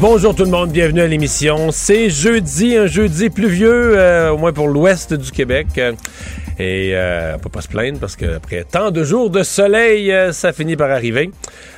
Bonjour tout le monde, bienvenue à l'émission. C'est jeudi, un jeudi pluvieux, euh, au moins pour l'ouest du Québec. Et euh, on peut pas se plaindre parce qu'après tant de jours de soleil, euh, ça finit par arriver.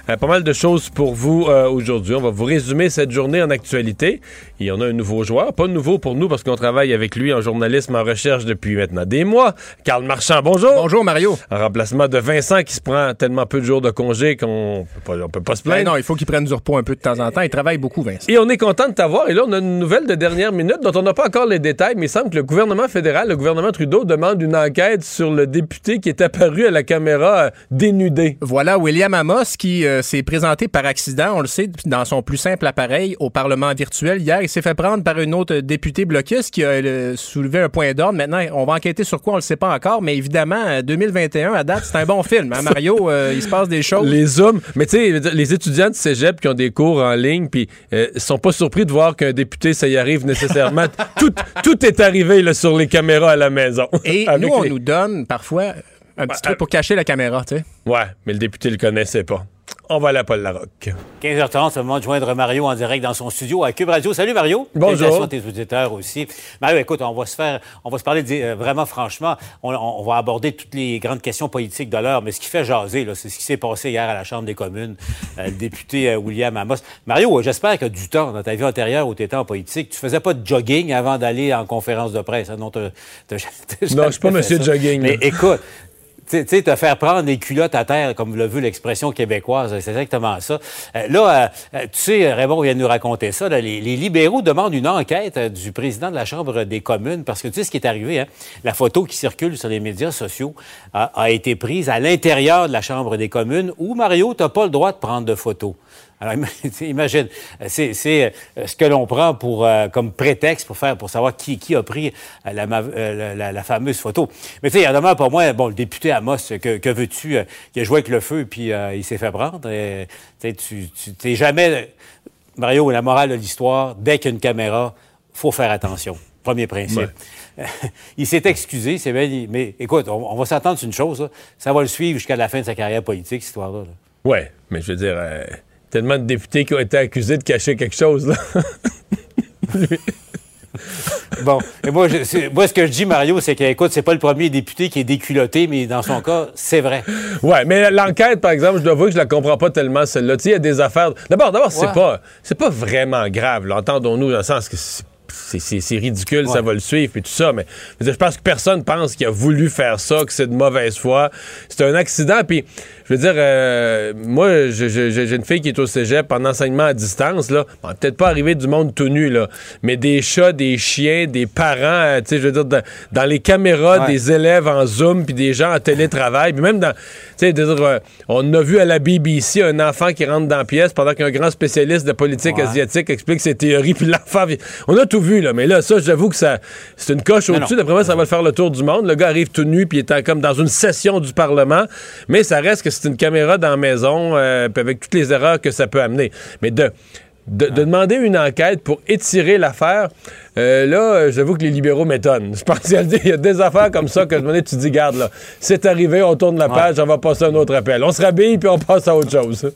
Euh, pas mal de choses pour vous euh, aujourd'hui. On va vous résumer cette journée en actualité. Il y en a un nouveau joueur, pas nouveau pour nous parce qu'on travaille avec lui en journalisme en recherche depuis maintenant des mois. Carl Marchand, bonjour. Bonjour Mario. En remplacement de Vincent qui se prend tellement peu de jours de congé qu'on peut pas, peut pas se Ben plaindre. non, il faut qu'il prenne du repos un peu de temps en temps. Il travaille beaucoup, Vincent. Et on est content de t'avoir. Et là, on a une nouvelle de dernière minute dont on n'a pas encore les détails, mais il semble que le gouvernement fédéral, le gouvernement Trudeau, demande une enquête sur le député qui est apparu à la caméra euh, dénudé. Voilà William Amos qui euh, s'est présenté par accident, on le sait, dans son plus simple appareil au Parlement virtuel. Hier, il s'est fait prendre par une autre députée bloquiste qui a euh, soulevé un point d'ordre. Maintenant, on va enquêter sur quoi, on le sait pas encore, mais évidemment, euh, 2021, à date, c'est un bon film. Hein, Mario, Euh, il se passe des choses. Les Zooms. Mais tu sais, les étudiants de cégep qui ont des cours en ligne, puis euh, sont pas surpris de voir qu'un député, ça y arrive nécessairement. tout, tout est arrivé là, sur les caméras à la maison. Et nous, on les- nous donne parfois un petit Ouais, truc pour cacher la caméra, tu sais. Ouais, mais le député le connaissait pas. On va à la Paul Larocque. 15h30, c'est le moment de joindre Mario en direct dans son studio à Cube Radio. Salut Mario. Bonjour. À tes auditeurs aussi. Mario, écoute, on va se faire, on va se parler euh, vraiment franchement. On, va aborder toutes les grandes questions politiques de l'heure, mais ce qui fait jaser, là, c'est ce qui s'est passé hier à la Chambre des communes, euh, le député euh, William Amos. Mario, j'espère que du temps dans ta vie antérieure où tu étais en politique, tu faisais pas de jogging avant d'aller en conférence de presse. hein? Non, t'as- t'as- t'as Non, je suis pas monsieur jogging, Mais écoute, tu sais- te faire prendre des culottes à terre, comme le veut l'expression québécoise, c'est exactement ça. Euh, là, euh, euh, tu sais, Raymond vient de nous raconter ça. les, les libéraux demandent une enquête du président de la Chambre des communes parce que tu sais ce qui est arrivé. Hein? La photo qui circule sur les médias sociaux a, a été prise à l'intérieur de la Chambre des communes où, Mario, tu n'as pas le droit de prendre de photos. Alors, ima- imagine, c'est euh, ce que l'on prend pour, euh, comme prétexte pour faire, pour savoir qui, qui a pris euh, la, ma- la, la- la fameuse photo. Mais tu sais, il y en demeure pas moins, bon, le député Amos, que, que veux-tu, il a joué avec le feu puis euh, il s'est fait prendre. Euh, tu sais, tu tu- t'es jamais, Mario, la morale de l'histoire, dès qu'il y a une caméra, faut faire attention. Premier principe. il s'est excusé, c'est bien, mais écoute, on, on va s'attendre sur une chose, là, ça va le suivre jusqu'à la fin de sa carrière politique, cette histoire-là. là. Ouais, mais je veux dire, euh, tellement de députés qui ont été accusés de cacher quelque chose, là. Bon, et moi, je- moi, ce que je dis, Mario, c'est que, écoute, c'est pas le premier député qui est déculotté, mais dans son cas, c'est vrai. Ouais, mais l'enquête, par exemple, je dois avouer que je la comprends pas tellement, celle-là. Tu sais, il y a des affaires. D'abord, d'abord, c'est Ouais. pas, c'est pas vraiment grave. Entendons-nous, dans le sens que c'est- c'est ridicule, ça va le suivre, puis tout ça, mais je veux dire, je pense que personne pense qu'il a voulu faire ça, que c'est de mauvaise foi. C'est un accident, puis je veux dire, euh, moi, j'ai une fille qui est au cégep en enseignement à distance, là. Bon, peut-être pas arrivé du monde tout nu, là, mais des chats, des chiens, des parents, euh, tu sais, je veux dire, dans, dans les caméras, Ouais. des élèves en Zoom, puis des gens en télétravail, puis même dans, tu sais, euh, on a vu à la BBC un enfant qui rentre dans la pièce pendant qu'un grand spécialiste de politique Ouais. asiatique explique ses théories, puis l'enfant, on a tout vu, là, mais là, ça, j'avoue que ça, c'est une coche au-dessus, d'après moi, ça va le faire le tour du monde, le gars arrive tout nu, puis il est comme dans une session du Parlement, mais ça reste que c'est une caméra dans la maison, euh, puis avec toutes les erreurs que ça peut amener, mais de... De, de demander une enquête pour étirer l'affaire, euh, là, euh, j'avoue que les libéraux m'étonnent. Je pense qu'il y a des- il y a des affaires comme ça que je me dis, tu te dis, garde, là, c'est arrivé, on tourne la page, on va passer à un autre appel. On se rhabille, puis on passe à autre chose.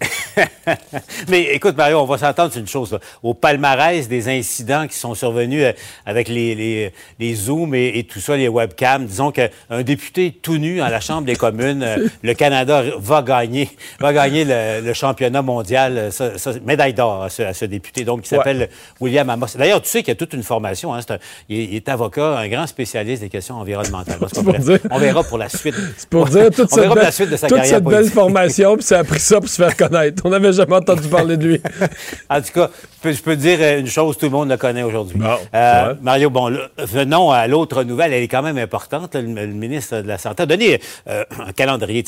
Mais écoute, Mario, on va s'entendre sur une chose. là. Au palmarès des incidents qui sont survenus euh, avec les, les, les Zooms et, et tout ça, les webcams, disons qu'un député tout nu à la Chambre des communes, euh, le Canada va gagner, va gagner le, le championnat mondial, euh, ça- ça- médaille d'or à ce, à ce député, donc qui s'appelle William Amos. D'ailleurs, tu sais qu'il y a toute une formation. Hein, un- il, est, il est avocat, un grand spécialiste des questions environnementales. Pour dire- On verra pour la suite. C'est pour dire toute, on cette, verra pour belle, la suite de sa toute carrière cette belle politique. formation, puis ça a pris ça pour se faire connaître. On n'avait jamais entendu parler de lui. en tout cas, je peux, dire une chose, tout le monde le connaît aujourd'hui. Euh, Mario, bon, venons à l'autre nouvelle, elle est quand même importante. le, ministre de la Santé a donné euh, un calendrier,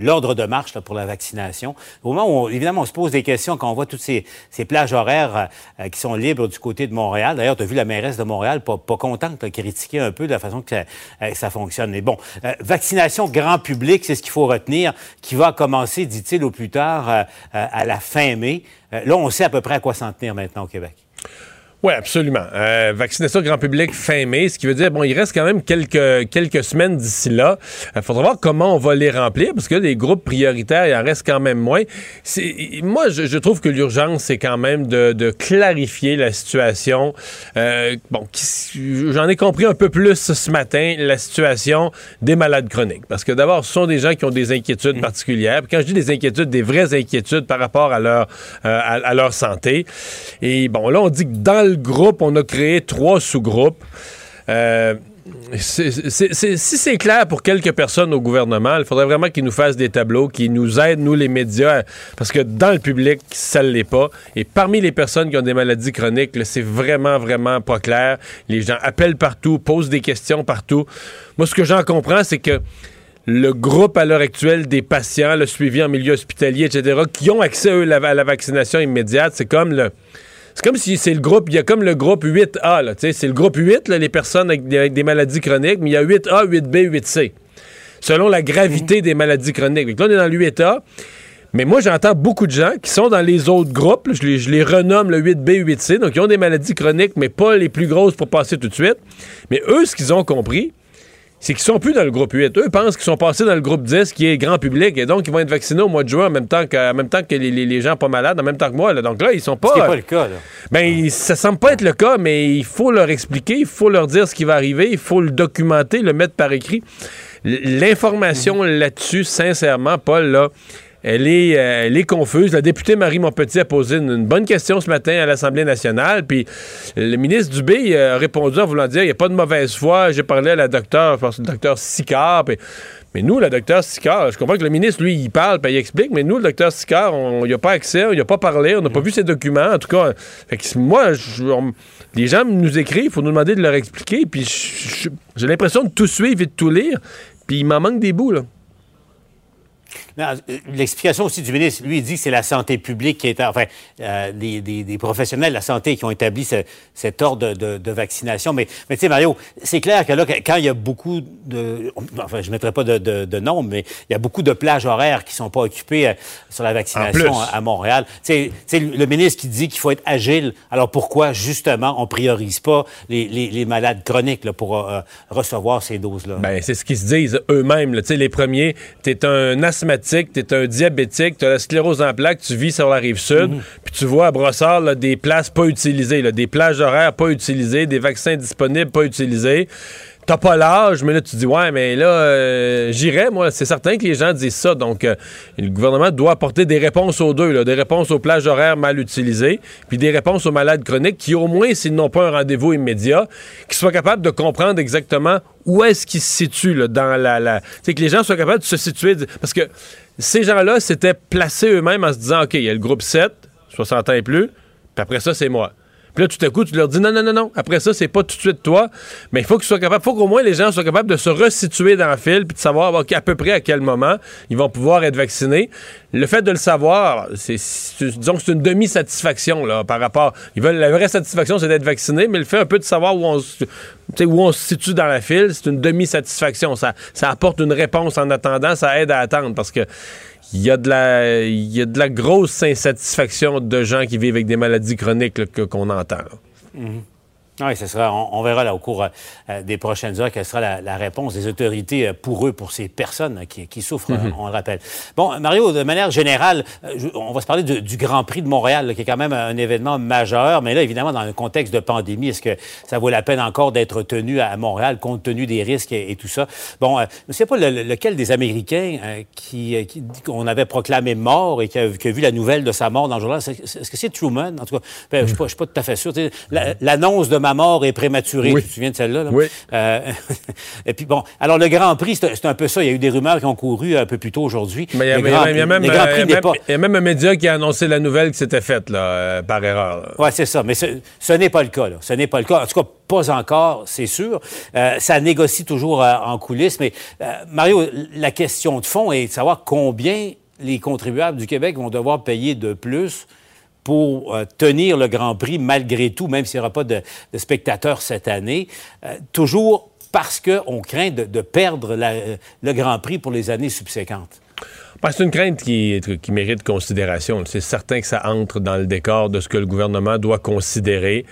l'ordre de marche pour la vaccination. Au moment où, évidemment, on se pose des questions quand on voit toutes ces, plages horaires euh, qui sont libres du côté de Montréal. D'ailleurs, tu as vu la mairesse de Montréal pas, pas contente, critiquer un peu de la façon que ça, fonctionne. Mais bon, vaccination grand public, c'est ce qu'il faut retenir, qui va commencer, dit-il, au plus tard à la fin mai. là, on sait à peu près à quoi s'en tenir maintenant au Québec. Oui, absolument. Euh, vaccination grand public fin mai, ce qui veut dire, bon, il reste quand même quelques, quelques semaines d'ici là. Il euh, faudra voir comment on va les remplir, parce que les groupes prioritaires, il en reste quand même moins. Moi, je, je, trouve que l'urgence, c'est quand même de, de, clarifier la situation. Euh, bon, j'en ai compris un peu plus ce matin, la situation des malades chroniques. Parce que d'abord, ce sont des gens qui ont des inquiétudes mmh. particulières. Puis quand je dis des inquiétudes, des vraies inquiétudes par rapport à leur, euh, à, à leur santé. Et bon, là, on dit que dans groupe, on a créé trois sous-groupes. Euh, si c'est clair pour quelques personnes au gouvernement, il faudrait vraiment qu'ils nous fassent des tableaux, qu'ils nous aident, nous les médias, parce que dans le public, ça ne l'est pas. Et parmi les personnes qui ont des maladies chroniques, c'est vraiment, vraiment pas clair. Les gens appellent partout, posent des questions partout. Moi, ce que j'en comprends, c'est que le groupe à l'heure actuelle des patients, le suivi en milieu hospitalier, etc., qui ont accès, eux, à la vaccination immédiate, c'est comme le c'est comme si c'est le groupe, il y a comme le groupe 8A, c'est le groupe 8, les personnes avec des, maladies chroniques, mais il y a 8A, 8B, 8C, selon la gravité des maladies chroniques. Donc là, on est dans le 8A, mais moi, j'entends beaucoup de gens qui sont dans les autres groupes, je, les, je les renomme le 8B, 8C, donc ils ont des maladies chroniques, mais pas les plus grosses pour passer tout de suite. Mais eux, ce qu'ils ont compris, c'est qu'ils sont plus dans le groupe 8. Eux pensent qu'ils sont passés dans le groupe 10, qui est grand public, et donc ils vont être vaccinés au mois de juin en même temps que, même temps que les, gens pas malades, en même temps que moi. Donc là, ils sont pas. Ce pas le cas. Là. Ben, ça semble pas être le cas, mais il faut leur expliquer, il faut leur dire ce qui va arriver, il faut le documenter, le mettre par écrit. L'information là-dessus, sincèrement, Paul, là elle est, euh, elle est confuse. La députée Marie Montpetit a posé une, bonne question ce matin à l'Assemblée nationale. Puis le ministre Dubé a répondu en voulant dire il n'y a pas de mauvaise foi. J'ai parlé à la docteure, je pense le docteur Sicard. mais nous, la docteur Sicard, je comprends que le ministre, lui, il parle, puis il explique, mais nous, le docteur Sicard, on n'y a pas accès, on n'y a pas parlé, on n'a pas vu ses documents. En tout cas, moi, les gens nous écrivent, il faut nous demander de leur expliquer. Puis j'ai l'impression de tout suivre et de tout lire. Puis il m'en manque des bouts, là. Euh, l'explication aussi du ministre, lui, il dit que c'est la santé publique qui est, enfin, euh, des, professionnels de la santé qui ont établi cet ordre de, vaccination. Mais, mais tu sais, Mario, c'est clair que là, quand il y a beaucoup de, enfin, je ne mettrai pas de, de, nom, mais il y a beaucoup de plages horaires qui ne sont pas occupées euh, sur la vaccination à, Montréal. Tu sais, le ministre qui dit qu'il faut être agile. Alors pourquoi, justement, on priorise pas les, malades chroniques là, pour recevoir ces doses-là? Ben, c'est ce qu'ils se disent eux-mêmes. Tu sais, les premiers, tu es un asthmatique tu es un diabétique, tu as la sclérose en plaques, tu vis sur la rive sud, mhm. puis tu vois à Brossard des places pas utilisées, des plages horaires pas utilisées, des vaccins disponibles pas utilisés. T'as pas l'âge, mais là, tu dis, ouais, mais là, euh, j'irai, moi. C'est certain que les gens disent ça. Donc, euh, le gouvernement doit apporter des réponses aux deux, des réponses aux plages horaires mal utilisées, puis des réponses aux malades chroniques qui, au moins, s'ils n'ont pas un rendez-vous immédiat, qui soient capables de comprendre exactement où est-ce qu'ils se situent dans la. la... C'est que les gens soient capables de se situer. Parce que ces gens-là s'étaient placés eux-mêmes en se disant, OK, il y a le groupe 7, 60 ans et plus, puis après ça, c'est moi. Puis là, tout à coup, tu leur dis non, non, non, non. Après ça, c'est pas tout de suite toi. Mais il faut qu'ils soient capables, faut qu'au moins les gens soient capables de se resituer dans le fil puis de savoir à peu près à quel moment ils vont pouvoir être vaccinés. Le fait de le savoir, c'est, disons que c'est une demi-satisfaction là, par rapport. Ils veulent, la vraie satisfaction, c'est d'être vacciné, mais le fait un peu de savoir où on, où on se situe dans la file, c'est une demi-satisfaction. Ça, ça apporte une réponse en attendant, ça aide à attendre parce que il y, a de la, il y a de la grosse insatisfaction de gens qui vivent avec des maladies chroniques qu'on entend. Mm-hmm. Oui, ce sera, on, verra là au cours euh, des prochaines heures quelle sera la, réponse des autorités euh, pour eux, pour ces personnes euh, qui, souffrent, mhm. on le rappelle. Bon, Mario, de manière générale, on va se parler du Grand Prix de Montréal, qui est quand même un événement majeur, mais là, évidemment, dans le contexte de pandémie, est-ce que ça vaut la peine encore d'être tenu à Montréal compte tenu des risques et, tout ça? Bon, je ne sais pas lequel des Américains qui, qu'on avait proclamé mort et qui a, vu la nouvelle de sa mort dans le journal, est-ce que c'est Truman? En tout cas, ben, je ne suis, pas tout à fait sûr. L'annonce de ma ma mort est prématurée. Oui. Tu te souviens de celle-là? là? Oui. Euh, et puis bon, alors le Grand Prix, c'est un peu ça. Il y a eu des rumeurs qui ont couru un peu plus tôt aujourd'hui. Mais il y a, même- un média qui a annoncé la nouvelle qui s'était faite là, euh, par erreur. Oui, c'est ça. Mais ce, ce n'est pas le cas. Là. Ce n'est pas le cas. En tout cas, pas encore, c'est sûr. Euh, ça négocie toujours en coulisses. Mais Mario, la question de fond est de savoir combien les contribuables du Québec vont devoir payer de plus pour euh, tenir le Grand Prix malgré tout, même s'il n'y aura pas de, spectateurs cette année. Euh, toujours parce qu'on craint de, perdre la- le Grand Prix pour les années subséquentes. Ben, c'est une crainte qui mérite considération. C'est certain que ça entre dans le décor de ce que le gouvernement doit considérer.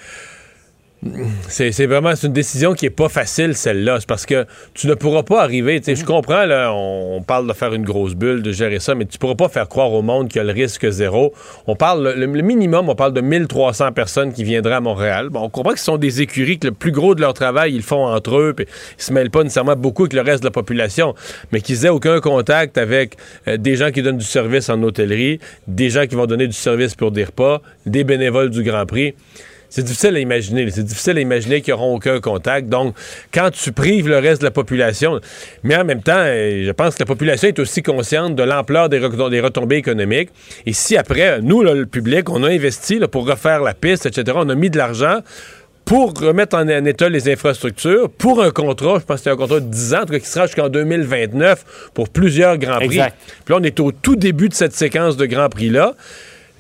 C'est vraiment c'est une décision qui est pas facile, celle-là. C'est parce que tu ne pourras pas arriver. Je comprends, là, on, on parle de faire une grosse bulle, de gérer ça, mais tu pourras pas faire croire au monde qu'il y a le risque zéro. On parle, le, le minimum, on parle de 1300 personnes qui viendraient à Montréal. Bon, on comprend que ce sont des écuries, que le plus gros de leur travail, ils le font entre eux, puis ils se mêlent pas nécessairement beaucoup avec le reste de la population, mais qu'ils aient aucun contact avec euh, des gens qui donnent du service en hôtellerie, des gens qui vont donner du service pour des repas, des bénévoles du Grand Prix. C'est difficile à imaginer. C'est difficile à imaginer qu'ils n'auront aucun contact. Donc, quand tu prives le reste de la population, mais en même temps, euh, je pense que la population est aussi consciente de l'ampleur des, re- des retombées économiques. Et si après, nous, là, le public, on a investi là, pour refaire la piste, etc., on a mis de l'argent pour remettre en, en état les infrastructures, pour un contrat, je pense que c'est un contrat de 10 ans, en tout cas, qui sera jusqu'en 2029 pour plusieurs Grands Prix. Exact. Puis là, on est au tout début de cette séquence de Grands Prix-là.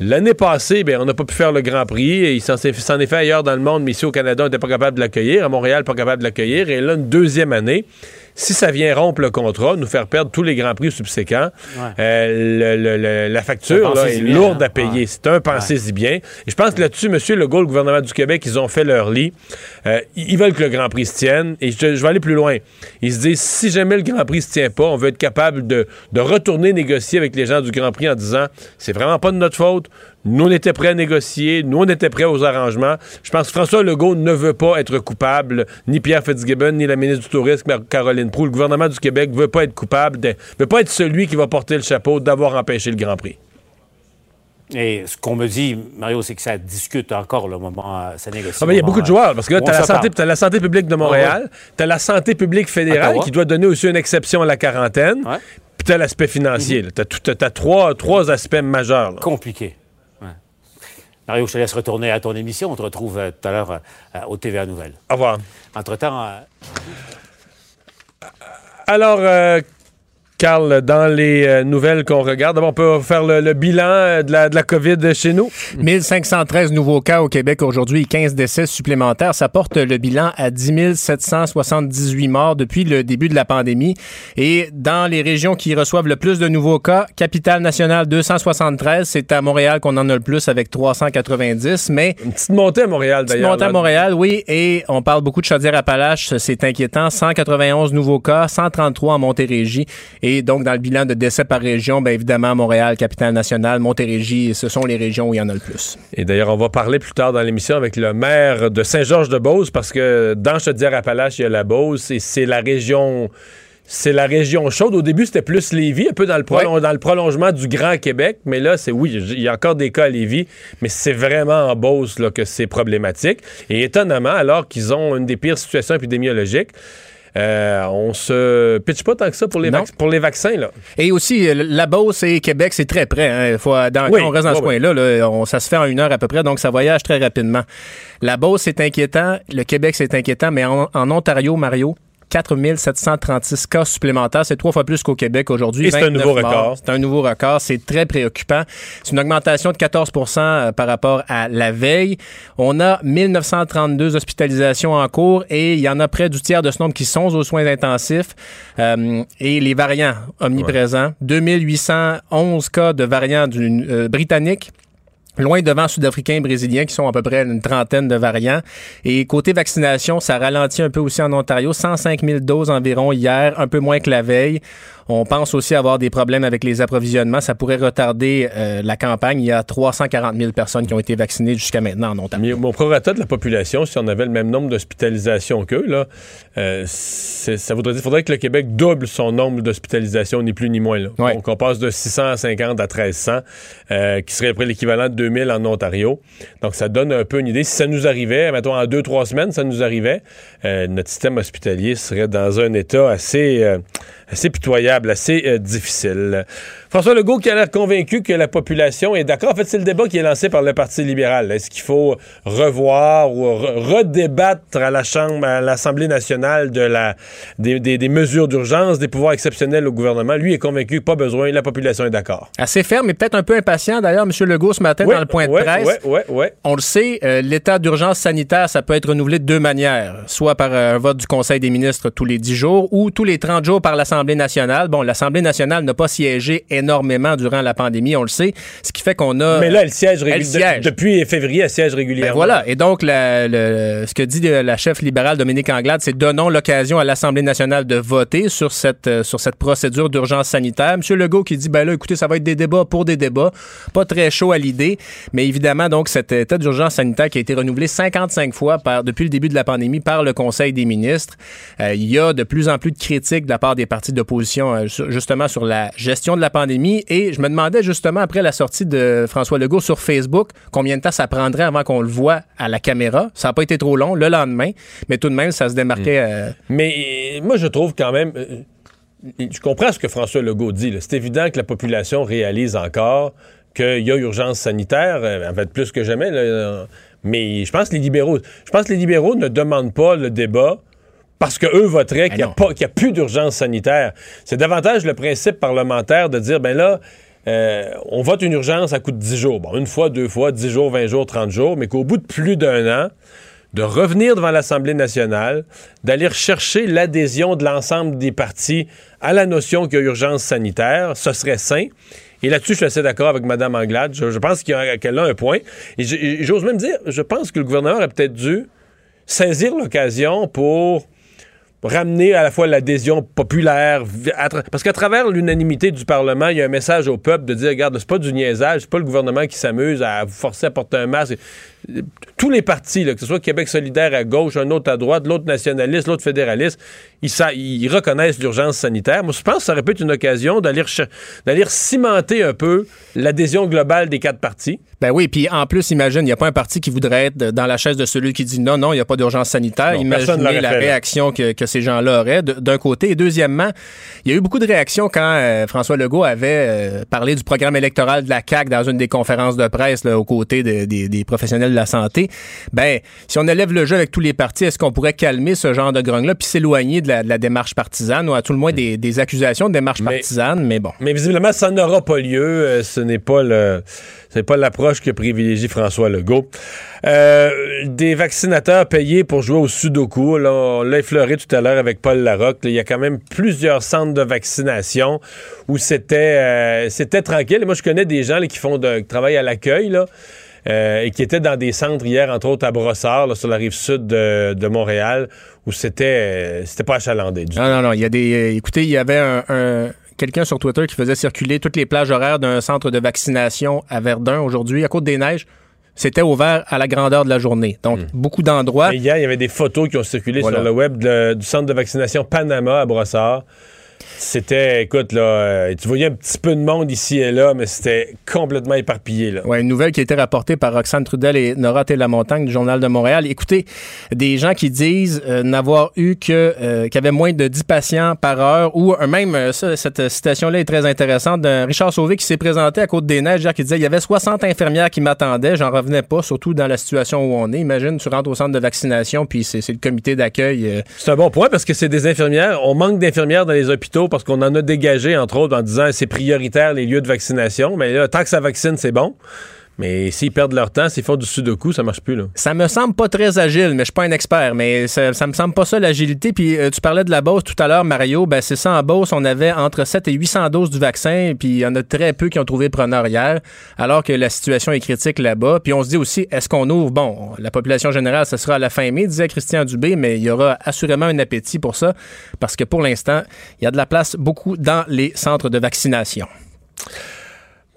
L'année passée, ben, on n'a pas pu faire le Grand Prix. Il s'en s'est s'en est fait ailleurs dans le monde, mais ici au Canada, on n'était pas capable de l'accueillir. À Montréal, pas capable de l'accueillir. Et là, une deuxième année, si ça vient rompre le contrat, nous faire perdre tous les Grands Prix subséquents, euh, le- le- le- la facture là, est bien, lourde hein. à payer. Ouais. C'est un pensez-y bien. Et je pense que là-dessus, M. Legault, le gouvernement du Québec, ils ont fait leur lit. Euh, ils ils veulent que le Grand Prix se tienne. Et je, je vais aller plus loin. Ils se disent, si jamais le Grand Prix se tient pas, on veut être capable de, de retourner négocier avec les gens du Grand Prix en disant, c'est vraiment pas de notre faute. Nous, on était prêts à négocier. Nous, on était prêts aux arrangements. Je pense que François Legault ne veut pas être coupable, ni Pierre Fitzgibbon, ni la ministre du Tourisme, Caroline Proulx. Le gouvernement du Québec veut pas être coupable, ne veut pas être celui qui va porter le chapeau d'avoir empêché le Grand Prix. Et ce qu'on me dit, Mario, c'est que ça discute encore le moment, ça négocie. Ah, mais il y a au beaucoup de joueurs, parce que là, tu on la, santé, la publique de Montréal, tu as la santé publique fédérale Ottawa. qui doit donner aussi une exception à la quarantaine, Ouais. puis tu as l'aspect financier. Tu as, trois, trois aspects majeurs. là. Compliqué. Mario, je te laisse retourner à ton émission. On te retrouve euh, tout à l'heure euh, au TVA Nouvelles. Au revoir. Entre-temps, euh, Alors, Carl, dans les euh, nouvelles qu'on regarde, d'abord, on peut faire le, le bilan euh, de la, de la COVID chez nous. 1513 nouveaux cas au Québec aujourd'hui et 15 décès supplémentaires. Ça porte le bilan à 10 778 morts depuis le début de la pandémie. Et dans les régions qui reçoivent le plus de nouveaux cas, capitale nationale 273, c'est à Montréal qu'on en a le plus avec 390. Mais Une petite montée à Montréal, Petite d'ailleurs. montée à. Montréal, oui, et on parle beaucoup de Chaudière-Appalaches, c'est inquiétant. 191 nouveaux cas, 133 en Montérégie. Et donc, dans le bilan de décès par région, bien évidemment, Montréal, capitale nationale, Montérégie, ce sont les régions où il y en a le plus. Et d'ailleurs, on va parler plus tard dans l'émission avec le maire de Saint-Georges-de-Beauce, parce que dans Chaudière-Appalaches, il y a la Beauce, et c'est la région... C'est la région chaude. Au début, c'était plus Lévis, un peu dans le, prolon- dans le prolongement du Grand Québec. Mais là, c'est oui, il y a encore des cas à Lévis, mais c'est vraiment en Beauce là, que c'est problématique. Et étonnamment, alors qu'ils ont une des pires situations épidémiologiques, euh, on se pitche pas tant que ça pour les, Non. vac- pour les vaccins. Là. Et aussi, euh, la Beauce et Québec, c'est très près. hein. Il Faut, dans, Oui, quand on reste dans ce oui. coin-là, là, on- ça se fait en une heure à peu près, donc ça voyage très rapidement. La Beauce, c'est inquiétant. Le Québec, c'est inquiétant. Mais en, en Ontario, Mario, 4736 cas supplémentaires. C'est trois fois plus qu'au Québec aujourd'hui. Et c'est un 29 nouveau morts. record. C'est un nouveau record. C'est très préoccupant. C'est une augmentation de 14% euh, par rapport à la veille. On a 1932 hospitalisations en cours et il y en a près du tiers de ce nombre qui sont aux soins intensifs. Euh, et les variants omniprésents. 2811 cas de variants du, euh, britanniques. Loin devant Sud-Africains et Brésiliens qui sont à peu près une trentaine de variants. Et côté vaccination, ça ralentit un peu aussi en Ontario. 105 000 doses environ hier, un peu moins que la veille. On pense aussi avoir des problèmes avec les approvisionnements. Ça pourrait retarder euh, la campagne. Il y a 340 000 personnes qui ont été vaccinées jusqu'à maintenant en Ontario. Mais mon prorata de la population, si on avait le même nombre d'hospitalisations qu'eux, là, euh, ça voudrait dire qu'il faudrait que le Québec double son nombre d'hospitalisations, ni plus ni moins. Là. Ouais. Donc, on passe de 650 à 1300, euh, qui serait après l'équivalent de 2000 en Ontario. Donc, ça donne un peu une idée. Si ça nous arrivait, mettons, en deux, trois semaines, ça nous arrivait, euh, notre système hospitalier serait dans un état assez, euh, assez pitoyable, assez euh, difficile. François Legault qui a l'air convaincu que la population est d'accord. En fait, c'est le débat qui est lancé par le Parti libéral. Est-ce qu'il faut revoir ou redébattre à la Chambre, à l'Assemblée nationale de la, des, des, mesures d'urgence, des pouvoirs exceptionnels au gouvernement? Lui est convaincu, pas besoin, la population est d'accord. Assez ferme, mais peut-être un peu impatient d'ailleurs, M. Legault, ce matin, dans le point de presse. On le sait, euh, l'état d'urgence sanitaire, ça peut être renouvelé de deux manières. Soit par euh, un vote du Conseil des ministres tous les dix jours ou tous les 30 jours par l'Assemblée nationale. Bon, l'Assemblée nationale n'a pas siégé énormément durant la pandémie, on le sait, ce qui fait qu'on a... Mais là, elle siège, régulièrement. depuis février, elle siège régulièrement. Ben voilà, et donc ce que dit la chef libérale Dominique Anglade, c'est donnons l'occasion à l'Assemblée nationale de voter sur cette, euh, sur cette procédure d'urgence sanitaire. M. Legault qui dit, ben là, écoutez, ça va être des débats pour des débats, pas très chaud à l'idée, mais évidemment, donc, cet état d'urgence sanitaire qui a été renouvelé 55 fois par, depuis le début de la pandémie par le Conseil des ministres. Euh, il y a de plus en plus de critiques de la part des partis d'opposition, euh, justement, sur la gestion de la pandémie. Et je me demandais, justement, après la sortie de François Legault sur Facebook, combien de temps ça prendrait avant qu'on le voit à la caméra. Ça n'a pas été trop long, le lendemain, mais tout de même, ça se démarquait. Mm. Euh, mais moi, je trouve quand même je comprends ce que François Legault dit. C'est évident que la population réalise encore qu'il y a urgence sanitaire, en fait plus que jamais. mais je pense que les libéraux, je pense que les libéraux ne demandent pas le débat parce qu'eux voteraient ben qu'il n'y a, plus d'urgence sanitaire. C'est davantage le principe parlementaire de dire, ben là, euh, on vote une urgence à coup de 10 jours. Bon, une fois, deux fois, 10 jours, 20 jours, 30 jours, mais qu'au bout de plus d'un an, de revenir devant l'Assemblée nationale, d'aller chercher l'adhésion de l'ensemble des partis à la notion qu'il y a urgence sanitaire, ce serait sain. Et là-dessus, je suis assez d'accord avec Mme Anglade. Je, pense qu'elle a, un point. Et j'ose même dire, je pense que le gouvernement aurait peut-être dû saisir l'occasion pour ramener à la fois l'adhésion populaire, parce qu'à travers l'unanimité du Parlement, il y a un message au peuple de dire, regarde, c'est pas du niaisage, c'est pas le gouvernement qui s'amuse à vous forcer à porter un masque tous les partis, que ce soit Québec solidaire à gauche, un autre à droite, l'autre nationaliste, l'autre fédéraliste, ils, ils reconnaissent l'urgence sanitaire. Moi, je pense que ça aurait pu être une occasion d'aller cimenter un peu l'adhésion globale des quatre partis. Ben oui, puis en plus, imagine, il n'y a pas un parti qui voudrait être dans la chaise de celui qui dit non, non, il n'y a pas d'urgence sanitaire. Imaginez la réaction que, ces gens-là auraient d'un côté. Et deuxièmement, il y a eu beaucoup de réactions quand euh, François Legault avait euh, parlé du programme électoral de la CAQ dans une des conférences de presse aux côtés des professionnels de la santé. Ben, si on élève le jeu avec tous les partis, est-ce qu'on pourrait calmer ce genre de grogne-là puis s'éloigner de la, démarche partisane ou à tout le moins des, accusations de démarche partisane, mais bon. Mais visiblement, ça n'aura pas lieu. Euh, ce n'est pas le c'est pas l'approche que privilégie François Legault. Euh, des vaccinateurs payés pour jouer au Sudoku. Là, on l'a effleuré tout à l'heure avec Paul Larocque. il y a quand même plusieurs centres de vaccination où c'était euh, c'était tranquille. Moi, je connais des gens qui font de, qui travaillent à l'accueil là. Euh, et qui était dans des centres hier, entre autres à Brossard, sur la rive sud de, Montréal, où c'était euh, c'était pas achalandé. Du non, non, non. Il y a des. Euh, écoutez, il y avait un, quelqu'un sur Twitter qui faisait circuler toutes les plages horaires d'un centre de vaccination à Verdun aujourd'hui, à Côte-des-Neiges. C'était ouvert à la grandeur de la journée. Donc, hmm. beaucoup d'endroits. Hier, il y avait des photos qui ont circulé sur le web du centre de vaccination Panama à Brossard. C'était, écoute, là, euh, tu voyais un petit peu de monde ici et là, mais c'était complètement éparpillé. Là. Ouais, une nouvelle qui a été rapportée par Roxane Trudel et Nora Montagne du Journal de Montréal. Écoutez, des gens qui disent euh, n'avoir eu que euh, qu'il y avait moins de 10 patients par heure, ou même, ça, cette citation-là est très intéressante, d'un Richard Sauvé qui s'est présenté à Côte-des-Neiges, qui disait il y avait 60 infirmières qui m'attendaient, j'en revenais pas, surtout dans la situation où on est. Imagine, tu rentres au centre de vaccination, puis c'est le comité d'accueil. C'est un bon point parce que c'est des infirmières. On manque d'infirmières dans les hôpitaux parce qu'on en a dégagé, entre autres, en disant c'est prioritaire les lieux de vaccination. Mais là, tant que ça vaccine, c'est bon. Mais s'ils perdent leur temps, s'ils font du sudoku, ça marche plus. Là. Ça me semble pas très agile, mais je suis pas un expert. Mais ça, ça me semble pas ça l'agilité. Puis euh, tu parlais de la Beauce tout à l'heure, Mario. Ben, c'est ça, en Beauce, on avait entre 7 et 800 doses du vaccin. Puis il y en a très peu qui ont trouvé preneur hier, alors que la situation est critique là-bas. Puis on se dit aussi, est-ce qu'on ouvre? Bon, la population générale, ce sera à la fin mai, disait Christian Dubé, mais il y aura assurément un appétit pour ça, parce que pour l'instant, il y a de la place beaucoup dans les centres de vaccination.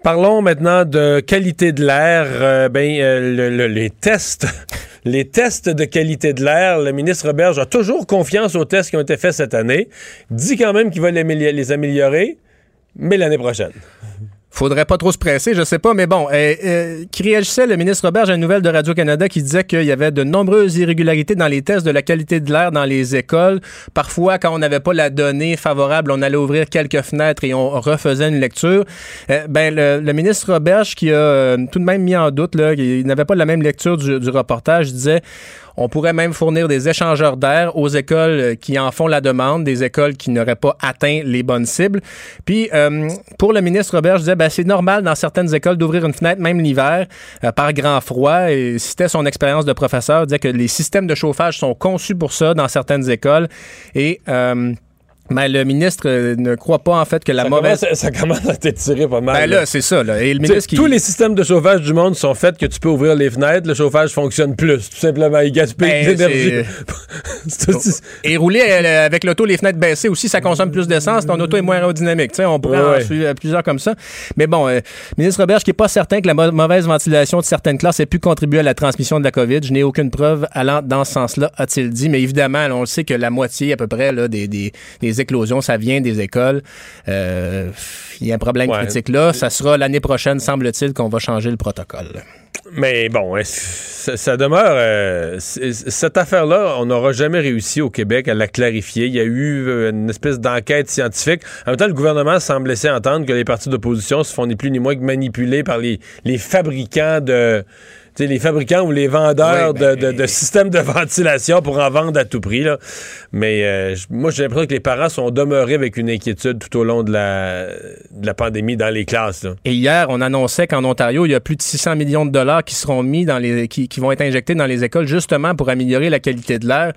Parlons maintenant de qualité de l'air. Euh, ben, euh, les tests, les tests de qualité de l'air. Le ministre Roberge a toujours confiance aux tests qui ont été faits cette année. Dit quand même qu'il va les, les améliorer, mais l'année prochaine. Faudrait pas trop se presser, je sais pas, mais bon, euh, euh, qui réagissait le ministre Robert une nouvelle de Radio-Canada qui disait qu'il y avait de nombreuses irrégularités dans les tests de la qualité de l'air dans les écoles. Parfois, quand on n'avait pas la donnée favorable, on allait ouvrir quelques fenêtres et on refaisait une lecture. Euh, ben, le, ministre Robert, qui a tout de même mis en doute, là, il n'avait pas la même lecture du reportage, disait on pourrait même fournir des échangeurs d'air aux écoles euh, qui en font la demande, des écoles qui n'auraient pas atteint les bonnes cibles. Puis, euh, pour le ministre Robert, je disais, ben, c'est normal dans certaines écoles d'ouvrir une fenêtre, même l'hiver, euh, par grand froid. Et c'était son expérience de professeur, il disait que les systèmes de chauffage sont conçus pour ça dans certaines écoles. Et mais le ministre euh, ne croit pas en fait que la mauvaise. ça commence à t'étirer pas mal. Ben là, c'est ça. Là. Et le ministre Tous les systèmes de chauffage du monde sont faits que tu peux ouvrir les fenêtres, le chauffage fonctionne plus. Tout simplement, il gaspille ben, l'énergie. Et rouler euh, avec l'auto, les fenêtres baissées aussi, ça consomme plus d'essence. Ton auto est moins aérodynamique. sais, on pourrait en suivre plusieurs comme ça. Mais bon, euh, ministre Robert, qui n'est pas certain que la mauvaise ventilation de certaines classes ait pu contribuer à la transmission de la COVID. Je n'ai aucune preuve allant dans ce sens-là, a-t-il dit. Mais évidemment, on le sait que la moitié à peu près là, des, des, des éclosions, ça vient des écoles. Euh, il y a un problème critique là. Ça sera l'année prochaine, semble-t-il, qu'on va changer le protocole. Mais bon, ça, demeure. Euh, cette affaire-là, on n'aura jamais réussi au Québec à la clarifier. Il y a eu euh, une espèce d'enquête scientifique. En même temps, le gouvernement semble laisser entendre que les partis d'opposition se font ni plus ni moins que manipulés par les, les fabricants de les fabricants ou les vendeurs ben, de, systèmes de ventilation pour en vendre à tout prix. Là. Mais euh, moi, j'ai l'impression que les parents sont demeurés avec une inquiétude tout au long de la, de la pandémie dans les classes. Et hier, on annonçait qu'en Ontario, il y a plus de 600 millions de dollars qui seront mis dans les, qui, vont être injectés dans les écoles justement pour améliorer la qualité de l'air.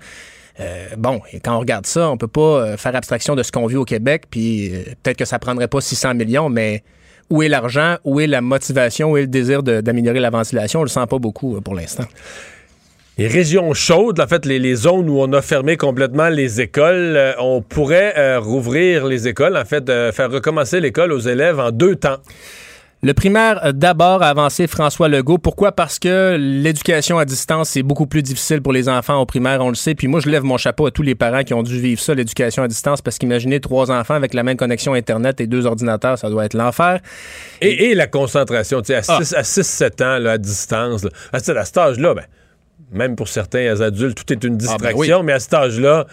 Euh, bon, et quand on regarde ça, on peut pas euh, faire abstraction de ce qu'on vit au Québec, puis peut-être que ça prendrait pas 600 millions, mais où est l'argent, où est la motivation, où est le désir d'améliorer la ventilation? On le sent pas beaucoup euh, pour l'instant. Les régions chaudes, en fait, les, zones où on a fermé complètement les écoles, euh, on pourrait euh, rouvrir les écoles, en fait, faire recommencer l'école aux élèves en deux temps. Le primaire, d'abord, a avancé François Legault. Pourquoi? Parce que l'éducation à distance, c'est beaucoup plus difficile pour les enfants au primaire, on le sait. Puis moi, je lève mon chapeau à tous les parents qui ont dû vivre ça, l'éducation à distance, parce qu'imaginez trois enfants avec la même connexion Internet et deux ordinateurs, ça doit être l'enfer. Et, la concentration, tu sais, à 6-7 ah. ans, là, à distance. Là. À, cet âge-là, ben, même pour certains adultes, tout est une ah, ben distraction, mais à cet âge-là,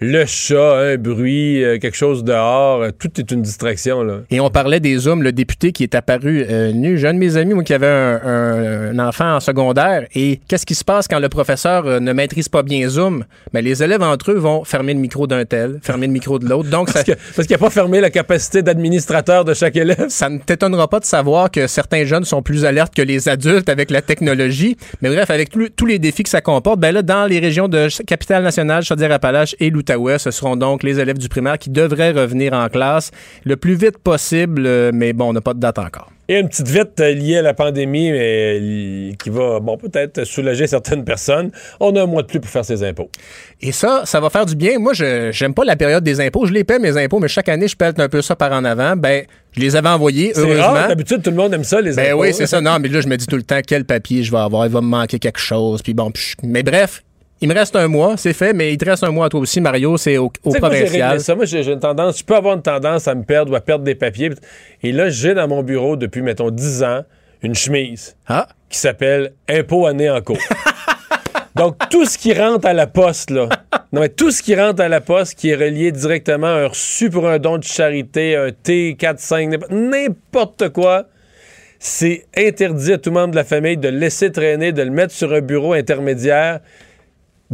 le chat, un bruit, euh, quelque chose dehors, euh, tout est une distraction. Là. Et on parlait des Zooms, le député qui est apparu euh, nu. J'ai un de mes amis, moi, qui avait un, enfant en secondaire. Et qu'est-ce qui se passe quand le professeur ne maîtrise pas bien Zoom? Mais ben, les élèves entre eux vont fermer le micro d'un tel, fermer le micro de l'autre. Donc, parce qu'il n'a pas fermé la capacité d'administrateur de chaque élève. Ça ne t'étonnera pas de savoir que certains jeunes sont plus alertes que les adultes avec la technologie. Mais bref, avec tous les défis que ça comporte, ben là, dans les régions de Capitale-Nationale, Chaudière-Appalaches et ce seront donc les élèves du primaire qui devraient revenir en classe le plus vite possible, euh, mais bon, on n'a pas de date encore. Et une petite vite euh, liée à la pandémie, mais euh, qui va, bon, peut-être soulager certaines personnes. On a un mois de plus pour faire ses impôts. Et ça, ça va faire du bien. Moi, je j'aime pas la période des impôts. Je les paie, mes impôts, mais chaque année, je pète un peu ça par en avant. Ben, je les avais envoyés, heureusement. D'habitude, tout le monde aime ça, les ben impôts. oui, c'est ça. Non, mais là, je me dis tout le temps, quel papier je vais avoir? Il va me manquer quelque chose. Puis bon, mais bref, il me reste un mois, c'est fait, mais il te reste un mois à toi aussi, Mario, c'est au, au provincial. Ça, moi, j'ai une tendance, je peux avoir une tendance à me perdre ou à perdre des papiers. Et là, j'ai dans mon bureau depuis, mettons, 10 ans, une chemise ah. qui s'appelle Impôt année en cours. Donc, tout ce qui rentre à la poste, là, non, mais tout ce qui rentre à la poste qui est relié directement à un reçu pour un don de charité, un T4, 5, n'importe quoi, c'est interdit à tout membre de la famille de le laisser traîner, de le mettre sur un bureau intermédiaire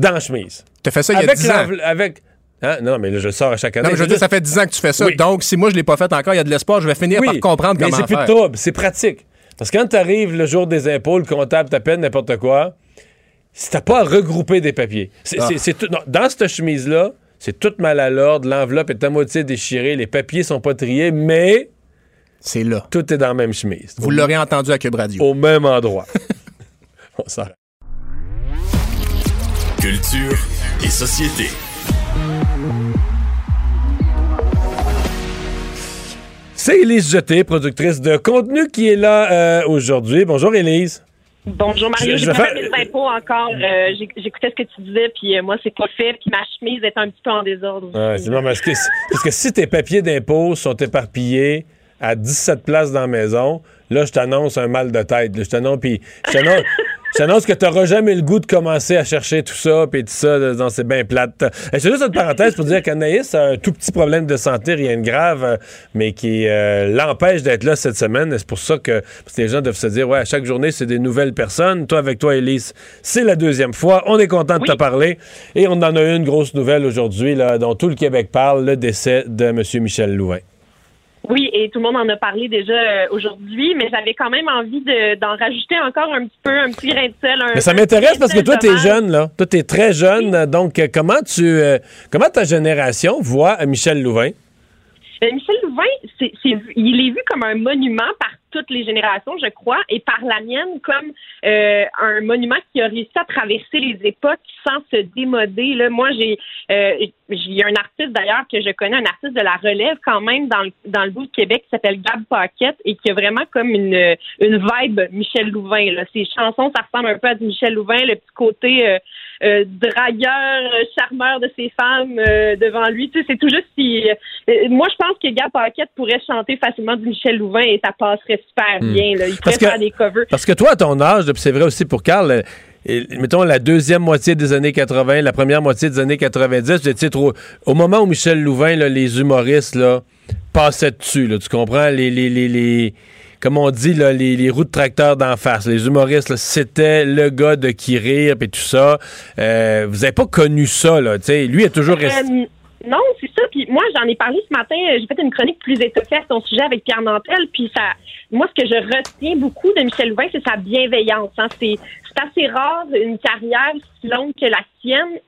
dans la chemise. Tu fait ça il y a 10 ans. Avec, hein? Non, mais là, je le sors à chaque année. Non, mais je veux dire, ça fait 10 ans que tu fais ça. Donc, si moi, je ne l'ai pas fait encore, il y a de l'espoir, je vais finir par comprendre comment faire. Mais c'est plus de trouble, c'est pratique. Parce que quand tu arrives le jour des impôts, le comptable t'appelle n'importe quoi, si t'as pas à regrouper des papiers. Ah. dans cette chemise-là, c'est tout mal à l'ordre, l'enveloppe est à moitié déchirée, les papiers sont pas triés, mais... C'est là. Tout est dans la même chemise. Vous l'aurez entendu à Cube Radio. Au même endroit. On s'arrête. Culture et société. C'est Élise Jeté, productrice de contenu, qui est là euh, aujourd'hui. Bonjour Élise. Bonjour Mario, je, vais faire mes impôts encore. Euh, j'écoutais ce que tu disais, puis euh, moi c'est pas fait, puis ma chemise est un petit peu en désordre. c'est parce, que, parce que si tes papiers d'impôts sont éparpillés, à 17 places dans la maison, là, je t'annonce un mal de tête. Je t'annonce, puis je t'annonce. J'annonce que tu n'auras jamais le goût de commencer à chercher tout ça, puis tout ça, dans ces bien plates. C'est juste une parenthèse pour dire qu'Anaïs a un tout petit problème de santé, rien de grave, euh, mais qui euh, l'empêche d'être là cette semaine. C'est pour ça que les gens doivent se dire, ouais, à chaque journée, c'est des nouvelles personnes. Toi, avec toi, Elise, c'est la deuxième fois. On est content de te parler. Et on en a une grosse nouvelle aujourd'hui, dont tout le Québec parle, le décès de M. Michel Louvain. Oui, et tout le monde en a parlé déjà euh, aujourd'hui, mais j'avais quand même envie d'en rajouter encore un petit peu, un petit grain de sel. mais ça m'intéresse parce que toi, tu es jeune, là. Toi, tu es très jeune. Donc, euh, comment tu euh, comment ta génération voit Michel Louvain? Michel Louvain, c'est, il est vu comme un monument par toutes les générations, je crois, et par la mienne comme euh, un monument qui a réussi à traverser les époques sans se démoder. Là, moi, j'ai euh, j'ai un artiste d'ailleurs que je connais, un artiste de la relève quand même dans le, dans le bout de Québec qui s'appelle Gab Paquette et qui a vraiment comme une, une vibe Michel Louvain. Là. Ses chansons, ça ressemble un peu à du Michel Louvain, le petit côté euh, euh dragueur, charmeur de ses femmes euh, devant lui. Tu sais, c'est tout juste si. moi, je pense que Gab Paquette pourrait chanter facilement du Michel Louvain et ça passerait super hmm. bien. Là. Il pourrait faire des covers. Parce que toi, à ton âge, c'est vrai aussi pour Carl, mettons la deuxième moitié des années 80, la première moitié des années 90, vous trop. Au moment où Michel Louvain, les humoristes, là, passaient dessus, tu comprends? Les, les, les, comme on dit, là, les, roues de tracteur d'en face. Les humoristes, c'était le gars de qui rire et tout ça. Euh, vous n'avez pas connu ça, là, tu sais. Lui est toujours resté. Euh, non, c'est ça. Puis moi, j'en ai parlé ce matin. J'ai fait une chronique plus étoffée à son sujet avec Pierre Nantel. Puis ça, moi, ce que je retiens beaucoup de Michel Louvain, c'est sa bienveillance. Hein. C'est, assez rare une carrière si longue que la sienne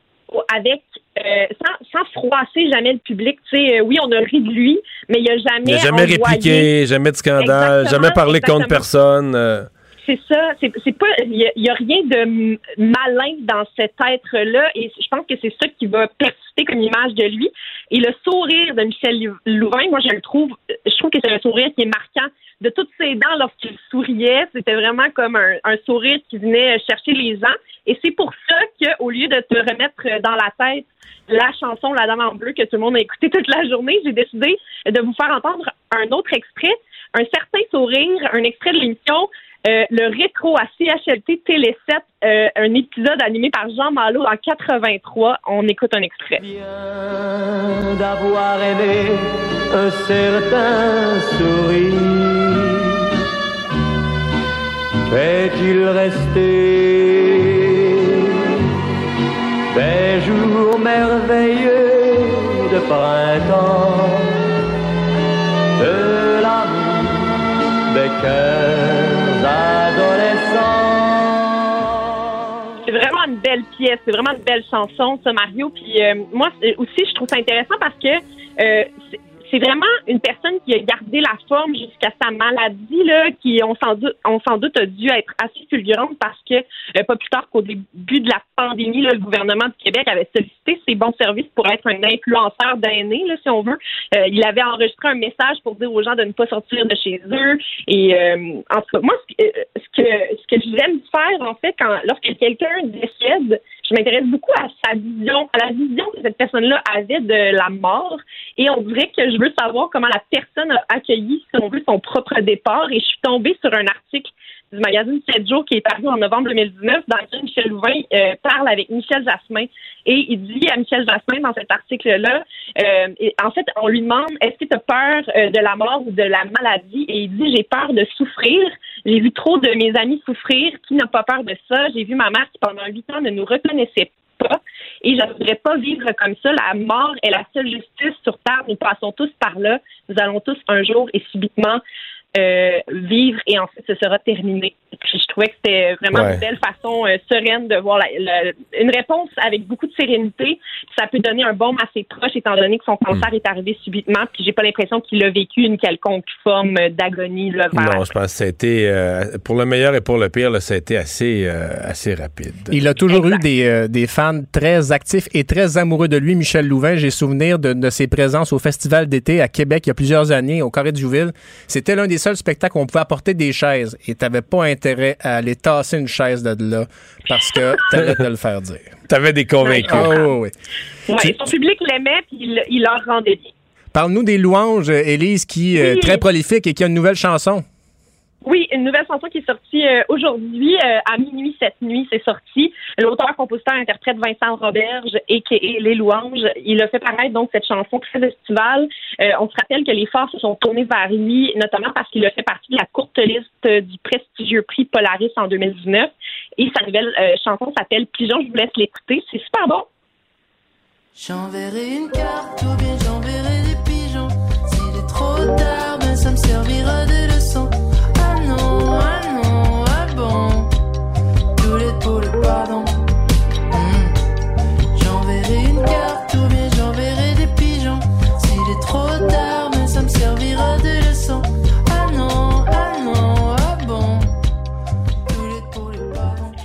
avec euh, sans, sans, froisser jamais le public. Tu sais, euh, oui, on a ri de lui, mais il a jamais. Il n'a jamais répliqué, jamais de scandale, jamais parlé contre personne. Euh. C'est ça. C'est pas. Il y, a rien de malin dans cet être-là, et je pense que c'est ça qui va persister comme image de lui. Et le sourire de Michel Louvain, moi, je le trouve. Je trouve que c'est un sourire qui est marquant de toutes ses dents lorsqu'il souriait. C'était vraiment comme un, sourire qui venait chercher les gens. Et c'est pour ça qu'au lieu de te remettre dans la tête la chanson La Dame en bleu que tout le monde a écouté toute la journée, j'ai décidé de vous faire entendre un autre extrait, un certain sourire, un extrait de l'émission euh, le rétro à CHLT Télé 7, euh, un épisode animé par Jean Malo en 83. On écoute un extrait. Fait-il rester des jours merveilleux de printemps, c'est vraiment une belle chanson, ça, Mario. Puis euh, moi aussi, je trouve ça intéressant parce que euh, c'est vraiment une personne qui a gardé la forme jusqu'à sa maladie, là, qui, on sans doute, on sans doute a dû être assez fulgurante parce que, euh, pas plus tard qu'au début de la pandémie, le gouvernement du Québec avait sollicité ses bons services pour être un influenceur d'aînés, si on veut. Euh, il avait enregistré un message pour dire aux gens de ne pas sortir de chez eux. Et, euh, en tout cas, moi, ce que, ce que j'aime faire, en fait, quand, lorsque quelqu'un décède, je m'intéresse beaucoup à sa vision, à la vision que cette personne-là avait de la mort. Et on dirait que je veux savoir comment la personne a accueilli, si on veut, son propre départ. Et je suis tombée sur un article du magazine 7 jours qui est paru en novembre 2019 dans lequel Michel Louvain euh, parle avec Michel Jasmin. Et il dit à Michel Jasmin dans cet article-là, euh, en fait, on lui demande est-ce que tu as peur euh, de la mort ou de la maladie? Et il dit j'ai peur de souffrir. J'ai vu trop de mes amis souffrir. Qui n'a pas peur de ça? J'ai vu ma mère qui pendant huit ans ne nous reconnaissait pas. Et je ne voudrais pas vivre comme ça. La mort est la seule justice sur Terre. Nous passons tous par là. Nous allons tous un jour et subitement euh, vivre et ensuite ce sera terminé. Puis je trouvais que c'était vraiment une belle façon euh, sereine de voir la, une réponse avec beaucoup de sérénité. Ça peut donner un bon à ses proches étant donné que son hmm. cancer est arrivé subitement. Puis j'ai pas l'impression qu'il a vécu une quelconque forme d'agonie. Non, je pense que ça a été euh, pour le meilleur et pour le pire, là, ça a été assez assez rapide. Il a toujours eu des, des fans très actifs et très amoureux de lui, Michel Louvain. J'ai souvenir de, de ses présences au festival d'été à Québec il y a plusieurs années au Carré de Jouville. C'était l'un des seul spectacle où on pouvait apporter des chaises et t'avais pas intérêt à aller tasser une chaise de là parce que t'allais te le faire dire. T'avais des convaincus. Oh, oui. Ouais, son public l'aimait puis il, leur rendait bien. Parle-nous des louanges, Élise, qui est Oui. très prolifique et qui a une nouvelle chanson. Oui, une nouvelle chanson qui est sortie euh, aujourd'hui euh, à minuit cette nuit, c'est sorti. L'auteur, compositeur, interprète Vincent Roberge et Les Louanges. Il a fait paraître donc cette chanson très estivale. Euh, on se rappelle que les forces se sont tournés vers lui, notamment parce qu'il a fait partie de la courte liste du prestigieux prix Polaris en 2019. Et sa nouvelle euh, chanson s'appelle Pigeon. Je vous laisse l'écouter. C'est super bon. J'enverrai une carte ou bien j'enverrai des pigeons. S'il est trop tard,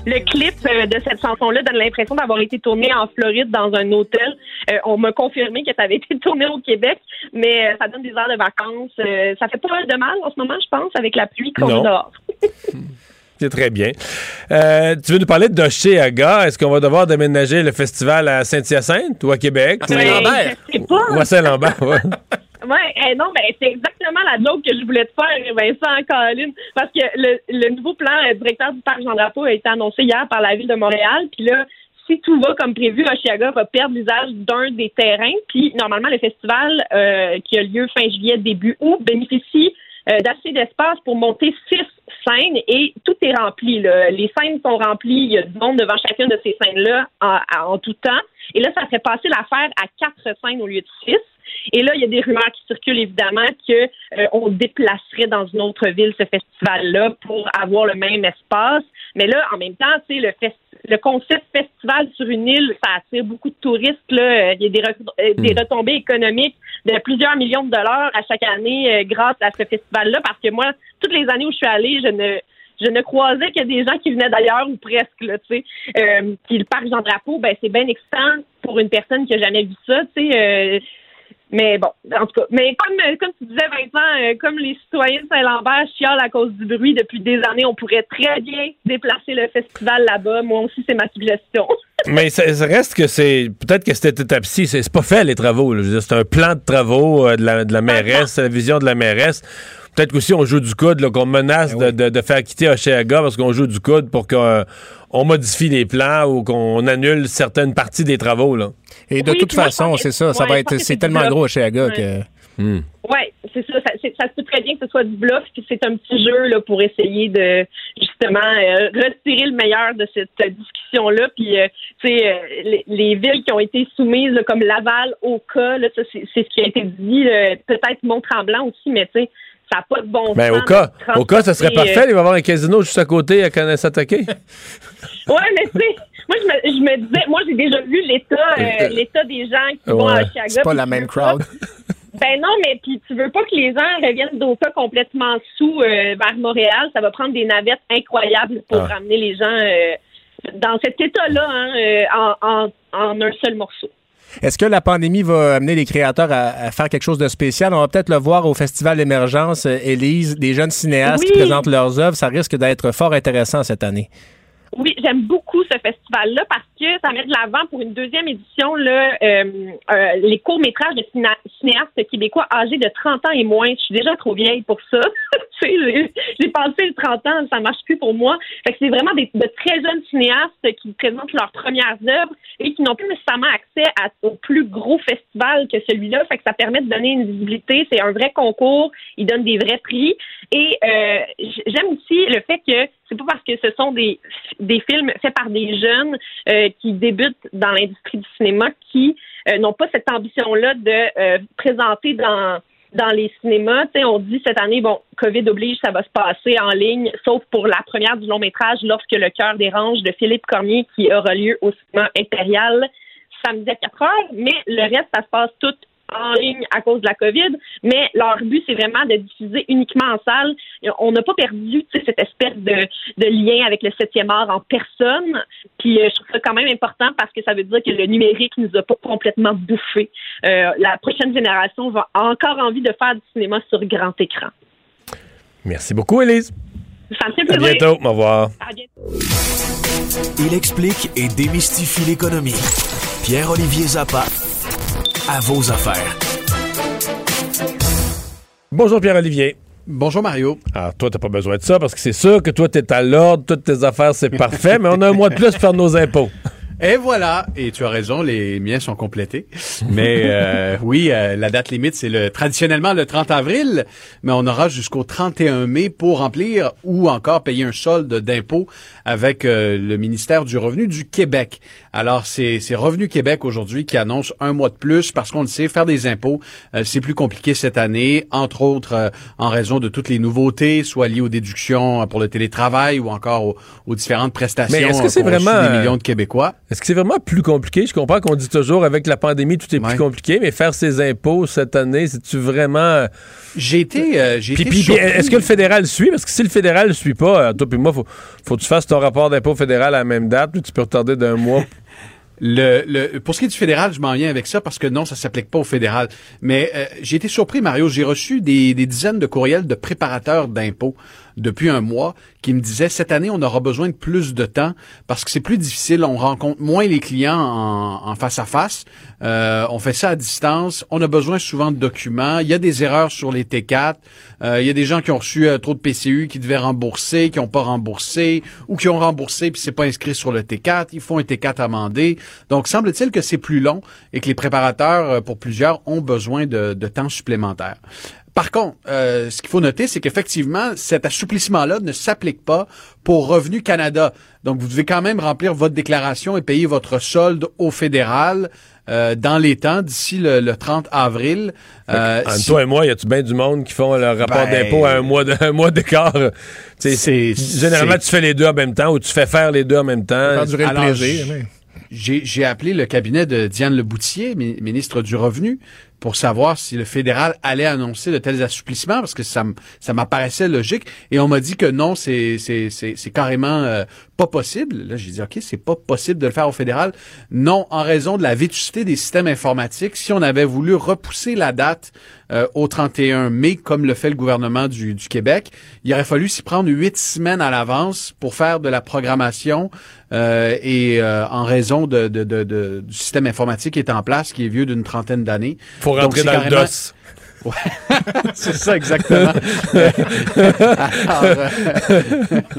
Le clip euh, de cette chanson-là donne l'impression d'avoir été tourné en Floride dans un hôtel. Euh, on m'a confirmé que ça avait été tourné au Québec, mais euh, ça donne des heures de vacances. Euh, ça fait pas mal de mal en ce moment, je pense, avec la pluie qu'on a dehors. C'est très bien. Euh, tu veux nous parler de Aga? Est-ce qu'on va devoir déménager le festival à Saint-Hyacinthe ou à Québec? À Saint-Lambert. Je sais pas. Ou à Saint-Lambert, ouais. Ouais, eh non, ben c'est exactement la joke que je voulais te faire, Vincent Colline, parce que le, nouveau plan euh, directeur du parc Jean Drapeau a été annoncé hier par la ville de Montréal, puis là, si tout va comme prévu, Oshiaga va perdre l'usage d'un des terrains, puis normalement le festival euh, qui a lieu fin juillet début août bénéficie euh, d'assez d'espace pour monter six scènes et tout est rempli. Les scènes sont remplies, il y a du monde devant chacune de ces scènes-là en, en tout temps. Et là, ça fait passer l'affaire à quatre scènes au lieu de six. Et là, il y a des rumeurs qui circulent évidemment que euh, on déplacerait dans une autre ville ce festival-là pour avoir le même espace. Mais là, en même temps, tu le, le concept festival sur une île, ça attire beaucoup de touristes. Là. Euh, Il y a des, re- euh, des retombées économiques de plusieurs millions de dollars à chaque année euh, grâce à ce festival-là. Parce que moi, toutes les années où je suis allée, je ne je ne croisais que des gens qui venaient d'ailleurs ou presque là, tu sais. Euh, puis le parc Jean Drapeau, ben c'est bien excitant pour une personne qui a jamais vu ça, tu sais. euh, mais bon, en tout cas, mais comme comme tu disais Vincent, euh, comme les citoyens de Saint-Lambert chialent à cause du bruit depuis des années, on pourrait très bien déplacer le festival là-bas. Moi aussi, c'est ma suggestion. Mais ça, ça reste que c'est. Peut-être que cette étape-ci, c'est pas fait, les travaux. C'est un plan de travaux euh, de, la, de la mairesse, la vision de la mairesse. Peut-être qu'aussi on joue du coude, qu'on menace Ben de, de- de faire quitter Oshéaga parce qu'on joue du coude pour qu'on on modifie les plans ou qu'on annule certaines parties des travaux. Là. Et de Oui, toute façon, c'est ça. Ça va être, c'est tellement gros Ouais. que. Hmm. Ouais, c'est ça. Ça, se peut très bien que ce soit du bluff, puis c'est un petit jeu là, pour essayer de justement euh, retirer le meilleur de cette euh, discussion-là. Puis, euh, tu sais, euh, les, les villes qui ont été soumises, là, comme Laval, Oka, là, ça, c'est ce qui a été dit. Peut-être Mont-Tremblant aussi, mais tu sais, ça n'a pas de bon Ben, sens. au cas, au cas, ça serait parfait. Il va y avoir un casino juste à côté à Kanesatake. euh, Ouais, mais tu sais, moi, je me, je me disais, moi, j'ai déjà vu l'état euh, l'état des gens qui vont à. Oshiaga. C'est pas la même crowd. Ben non, mais puis tu veux pas que les gens reviennent d'Oka complètement sous euh, vers Montréal. Ça va prendre des navettes incroyables pour Ah. ramener les gens euh, dans cet état-là hein, euh, en, en, en un seul morceau. Est-ce que la pandémie va amener les créateurs à, à faire quelque chose de spécial? On va peut-être le voir au Festival Émergence, euh, Élise, des jeunes cinéastes qui présentent leurs œuvres. Ça risque d'être fort intéressant cette année. Oui, j'aime beaucoup ce festival-là parce que ça met de l'avant pour une deuxième édition là, euh, euh, les courts-métrages de ciné- cinéastes québécois âgés de 30 ans et moins. Je suis déjà trop vieille pour ça. J'ai- passé le 30 ans, ça marche plus pour moi. Fait que c'est vraiment des, de très jeunes cinéastes qui présentent leurs premières œuvres et qui n'ont plus nécessairement accès à, au plus gros festival que celui-là. Fait que ça permet de donner une visibilité. C'est un vrai concours. Ils donnent des vrais prix. Et euh, j'aime aussi le fait que c'est pas parce que ce sont des, des films faits par des jeunes euh, qui débutent dans l'industrie du cinéma qui euh, n'ont pas cette ambition-là de euh, présenter dans dans les cinémas, on dit cette année, bon, COVID oblige, ça va se passer en ligne, sauf pour la première du long métrage, lorsque le cœur dérange de Philippe Cormier, qui aura lieu au cinéma impérial samedi à 4 heures, mais le reste, ça se passe tout en ligne à cause de la COVID, mais leur but, c'est vraiment de diffuser uniquement en salle. On n'a pas perdu cette espèce de, de lien avec le 7e art en personne. Puis euh, je trouve ça quand même important parce que ça veut dire que le numérique nous a pas complètement bouffé. Euh, la prochaine génération va encore envie de faire du cinéma sur grand écran. Merci beaucoup, Élise. Ça me fait À plaisir. bientôt. Au revoir. À bientôt. Il explique et démystifie l'économie. Pierre-Olivier Zappa, à vos affaires. Bonjour Pierre-Olivier. Bonjour Mario. Alors toi, t'as pas besoin de ça parce que c'est sûr que toi, t'es à l'ordre, toutes tes affaires, c'est parfait, mais on a un mois de plus pour faire nos impôts. Et voilà, et tu as raison, les miens sont complétés. Mais euh, oui, euh, la date limite, c'est le traditionnellement le 30 avril, mais on aura jusqu'au 31 mai pour remplir ou encore payer un solde d'impôt avec euh, le ministère du Revenu du Québec. Alors, c'est c'est Revenu Québec aujourd'hui qui annonce un mois de plus parce qu'on le sait, faire des impôts, euh, c'est plus compliqué cette année, entre autres euh, en raison de toutes les nouveautés, soit liées aux déductions pour le télétravail ou encore aux, aux différentes prestations Mais est-ce que c'est vraiment, des millions de Québécois. Est-ce que c'est vraiment plus compliqué? Je comprends qu'on dit toujours avec la pandémie, tout est Ouais. plus compliqué, mais faire ses impôts cette année, c'est-tu vraiment. J'ai été, euh, j'ai été puis, surpris. est-ce que le fédéral suit? Parce que si le fédéral ne suit pas, euh, toi puis moi, faut, faut que tu fasses ton rapport d'impôt fédéral à la même date, puis tu peux retarder d'un mois? Le, le, pour ce qui est du fédéral, je m'en viens avec ça parce que non, ça s'applique pas au fédéral. Mais euh, j'ai été surpris, Mario. J'ai reçu des, des dizaines de courriels de préparateurs d'impôts depuis un mois qui me disaient cette année, on aura besoin de plus de temps parce que c'est plus difficile. On rencontre moins les clients en, face à face. Euh, on fait ça à distance. On a besoin souvent de documents. Il y a des erreurs sur les T4. Euh, il y a des gens qui ont reçu euh, trop de PCU, qui devaient rembourser, qui n'ont pas remboursé, ou qui ont remboursé puis c'est pas inscrit sur le T4. Ils font un T4 amendé. Donc, semble-t-il que c'est plus long et que les préparateurs, pour plusieurs, ont besoin de temps supplémentaire. Par contre, euh, ce qu'il faut noter, c'est qu'effectivement, cet assouplissement-là ne s'applique pas pour Revenu Canada. Donc, vous devez quand même remplir votre déclaration et payer votre solde au fédéral euh, dans les temps d'ici le, le 30 avril. Euh, Entre si- toi et moi, y a-tu bien du monde qui font leur rapport Ben- d'impôt à un mois de- un mois d'écart? Tu sais, C'est- Généralement, tu fais les deux en même temps ou tu fais faire les deux en même temps. Durer le plaisir. J'ai j'ai appelé le cabinet de Diane Leboutier, mi- ministre du Revenu, pour savoir si le fédéral allait annoncer de tels assouplissements, parce que ça, ça m'apparaissait logique. Et on m'a dit que non, c'est c'est- c'est- c'est carrément euh, pas possible. Là, j'ai dit, OK, c'est pas possible de le faire au fédéral. Non, en raison de la vétusté des systèmes informatiques, si on avait voulu repousser la date euh, au 31 mai, comme le fait le gouvernement du, du Québec, il aurait fallu s'y prendre huit semaines à l'avance pour faire de la programmation euh, et euh, en raison de- de- de- du système informatique qui est en place, qui est vieux d'une trentaine d'années. Faut rentrer c'est dans le DOS. C'est ça exactement. Alors, euh,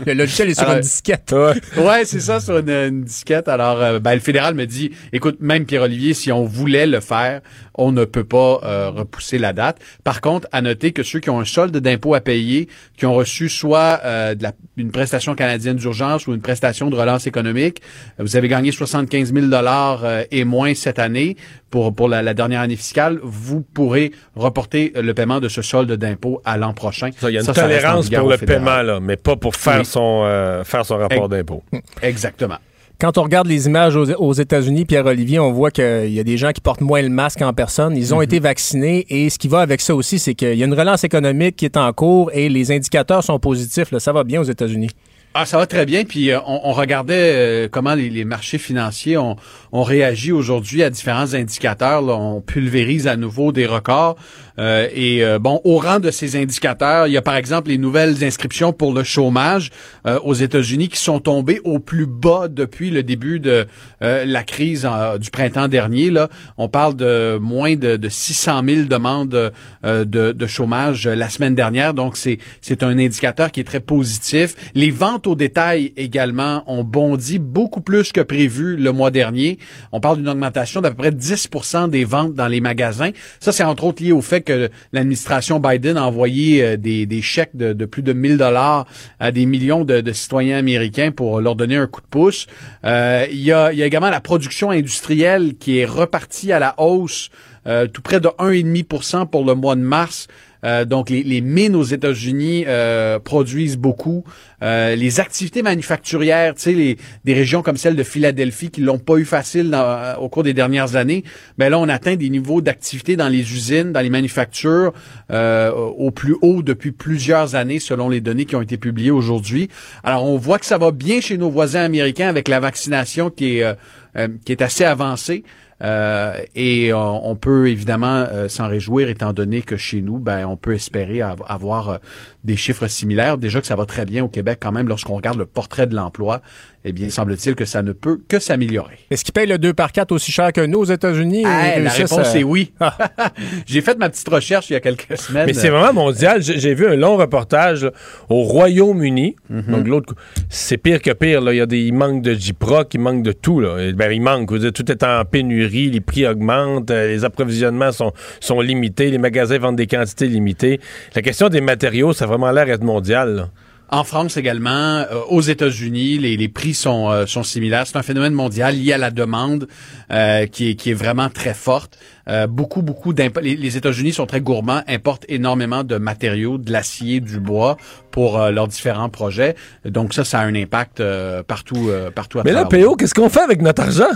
Le logiciel est sur une disquette. ouais, c'est ça sur une, une disquette. Alors, euh, ben, le fédéral me dit, écoute, même Pierre-Olivier, si on voulait le faire, on ne peut pas euh, repousser la date. Par contre, à noter que ceux qui ont un solde d'impôt à payer, qui ont reçu soit euh, de la- une prestation canadienne d'urgence ou une prestation de relance économique, euh, vous avez gagné 75 000 dollars euh, et moins cette année pour pour la, la dernière année fiscale, vous pourrez reporter le paiement de ce solde d'impôt à l'an prochain. Ça, Il y a une Ça, tolérance pour le paiement, là, mais pas pour faire, Oui. son, euh, faire son rapport d'impôt. Exactement. Quand on regarde les images aux, aux États-Unis, Pierre-Olivier, on voit qu'il y a des gens qui portent moins le masque en personne. Ils ont été vaccinés et ce qui va avec ça aussi, c'est qu'il y a une relance économique qui est en cours et les indicateurs sont positifs. là. Ça va bien aux États-Unis? Ah, ça va très bien. Puis euh, on, on regardait euh, comment les, les marchés financiers ont, ont réagi aujourd'hui à différents indicateurs. là. On pulvérise à nouveau des records. Euh, et euh, bon, au rang de ces indicateurs, il y a par exemple les nouvelles inscriptions pour le chômage euh, aux États-Unis qui sont tombées au plus bas depuis le début de la crise du printemps dernier. Là, on parle de moins de, de 600 000 demandes de, de chômage la semaine dernière. Donc c'est c'est un indicateur qui est très positif. Les ventes au détail également ont bondi beaucoup plus que prévu le mois dernier. On parle d'une augmentation d'à peu près 10% des ventes dans les magasins. Ça, c'est entre autres lié au fait que l'administration Biden a envoyé euh, des, chèques de, plus de 1000 dollars à des millions de, citoyens américains pour leur donner un coup de pouce. Euh, il, y a, y a également la production industrielle qui est repartie à la hausse, euh, tout près de 1,5% pour le mois de mars. Euh, donc, les, mines aux États-Unis euh, produisent beaucoup. Euh, les activités manufacturières, tu sais, des régions comme celle de Philadelphie qui l'ont pas eu facile au cours des dernières années, ben là, on atteint des niveaux d'activité dans les usines, dans les manufactures, au plus haut depuis plusieurs années, selon les données qui ont été publiées aujourd'hui. Alors, on voit que ça va bien chez nos voisins américains avec la vaccination qui est assez avancée. Euh, et on, peut évidemment euh, s'en réjouir étant donné que chez nous, ben, on peut espérer av- avoir euh, des chiffres similaires. Déjà que ça va très bien au Québec quand même lorsqu'on regarde le portrait de l'emploi. Eh bien, semble-t-il que ça ne peut que s'améliorer. Est-ce qu'ils payent le 2 par 4 aussi cher que nous aux États-Unis? Ah, Ils la réponse est oui. J'ai fait ma petite recherche il y a quelques semaines. Mais c'est vraiment mondial. J'ai vu un long reportage là, au Royaume-Uni. Mhm. Donc l'autre, co- c'est pire que pire. Là. Il y a des, il manque de J-Proc, il manque de tout. Là. Et, Ben, il manque. Dire, tout est en pénurie, les prix augmentent, euh, les approvisionnements sont, sont limités, les magasins vendent des quantités limitées. La question des matériaux, ça a vraiment l'air d'être mondial. là. En France également, euh, aux États-Unis, les, les prix sont, euh, sont similaires. C'est un phénomène mondial lié à la demande euh, qui, est, qui est vraiment très forte. Euh, beaucoup, beaucoup d'impo- les, les États-Unis sont très gourmands, importent énormément de matériaux, de l'acier, du bois pour leurs différents projets. Donc ça, ça a un impact euh, partout, euh, partout à Mais là, PO, qu'est-ce qu'on fait avec notre argent?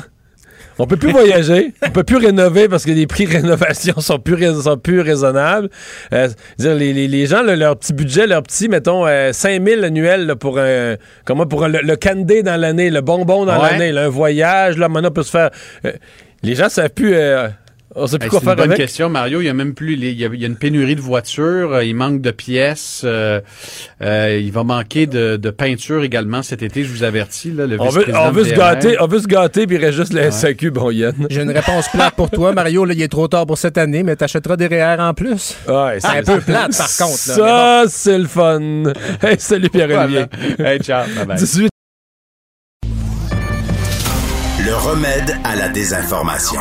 On peut plus voyager, on peut plus rénover parce que les prix de rénovation sont plus, sont plus raisonnables. Euh, dire, les, les- les gens, là, leur petit budget, leur petit, mettons, euh, 5 000 annuels là, pour un, comment, pour un- le, le candy dans l'année, le bonbon dans Ouais. l'année, un voyage, là, maintenant on peut se faire. euh, les gens savent plus, euh, on sait plus Hey, quoi c'est faire une bonne avec. question, Mario. Il y a même plus, les- il y a, il y a une pénurie de voitures. euh, il manque de pièces. euh, euh, il va manquer de, de peinture également cet été. Je vous avertis. Là, le On veut, on se gâter, on veut se gâter, puis il reste juste la SAQ, bon Yann. J'ai une réponse plate pour toi, Mario. Là, il est trop tard pour cette année, mais t'achèteras des REER en plus. Ouais, C'est un peu plate, par contre. là, Ça, c'est le fun. Hey, salut Pierre-Olivier. Hey, ciao. Bye-bye. 18 Le remède à la désinformation.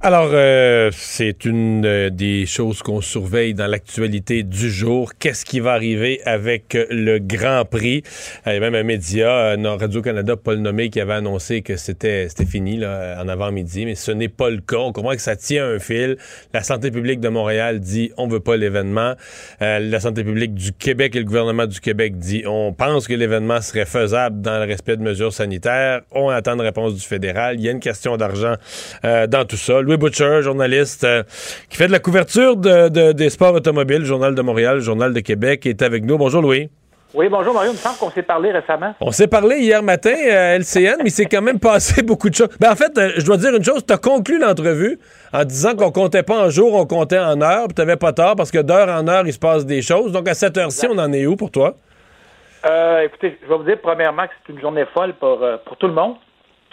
Alors, euh, c'est une euh, des choses qu'on surveille dans l'actualité du jour. Qu'est-ce qui va arriver avec euh, le Grand Prix? Il y a même un média, Radio-Canada, pas le nommé, qui avait annoncé que c'était fini là, en avant-midi, mais ce n'est pas le cas. On comprend que ça tient un fil. La santé publique de Montréal dit on veut pas l'événement. La santé publique du Québec et le gouvernement du Québec dit on pense que l'événement serait faisable dans le respect de mesures sanitaires. On attend une réponse du fédéral. Il y a une question d'argent dans tout ça. Louis Butcher, journaliste euh, qui fait de la couverture de- de- des sports automobiles, Journal de Montréal, Journal de Québec, est avec nous. Bonjour Louis. Oui, bonjour Mario. Il me semble qu'on s'est parlé récemment. On s'est parlé hier matin à LCN, mais il s'est quand même passé beaucoup de choses. Ben, en fait, euh, je dois dire une chose, tu as conclu l'entrevue en disant qu'on comptait pas en jours, on comptait en heures, puis tu pas tort parce que d'heure en heure, il se passe des choses. Donc à cette heure-ci, on en est où pour toi? Euh, écoutez, je vais vous dire premièrement que c'est une journée folle pour, pour tout le monde,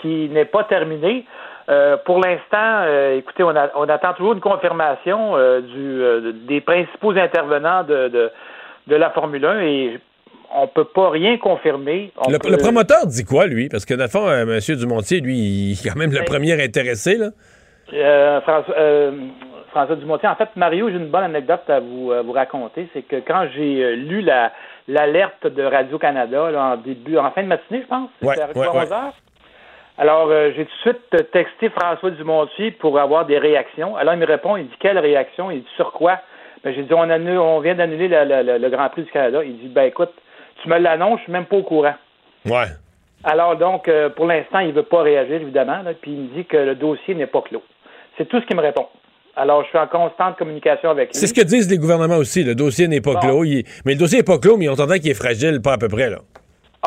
qui n'est pas terminée. Euh, pour l'instant, euh, écoutez, on, a- on attend toujours une confirmation euh, du, des principaux intervenants de, de, de la Formule 1 et on peut pas rien confirmer. On Le, peut- le promoteur dit quoi, lui? Parce que, dans le fond, M. Dumontier, lui, il est quand même le Ben- premier intéressé, là. Euh, François, François Dumontier. En fait, Mario, j'ai une bonne anecdote à vous, à vous raconter. C'est que quand j'ai lu la l'alerte de Radio-Canada là, en début, en fin de matinée, je pense, Ouais, c'était à ouais, 11 ouais. Alors, euh, j'ai tout de suite texté François Dumontier pour avoir des réactions. Alors, il me répond, il dit quelle réaction? Il dit sur quoi? Ben, j'ai dit on, annule, on vient d'annuler la- le Grand Prix du Canada. Il dit ben écoute, tu me l'annonces, je suis même pas au courant. Ouais. Alors donc, euh, pour l'instant, il ne veut pas réagir, évidemment, là, puis il me dit que le dossier n'est pas clos. C'est tout ce qu'il me répond. Alors, je suis en constante communication avec lui. C'est ce que disent les gouvernements aussi. Le dossier n'est pas Bon. clos. il Mais le dossier n'est pas clos, mais on entend qu'il est fragile, pas à peu près, là.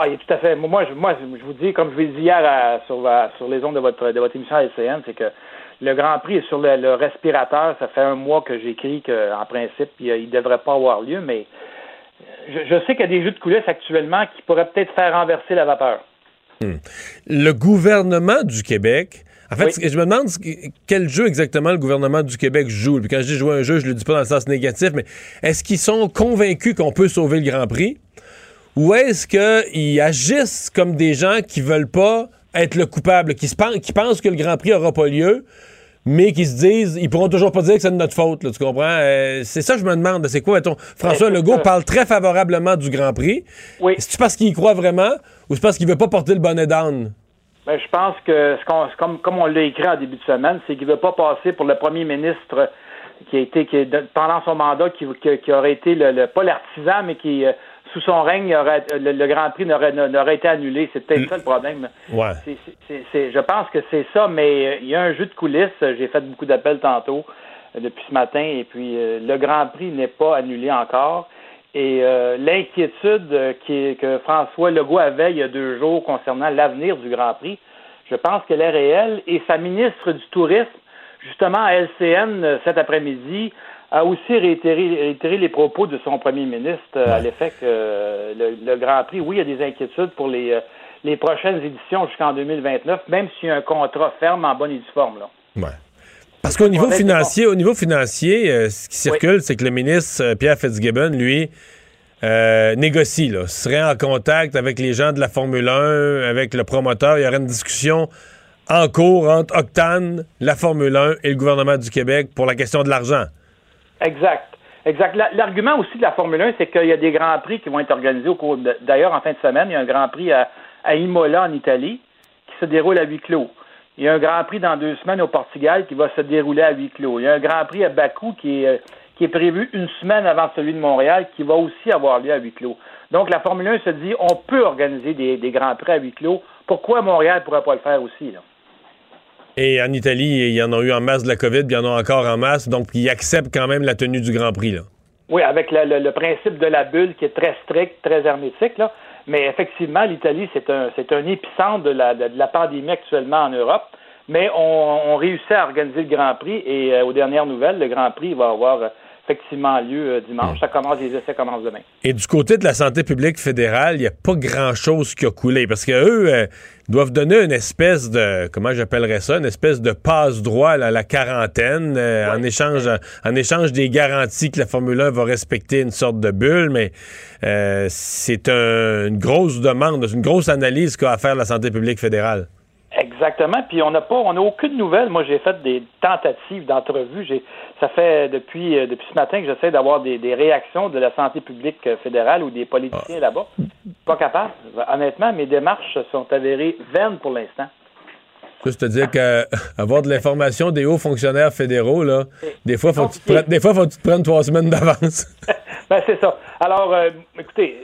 Ah, il est tout à fait. Moi, je, moi, je vous dis, comme je vous l'ai dit hier à- sur, à- sur les ondes de votre, de votre émission à LCN, c'est que le Grand Prix est sur le, le respirateur. Ça fait un mois que j'écris qu'en principe, il ne devrait pas avoir lieu, mais je, je sais qu'il y a des jeux de coulisses actuellement qui pourraient peut-être faire renverser la vapeur. Le gouvernement du Québec. En fait, Oui. je me demande quel jeu exactement le gouvernement du Québec joue? Puis quand je dis jouer un jeu, je le dis pas dans le sens négatif, mais est-ce qu'ils sont convaincus qu'on peut sauver le Grand Prix? Ou est-ce qu'ils agissent comme des gens qui veulent pas être le coupable, qui, se pen- qui pensent que le Grand Prix aura pas lieu, mais qui se disent, ils pourront toujours pas dire que c'est de notre faute, là, tu comprends? Euh, c'est ça que je me demande. C'est quoi, mettons, François Legault ça. parle très favorablement du Grand Prix. Oui. C'est-tu parce qu'il y croit vraiment ou c'est parce qu'il veut pas porter le bonnet d'âne? Ben, je pense que ce qu'on, comme, comme on l'a écrit en début de semaine, c'est qu'il ne veut pas passer pour le premier ministre qui a été, qui est de- pendant son mandat, qui, qui- qui aurait été le, le- pas l'artisan, mais qui, euh, sous son règne, aurait, le, le Grand Prix n'aurait, été annulé. C'est peut-être ça le problème. Ouais. Je pense que c'est ça, mais euh, il y a un jeu de coulisses. J'ai fait beaucoup d'appels tantôt euh, depuis ce matin, et puis euh, le Grand Prix n'est pas annulé encore. Et euh, l'inquiétude qui- que François Legault avait il y a deux jours concernant l'avenir du Grand Prix, je pense qu'elle est réelle. Et sa ministre du Tourisme, justement à LCN cet après-midi, a aussi réitéré, réitéré les propos de son premier ministre euh, à l'effet que euh, le, le Grand Prix, oui, il y a des inquiétudes pour les, euh, les prochaines éditions jusqu'en 2029, même s'il y a un contrat ferme en bonne et due forme. Là. Ouais. Parce qu'au niveau financier, au niveau financier, ce qui circule, c'est que le ministre Pierre Fitzgibbon, lui, négocie, là, serait en contact avec les gens de la Formule 1, avec le promoteur. Il y aurait une discussion en cours entre Octane, la Formule 1 et le gouvernement du Québec pour la question de l'argent. Exact. Exact. La- L'argument aussi de la Formule 1, c'est qu'il y a des grands prix qui vont être organisés au cours. D'ailleurs, en fin de semaine, il y a un grand prix à, à Imola, en Italie, qui se déroule à huis clos. Il y a un grand prix dans deux semaines au Portugal qui va se dérouler à huis clos. Il y a un grand prix à Bakou qui est, euh, qui est prévu une semaine avant celui de Montréal qui va aussi avoir lieu à huis clos. Donc, la Formule 1 se dit on peut organiser des, des grands prix à huis clos. Pourquoi Montréal ne pourrait pas le faire aussi? Là? Et en Italie, il y en a eu en masse de la COVID, puis il y en a encore en masse, donc ils acceptent quand même la tenue du Grand Prix. Là. Oui, avec le, principe de la bulle qui est très strict, très hermétique, là. Mais effectivement, l'Italie, c'est un, un épicentre de la, pandémie actuellement en Europe. Mais on, on réussit à organiser le Grand Prix et euh, aux dernières nouvelles, le Grand Prix va avoir euh, effectivement lieu euh, dimanche. Ça commence, les essais commencent demain. Et du côté de la santé publique fédérale, il n'y a pas grand-chose qui a coulé parce que eux euh, doivent donner une espèce de, comment j'appellerais ça, une espèce de passe-droit à la quarantaine euh, en, échange, en échange des garanties que la Formule 1 va respecter une sorte de bulle, mais euh, c'est un- une grosse demande, une grosse analyse qu'a à faire la santé publique fédérale. Exactement. Puis on n'a pas, on n'a aucune nouvelle. Moi, j'ai fait des tentatives d'entrevue. J'ai, ça fait depuis euh, depuis ce matin que j'essaie d'avoir des, des réactions de la santé publique euh, fédérale ou des politiciens là-bas. Pas capable. Honnêtement, mes démarches sont avérées vaines pour l'instant. C'est-à-dire qu'avoir de l'information des hauts fonctionnaires fédéraux, là, des fois, faut tu prennes- des fois, faut que tu te prennes trois semaines d'avance. Ben, c'est ça. Alors, euh, écoutez,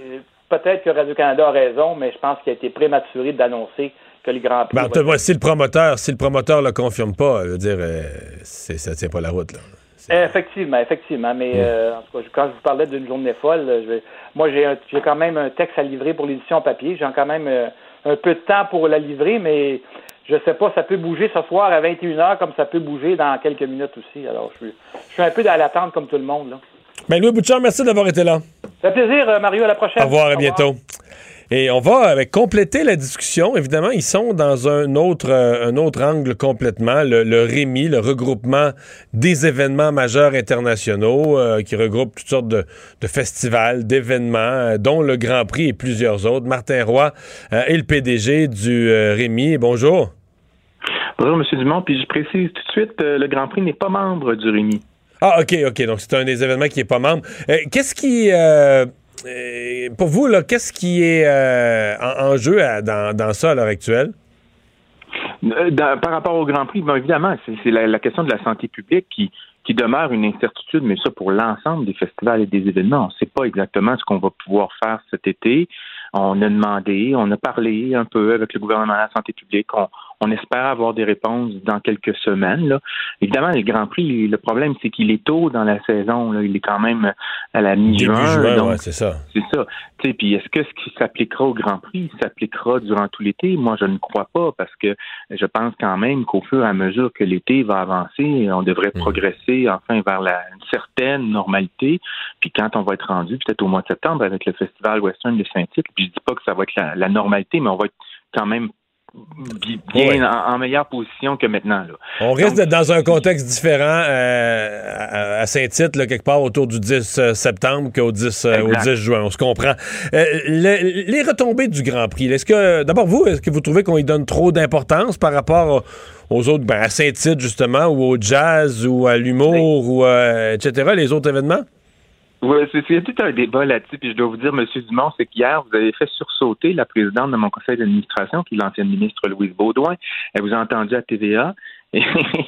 peut-être que Radio-Canada a raison, mais je pense qu'il a été prématuré d'annoncer que Prix. Ben, ouais, si le promoteur, si le promoteur le confirme pas, je veux dire, euh, ça tient pas la route. Là. Effectivement, effectivement. Mais euh, en tout cas, quand je vous parlais d'une journée folle, je moi, j'ai quand même un texte à livrer pour l'édition papier. J'ai quand même euh, un peu de temps pour la livrer, mais je sais pas, ça peut bouger ce soir à 21h comme ça peut bouger dans quelques minutes aussi. Alors, je suis, je suis un peu dans l'attente comme tout le monde. Là. Ben, Louis Bouchard, merci d'avoir été là. Ça fait plaisir, Mario. À la prochaine. Au revoir, à bientôt. Et on va avec, compléter la discussion. Évidemment, ils sont dans un autre, euh, un autre angle complètement, le, le REMI, le regroupement des événements majeurs internationaux, euh, qui regroupe toutes sortes de, de festivals, d'événements, euh, dont le Grand Prix et plusieurs autres. Martin Roy est le PDG du REMI. Bonjour. Bonjour, M. Dumont. Puis je précise tout de suite, le Grand Prix n'est pas membre du REMI. Ah, OK, OK. Donc, c'est un des événements qui n'est pas membre. Qu'est-ce qui. Euh, pour vous, qu'est-ce qui est euh, en, jeu dans, dans ça à l'heure actuelle? Euh, par rapport au Grand Prix, bien évidemment, c'est la, question de la santé publique qui, qui demeure une incertitude, mais ça pour l'ensemble des festivals et des événements. On ne sait pas exactement ce qu'on va pouvoir faire cet été. On a demandé, on a parlé un peu avec le gouvernement de la santé publique. On espère avoir des réponses dans quelques semaines. Là. Évidemment, le Grand Prix, le problème, c'est qu'il est tôt dans la saison. Là. Il est quand même à la mi-juin. ouais, c'est ça. c'est ça. Puis est-ce que ce qui s'appliquera au Grand Prix s'appliquera durant tout l'été? Moi, je ne crois pas parce que je pense quand même qu'au fur et à mesure que l'été va avancer, on devrait progresser enfin vers la, une certaine normalité. Puis quand on va être rendu, peut-être au mois de septembre, avec le Festival Western de Saint-Tite, puis je dis pas que ça va être la, la normalité, mais on va être quand même bien Ouais. en, en meilleure position que maintenant. Là. On risque d'être dans un contexte différent euh, à, à Saint-Tite, quelque part autour du 10 septembre qu'au 10, euh, au Exact. 10 juin. On se comprend. Euh, le- les retombées du Grand Prix, est-ce que, d'abord, vous, est-ce que vous trouvez qu'on y donne trop d'importance par rapport aux autres, ben, à Saint-Tite, justement, ou au jazz, ou à l'humour, ou euh, etc., les autres événements? Oui, c'est tout un débat là-dessus. Puis je dois vous dire, M. Dumont, c'est qu'hier, vous avez fait sursauter la présidente de mon conseil d'administration, qui est l'ancienne ministre Louise Baudouin. Elle vous a entendu à TVA. Et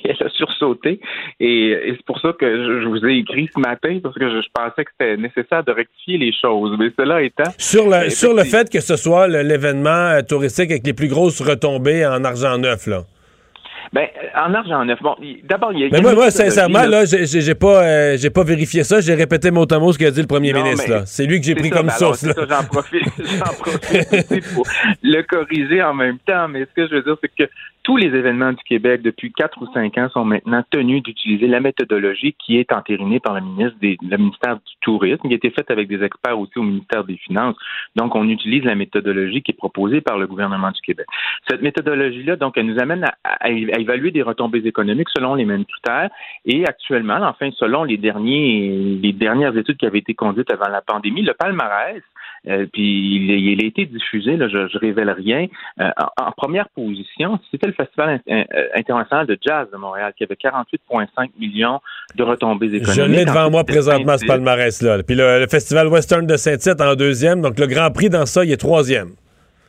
elle a sursauté. Et, et c'est pour ça que je, je vous ai écrit ce matin, parce que je, je pensais que c'était nécessaire de rectifier les choses. Mais cela étant. Sur le, euh, sur le fait que ce soit l'événement euh, touristique avec les plus grosses retombées en argent neuf, là. Ben, en argent neuf, bon, d'abord, il y a. Mais moi, moi sincèrement, là. là, j'ai pas, euh, j'ai pas vérifié ça. J'ai répété mot à mot ce qu'a dit le premier Non, ministre. C'est lui que j'ai pris ça, comme ben source. J'en profite, j'en profite aussi pour le corriger en même temps. Mais ce que je veux dire, c'est que tous les événements du Québec depuis quatre ou cinq ans sont maintenant tenus d'utiliser la méthodologie qui est entérinée par le ministère du Tourisme, qui a été faite avec des experts aussi au ministère des Finances. Donc, on utilise la méthodologie qui est proposée par le gouvernement du Québec. Cette méthodologie-là, donc, elle nous amène à, à- à évaluer des retombées économiques selon les mêmes critères. Et actuellement, enfin, selon les derniers, les dernières études qui avaient été conduites avant la pandémie, le palmarès, euh, puis il, il a été diffusé, là, je, je révèle rien. euh, en, en première position, c'était le Festival in- euh, international de jazz de Montréal qui avait 48,5 millions de retombées économiques. Je l'ai devant moi présentement, ce 26. palmarès-là. Puis le, le Festival Western de Saint-Tite en deuxième. Donc le Grand Prix dans ça, il est troisième.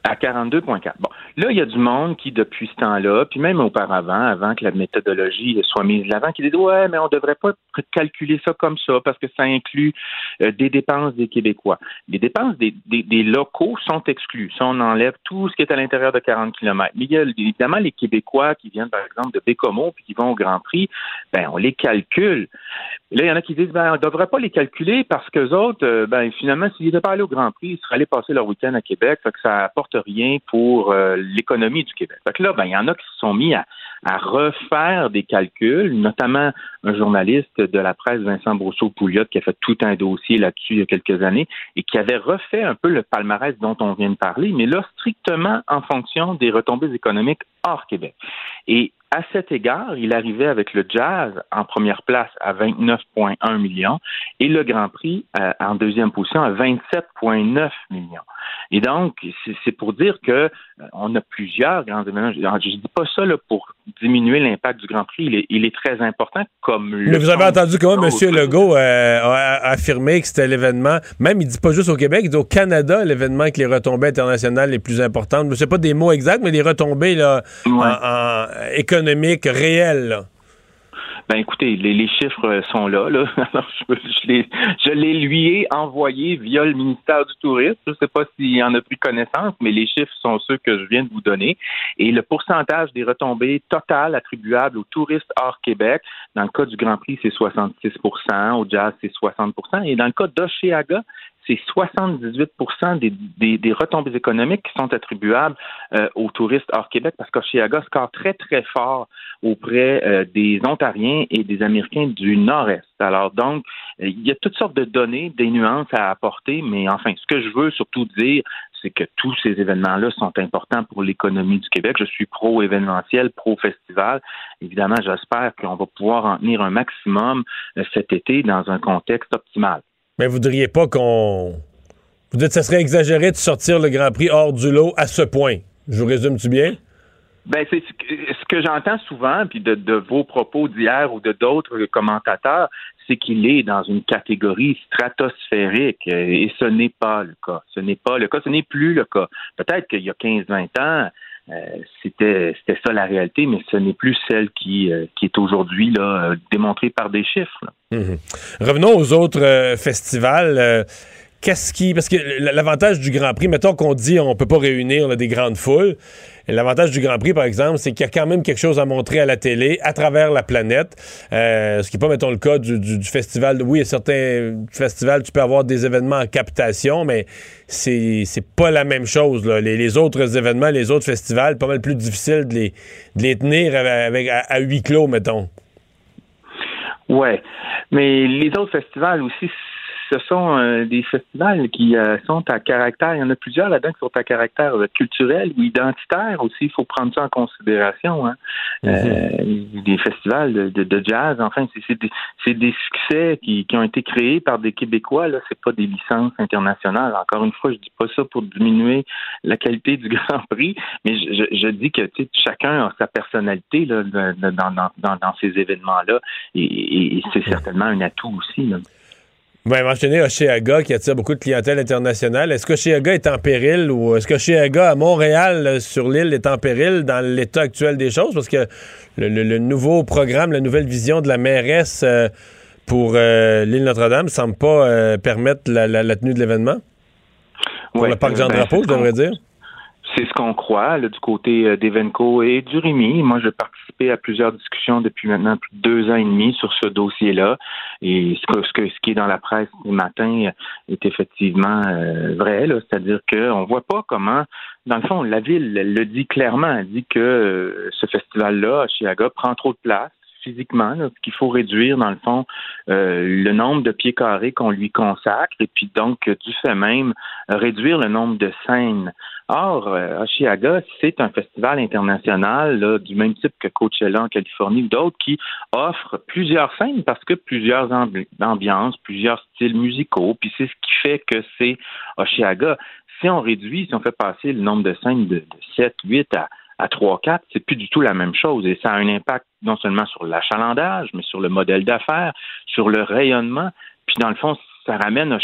À 42,4. Bon, là, il y a du monde qui, depuis ce temps-là, puis même auparavant, avant que la méthodologie soit mise de l'avant, qui dit ouais, mais on devrait pas calculer ça comme ça parce que ça inclut euh, des dépenses des Québécois. Les dépenses des, locaux sont exclues. Ça, on enlève tout ce qui est à l'intérieur de 40 km. Mais il y a évidemment les Québécois qui viennent, par exemple, de Bécomo puis qui vont au Grand Prix, ben on les calcule. Là, il y en a qui disent ben on ne devrait pas les calculer parce que autres, euh, ben finalement, s'ils n'étaient pas allés au Grand Prix, ils seraient allés passer leur week-end à Québec, fait que ça apporte rien pour euh, l'économie du Québec. Fait que là, ben il y en a qui se sont mis à, à refaire des calculs, notamment un journaliste de la presse, Vincent Brousseau-Pouliot, qui a fait tout un dossier là-dessus il y a quelques années et qui avait refait un peu le palmarès dont on vient de parler, mais là, strictement en fonction des retombées économiques hors Québec. Et à cet égard, il arrivait avec le jazz en première place à 29,1 millions et le Grand Prix euh, en deuxième position à 27,9 millions. Et donc, c'est- pour dire que euh, on a plusieurs grands événements. Je ne dis pas ça là, pour diminuer l'impact du Grand Prix. Il est, il est très important comme le Mais vous avez entendu comment M. Legault euh, a, affirmé que c'était l'événement, même il dit pas juste au Québec, il dit au Canada, l'événement avec les retombées internationales les plus importantes. Sais pas des mots exacts, mais les retombées là, en- en- économiques réelles. là. Ben écoutez, les, les chiffres sont là. là. Alors, je, je les, je les lui ai envoyés via le ministère du Tourisme. Je ne sais pas s'il en a pris connaissance, mais les chiffres sont ceux que je viens de vous donner. Et le pourcentage des retombées totales attribuables aux touristes hors Québec, dans le cas du Grand Prix, c'est 66% au jazz, c'est 60% et dans le cas d'Oceaga, c'est 78 des, des, des retombées économiques qui sont attribuables euh, aux touristes hors Québec parce qu'Oceaga score très, très fort auprès euh, des Ontariens et des Américains du Nord-Est. Alors donc, euh, il y a toutes sortes de données, des nuances à apporter, mais enfin, ce que je veux surtout dire, c'est que tous ces événements-là sont importants pour l'économie du Québec. Je suis pro-événementiel, pro-festival. Évidemment, j'espère qu'on va pouvoir en tenir un maximum euh, cet été dans un contexte optimal. Mais vous voudriez pas qu'on. Vous dites que ça serait exagéré de sortir le Grand Prix hors du lot à ce point. Je vous résume-tu bien? Ben, c'est ce que, j'entends souvent, puis de, vos propos d'hier ou de d'autres commentateurs, c'est qu'il est dans une catégorie stratosphérique euh, et ce n'est pas le cas. Ce n'est pas le cas, ce n'est plus le cas. Peut-être qu'il y a 15-20 ans, euh, c'était ça la réalité, mais ce n'est plus celle qui, euh, qui est aujourd'hui démontrée par des chiffres. Mhm. Revenons aux autres festivals. Qu'est-ce qui. Parce que l'avantage du Grand Prix, mettons qu'on dit on peut pas réunir des grandes foules. L'avantage du Grand Prix, par exemple, c'est qu'il y a quand même quelque chose à montrer à la télé, à travers la planète. Euh, ce qui n'est pas, mettons, le cas du, festival. Oui, certains festivals, tu peux avoir des événements en captation, mais c'est pas la même chose. les autres événements, les autres festivals, pas mal plus difficile de les, de les tenir avec, à, à huis clos, mettons. Ouais, mais les autres festivals aussi, ce sont euh, des festivals qui euh, sont à caractère, il y en a plusieurs là-dedans qui sont à caractère euh, culturel ou identitaire aussi, il faut prendre ça en considération. Hein. Euh, des festivals de, de- de jazz, enfin, c'est- c'est des, c'est des succès qui, qui ont été créés par des Québécois, là, c'est pas des licences internationales. Encore une fois, je dis pas ça pour diminuer la qualité du Grand Prix, mais je, je- je dis que tu sais, chacun a sa personnalité là, dans, dans, dans, dans ces événements-là, et, et- et c'est certainement un atout aussi. Là. Ben, mentionner Oceaga qui attire beaucoup de clientèle internationale. Est-ce que Oceaga est en péril ou est-ce que Oceaga à Montréal, euh, sur l'île, est en péril dans l'état actuel des choses? Parce que le, le- le nouveau programme, la nouvelle vision de la mairesse euh, pour euh, l'île Notre-Dame semble pas euh, permettre la, la- la tenue de l'événement? Pour le parc euh, Jean ben, je devrais dire. C'est ce qu'on croit là, du côté euh, d'Evenco et du Rémi. Moi, j'ai participé à plusieurs discussions depuis maintenant plus de deux ans et demi sur ce dossier-là. Et ce, que, ce, qui est dans la presse ce matin est effectivement euh, vrai. C'est-à-dire qu'on voit pas comment, dans le fond, la ville le dit clairement. Elle dit que euh, ce festival-là, à Chiaga, prend trop de place physiquement, là, qu'il faut réduire, dans le fond, euh, le nombre de pieds carrés qu'on lui consacre, et puis donc, euh, du fait même, réduire le nombre de scènes. Or, euh, Oshiaga, c'est un festival international du même type que Coachella en Californie ou d'autres qui offrent plusieurs scènes parce que plusieurs ambi- ambiances, plusieurs styles musicaux, puis c'est ce qui fait que c'est Oshiaga. Si on réduit, si on fait passer le nombre de scènes de, de 7, 8 à, à 3, 4, c'est plus du tout la même chose et ça a un impact non seulement sur l'achalandage, mais sur le modèle d'affaires, sur le rayonnement. Puis dans le fond, ça ramène un-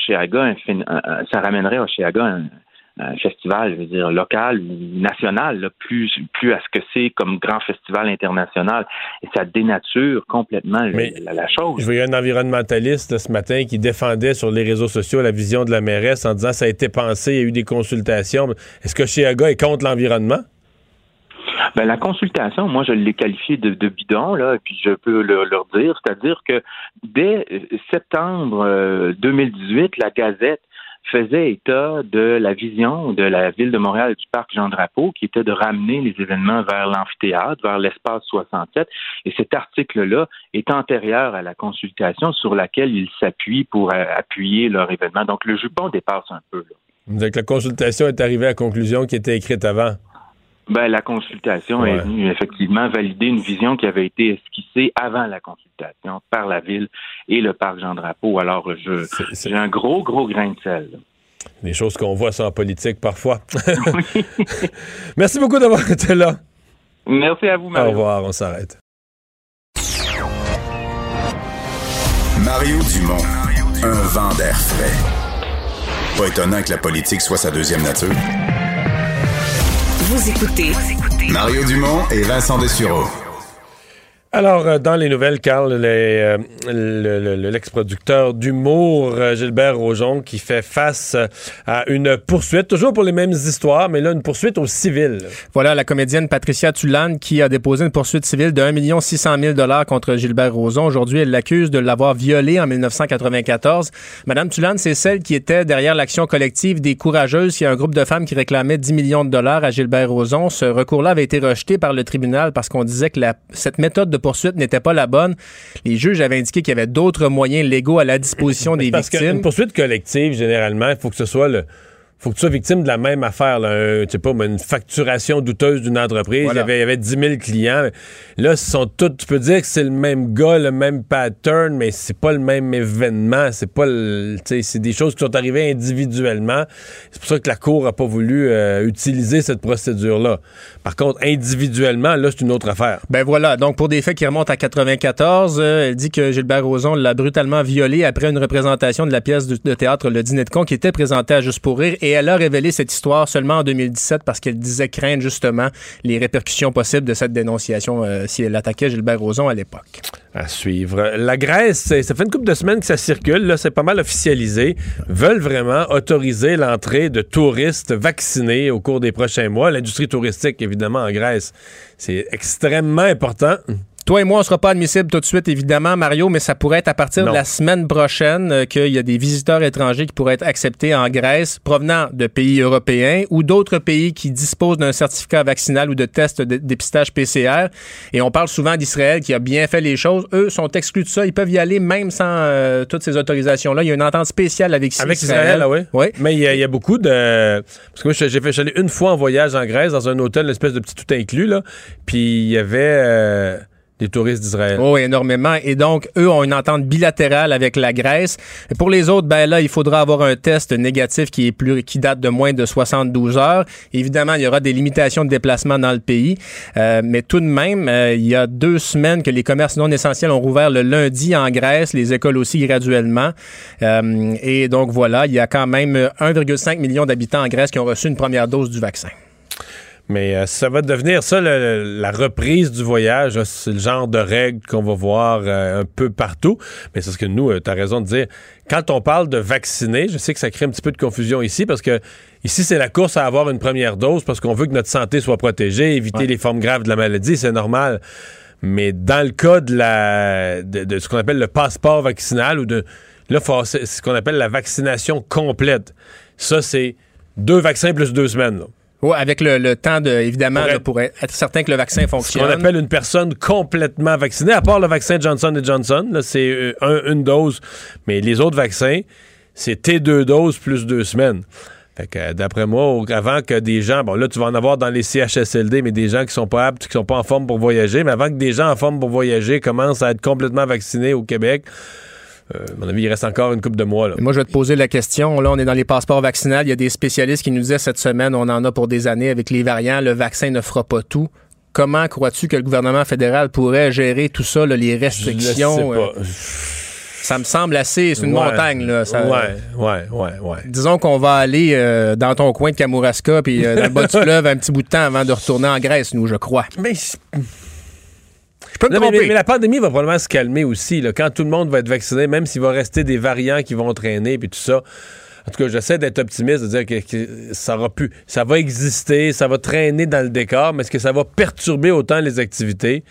ça ramènerait Oshiaga un, un festival, je veux dire, local ou national, là, plus, plus à ce que c'est comme grand festival international. Et ça dénature complètement Mais- la, la chose. Je voyais un environnementaliste là, ce matin qui défendait sur les réseaux sociaux la vision de la mairesse en disant ça a été pensé, il y a eu des consultations. Est-ce que Chiaga est contre l'environnement? Ben, la consultation, moi, je l'ai qualifiée de, bidon, là, et puis je peux le- leur dire, c'est-à-dire que dès euh, septembre euh, 2018, la Gazette faisait état de la vision de la ville de Montréal du parc Jean Drapeau, qui était de ramener les événements vers l'amphithéâtre, vers l'espace 67. Et cet article-là est antérieur à la consultation sur laquelle ils s'appuient pour euh, appuyer leur événement. Donc, le jupon dépasse un peu. Là. Que la consultation est arrivée à la conclusion qui était écrite avant. Ben, la consultation Ouais. est venue effectivement valider une vision qui avait été esquissée avant la consultation par la ville et le parc Jean Drapeau. Alors, je, j'ai un gros, gros grain de sel. Des choses qu'on voit en politique parfois. Merci beaucoup d'avoir été là. Merci à vous, Au Mario. revoir, on s'arrête. Mario Dumont, un vent d'air frais. Pas étonnant que la politique soit sa deuxième nature. Mario Dumont et Vincent Dessureau. Alors, euh, dans les nouvelles, Carl, euh, le- le- l'ex-producteur d'humour euh, Gilbert Rojon qui fait face à une poursuite, toujours pour les mêmes histoires, mais là, une poursuite au civil. Voilà la comédienne Patricia Tulane qui a déposé une poursuite civile de 1 600 000 contre Gilbert Rozon. Aujourd'hui, elle l'accuse de l'avoir violé en 1994. Madame Tulane, c'est celle qui était derrière l'action collective des Courageuses. Il y a un groupe de femmes qui réclamait 10 millions de dollars à Gilbert Rozon. Ce recours-là avait été rejeté par le tribunal parce qu'on disait que la- cette méthode de poursuite n'était pas la bonne. Les juges avaient indiqué qu'il y avait d'autres moyens légaux à la disposition des Parce victimes. qu'une poursuite collective, généralement, il faut que ce soit le. Faut que tu sois victime de la même affaire, là, un- tu sais pas, mais une facturation douteuse d'une entreprise. Voilà. Il, y avait, il y avait 10 000 clients. Là, ce sont tous, tu peux dire que c'est le même gars, le même pattern, mais c'est pas le même événement. C'est pas c'est des choses qui sont arrivées individuellement. C'est pour ça que la Cour a pas voulu euh, utiliser cette procédure-là. Par contre, individuellement, là, c'est une autre affaire. Ben voilà, donc pour des faits qui remontent à 94, euh, elle dit que Gilbert Rozon l'a brutalement violée après une représentation de la pièce de, de théâtre Le Dîner de con qui était présentée à Juste pour rire et elle a révélé cette histoire seulement en 2017 parce qu'elle disait craindre justement les répercussions possibles de cette dénonciation euh, si elle attaquait Gilbert Rozon à l'époque. À suivre. La Grèce, ça fait une couple de semaines que ça circule. Là, c'est pas mal officialisé. Veulent vraiment autoriser l'entrée de touristes vaccinés au cours des prochains mois. L'industrie touristique, évidemment, en Grèce, c'est extrêmement important. Toi et moi, on sera pas admissibles tout de suite, évidemment, Mario, mais ça pourrait être à partir Non. de la semaine prochaine euh, qu'il y a des visiteurs étrangers qui pourraient être acceptés en Grèce provenant de pays européens ou d'autres pays qui disposent d'un certificat vaccinal ou de test de dépistage PCR. Et on parle souvent d'Israël qui a bien fait les choses. Eux sont exclus de ça. Ils peuvent y aller même sans euh, toutes ces autorisations-là. Il y a une entente spéciale avec, Avec Israël, ah oui? Oui. Mais il y, a- il y a beaucoup de. Parce que moi, j'ai fait, j'allais une fois en voyage en Grèce dans un hôtel, une espèce de petit tout inclus, là. Puis il y avait euh, des touristes d'Israël. Oh, énormément. Et donc, eux ont une entente bilatérale avec la Grèce. Pour les autres, ben là, il faudra avoir un test négatif qui est plus, qui date de moins de 72 heures. Évidemment, il y aura des limitations de déplacement dans le pays. Euh, mais tout de même, euh, il y a deux semaines que les commerces non essentiels ont rouvert le lundi en Grèce, les écoles aussi graduellement. Euh, et donc, voilà, il y a quand même 1,5 million d'habitants en Grèce qui ont reçu une première dose du vaccin. Mais euh, ça va devenir ça, le- la reprise du voyage. là, C'est le genre de règles qu'on va voir euh, un peu partout. Mais c'est ce que nous, tu as raison de dire. Quand on parle de vacciner, je sais que ça crée un petit peu de confusion ici parce que ici, c'est la course à avoir une première dose parce qu'on veut que notre santé soit protégée, éviter les formes graves de la maladie, c'est normal. Mais dans le cas de, la, de, de ce qu'on appelle le passeport vaccinal ou de. Là, c'est ce qu'on appelle la vaccination complète. Ça, c'est deux vaccins plus deux semaines. là. Ouais, avec le, le temps, de, évidemment, Pour là, être- pour être, certain que le vaccin Ce fonctionne. qu'on appelle une personne complètement vaccinée, à part le vaccin Johnson Johnson, c'est euh, un- une dose. Mais les autres vaccins, c'est tes deux doses plus deux semaines. Fait que, euh, d'après moi, avant que des gens, bon là, tu vas en avoir dans les CHSLD, mais des gens qui sont pas aptes, qui sont pas en forme pour voyager, mais avant que des gens en forme pour voyager commencent à être complètement vaccinés au Québec, euh, à mon avis, il reste encore une couple de mois. Là. Moi, je vais te poser la question. Là, on est dans les passeports vaccinaux. Il y a des spécialistes qui nous disaient cette semaine, on en a pour des années avec les variants, le vaccin ne fera pas tout. Comment crois-tu que le gouvernement fédéral pourrait gérer tout ça, là, les restrictions? Je sais euh, pas. ça me semble assez. C'est une Ouais. montagne, là. Ça- Ouais, ouais, ouais, ouais. Disons qu'on va aller euh, dans ton coin de Kamouraska puis euh, dans le bas du fleuve un petit bout de temps avant de retourner en Grèce, nous, je crois. Mais peux me Non, mais, tromper. mais- mais la pandémie va probablement se calmer aussi. là. quand tout le monde va être vacciné, même s'il va rester des variants qui vont traîner, puis tout ça. En tout cas, j'essaie d'être optimiste, de dire que, que ça aura pu, ça va exister, ça va traîner dans le décor, mais est-ce que ça va perturber autant les activités?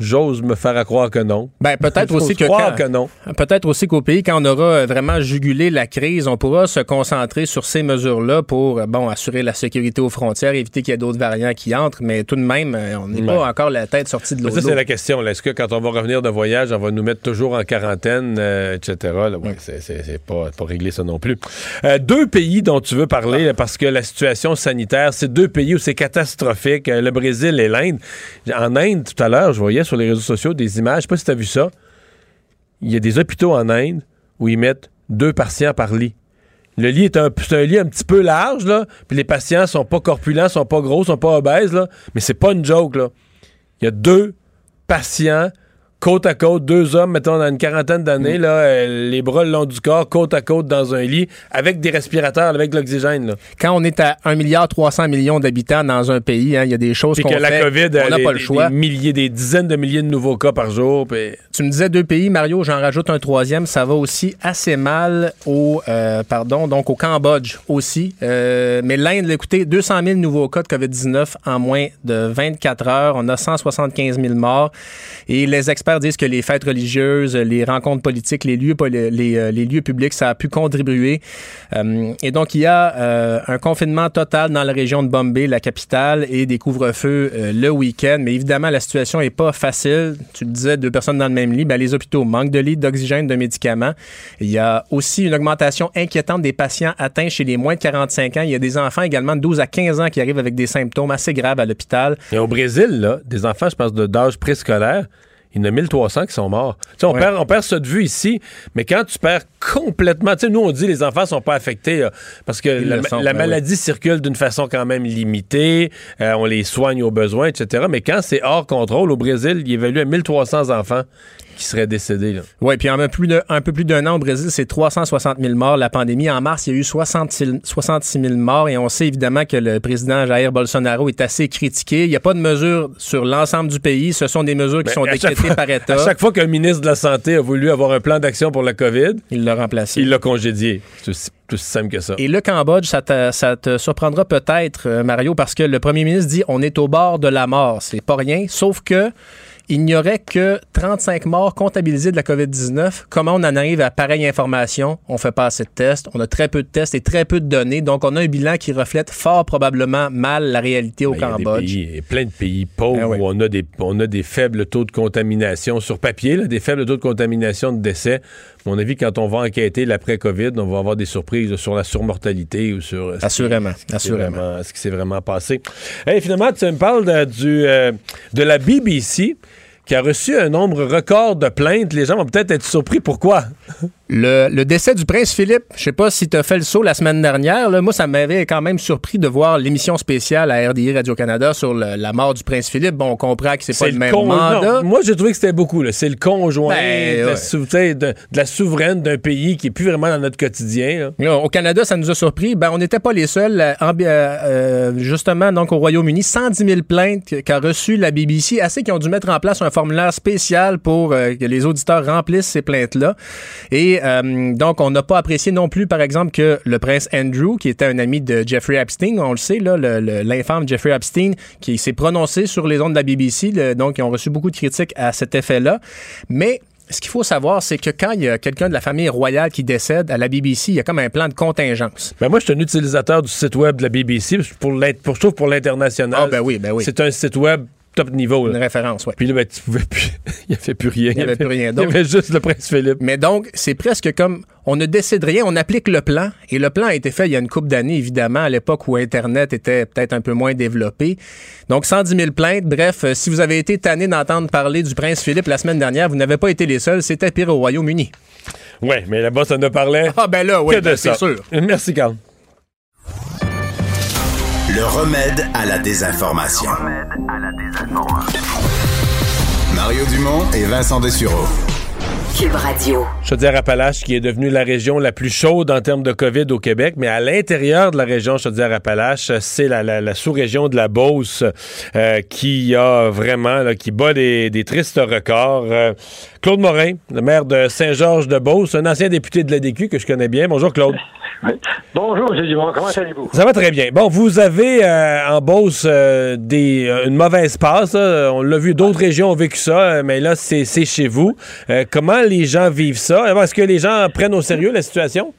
J'ose me faire à croire que non. Ben, peut-être aussi que croire quand- que non. Peut-être aussi qu'au pays, quand on aura euh, vraiment jugulé la crise, on pourra se concentrer sur ces mesures-là pour, euh, bon, assurer la sécurité aux frontières, éviter qu'il y ait d'autres variants qui entrent, mais tout de même, euh, on n'est Ouais. pas encore la tête sortie de l'eau. Ça, c'est la question. Est-ce que quand on va revenir de voyage, on va nous mettre toujours en quarantaine, euh, etc.? Là, ouais, c'est- c'est pas, pas réglé ça non plus. Euh, deux pays dont tu veux parler, là, parce que la situation sanitaire, c'est deux pays où c'est catastrophique, le Brésil et l'Inde. En Inde, tout à l'heure, je voyais sur les réseaux sociaux des images, je sais pas si tu as vu ça. Il y a des hôpitaux en Inde où ils mettent deux patients par lit. Le lit est un, c'est un lit un petit peu large, là, puis les patients sont pas corpulents, sont pas gros, sont pas obèses, là, mais c'est pas une joke, là. Il y a deux patients côte à côte, deux hommes, mettons, dans une quarantaine d'années, là, euh, les bras le long du corps, côte à côte dans un lit, avec des respirateurs, avec de l'oxygène. Quand on est à 1 milliard 300 millions d'habitants dans un pays, hein, il y a des choses qu'on que la fait, COVID, on n'a des- pas le choix. Des milliers, des dizaines de milliers de nouveaux cas par jour. puis- Tu me disais deux pays, Mario, j'en rajoute un troisième. Ça va aussi assez mal au, euh, pardon, donc au Cambodge aussi. Euh, mais l'Inde, écoutez, 200 000 nouveaux cas de COVID-19 en moins de 24 heures. On a 175 000 morts. Et les experts disent que les fêtes religieuses, les rencontres politiques, les lieux, euh, publics, ça a pu contribuer. Euh, et donc, il y a euh, un confinement total dans la région de Bombay, la capitale, et des couvre-feux le week-end. Mais évidemment, la situation est pas facile. Tu le disais, deux personnes dans le même lit. Ben, les hôpitaux manquent de lits, d'oxygène, de médicaments. Il y a aussi une augmentation inquiétante des patients atteints chez les moins de 45 ans. Il y a des enfants également de 12 à 15 ans qui arrivent avec des symptômes assez graves à l'hôpital. Et au Brésil, là, des enfants, je pense, d'âge préscolaire, il y en a 1300 qui sont morts. On, Ouais. perd, on perd ça de vue ici, mais quand tu perds complètement... Nous, on dit les enfants sont pas affectés là, parce que Ils la, le sont, la ben maladie circule d'une façon quand même limitée, euh, on les soigne aux besoins, etc. Mais quand c'est hors contrôle, au Brésil, il évalue à 1300 enfants qui seraient décédés. Oui, puis en un, plus de- un peu plus d'un an au Brésil, c'est 360 000 morts. La pandémie, en mars, il y a eu 66 66 000 morts et on sait évidemment que le président Jair Bolsonaro est assez critiqué. Il n'y a pas de mesures sur l'ensemble du pays. Ce sont des mesures qui Ben, sont décrétées fois- par État. À chaque fois qu'un ministre de la Santé a voulu avoir un plan d'action pour la COVID, Il l'a remplacé. il l'a congédié. C'est aussi simple que ça. Et le Cambodge, ça te, ça te surprendra peut-être, euh, Mario, parce que le premier ministre dit on est au bord de la mort. C'est pas rien. Sauf que il n'y aurait que 35 morts comptabilisés de la COVID-19. Comment on en arrive à pareille information? On fait pas assez de tests, on a très peu de tests et très peu de données. Donc, on a un bilan qui reflète fort probablement mal la réalité au Ben, il y a des Cambodge. pays- il y a plein de pays pauvres Ah oui. où on a, des, on a des faibles taux de contamination sur papier, là, des faibles taux de contamination de décès. À mon avis, quand on va enquêter l'après-COVID, on va avoir des surprises sur la surmortalité ou sur Assurément, ce qui assurément. vraiment- ce qui s'est vraiment passé. Hey, finalement, tu me parles de, du, euh, de la BBC qui a reçu un nombre record de plaintes. Les gens vont peut-être être surpris. Pourquoi? Le, le décès du prince Philippe, je sais pas si tu as fait le saut la semaine dernière. là. moi, ça m'avait quand même surpris de voir l'émission spéciale à RDI Radio-Canada sur le- la mort du prince Philippe. Bon, on comprend que c'est pas le, même con- mandat. non, moi, j'ai trouvé que c'était beaucoup. là. C'est le conjoint Ben, de, la ouais. sou- tu sais, de, de la souveraine d'un pays qui est plus vraiment dans notre quotidien. là. Là, au Canada, ça nous a surpris. Ben, on n'était pas les seuls. Euh, en- euh, euh, justement, donc au Royaume-Uni, 110 000 plaintes qu'a reçu la BBC, assez qui ont dû mettre en place un formulaire spécial pour euh, que les auditeurs remplissent ces plaintes-là. Et euh, donc, on n'a pas apprécié non plus, par exemple, que le prince Andrew, qui était un ami de Jeffrey Epstein, on le sait, là, l'infâme Jeffrey Epstein, qui s'est prononcé sur les ondes de la BBC, le- donc ils ont reçu beaucoup de critiques à cet effet-là. Mais ce qu'il faut savoir, c'est que quand il y a quelqu'un de la famille royale qui décède à la BBC, il y a comme un plan de contingence. Ben moi, je suis un utilisateur du site web de la BBC pour, pour, je trouve pour l'international. Ah, ben oui, ben oui. C'est un site web top niveau. là. Une référence, oui. Puis là, ben, tu pouvais plus. il n'y avait plus rien. Il n'y avait plus rien Il y d'autre. avait juste le prince Philippe. Mais donc, c'est presque comme on ne décide rien, on applique le plan. Et le plan a été fait il y a une couple d'années, évidemment, à l'époque où Internet était peut-être un peu moins développé. Donc, 110 000 plaintes. Bref, euh, si vous avez été tanné d'entendre parler du prince Philippe la semaine dernière, vous n'avez pas été les seuls. C'était pire au Royaume-Uni. Oui, mais là-bas, ça ne parlait Ah, ben là, oui, que de ben, ça. c'est sûr. Merci, Carl. Le remède à la désinformation. Mario Dumont et Vincent Dessureau. Cube Radio. Chaudière-Appalaches, qui est devenue la région la plus chaude en termes de COVID au Québec, mais à l'intérieur de la région Chaudière-Appalaches, c'est la, la- la sous-région de la Beauce euh, qui a vraiment, là, qui bat des, des tristes records. Euh, Claude Morin, le maire de Saint-Georges-de-Beauce, un ancien député de l'ADQ que je connais bien. Bonjour, Claude. Bonjour, M. Dumont. Comment allez-vous? Ça va très bien. Bon, vous avez euh, en Beauce euh, des, euh, une mauvaise passe. là. On l'a vu, d'autres régions ont vécu ça, mais là, c'est chez vous. Comment les gens vivent ça? Est-ce que les gens prennent au sérieux la situation?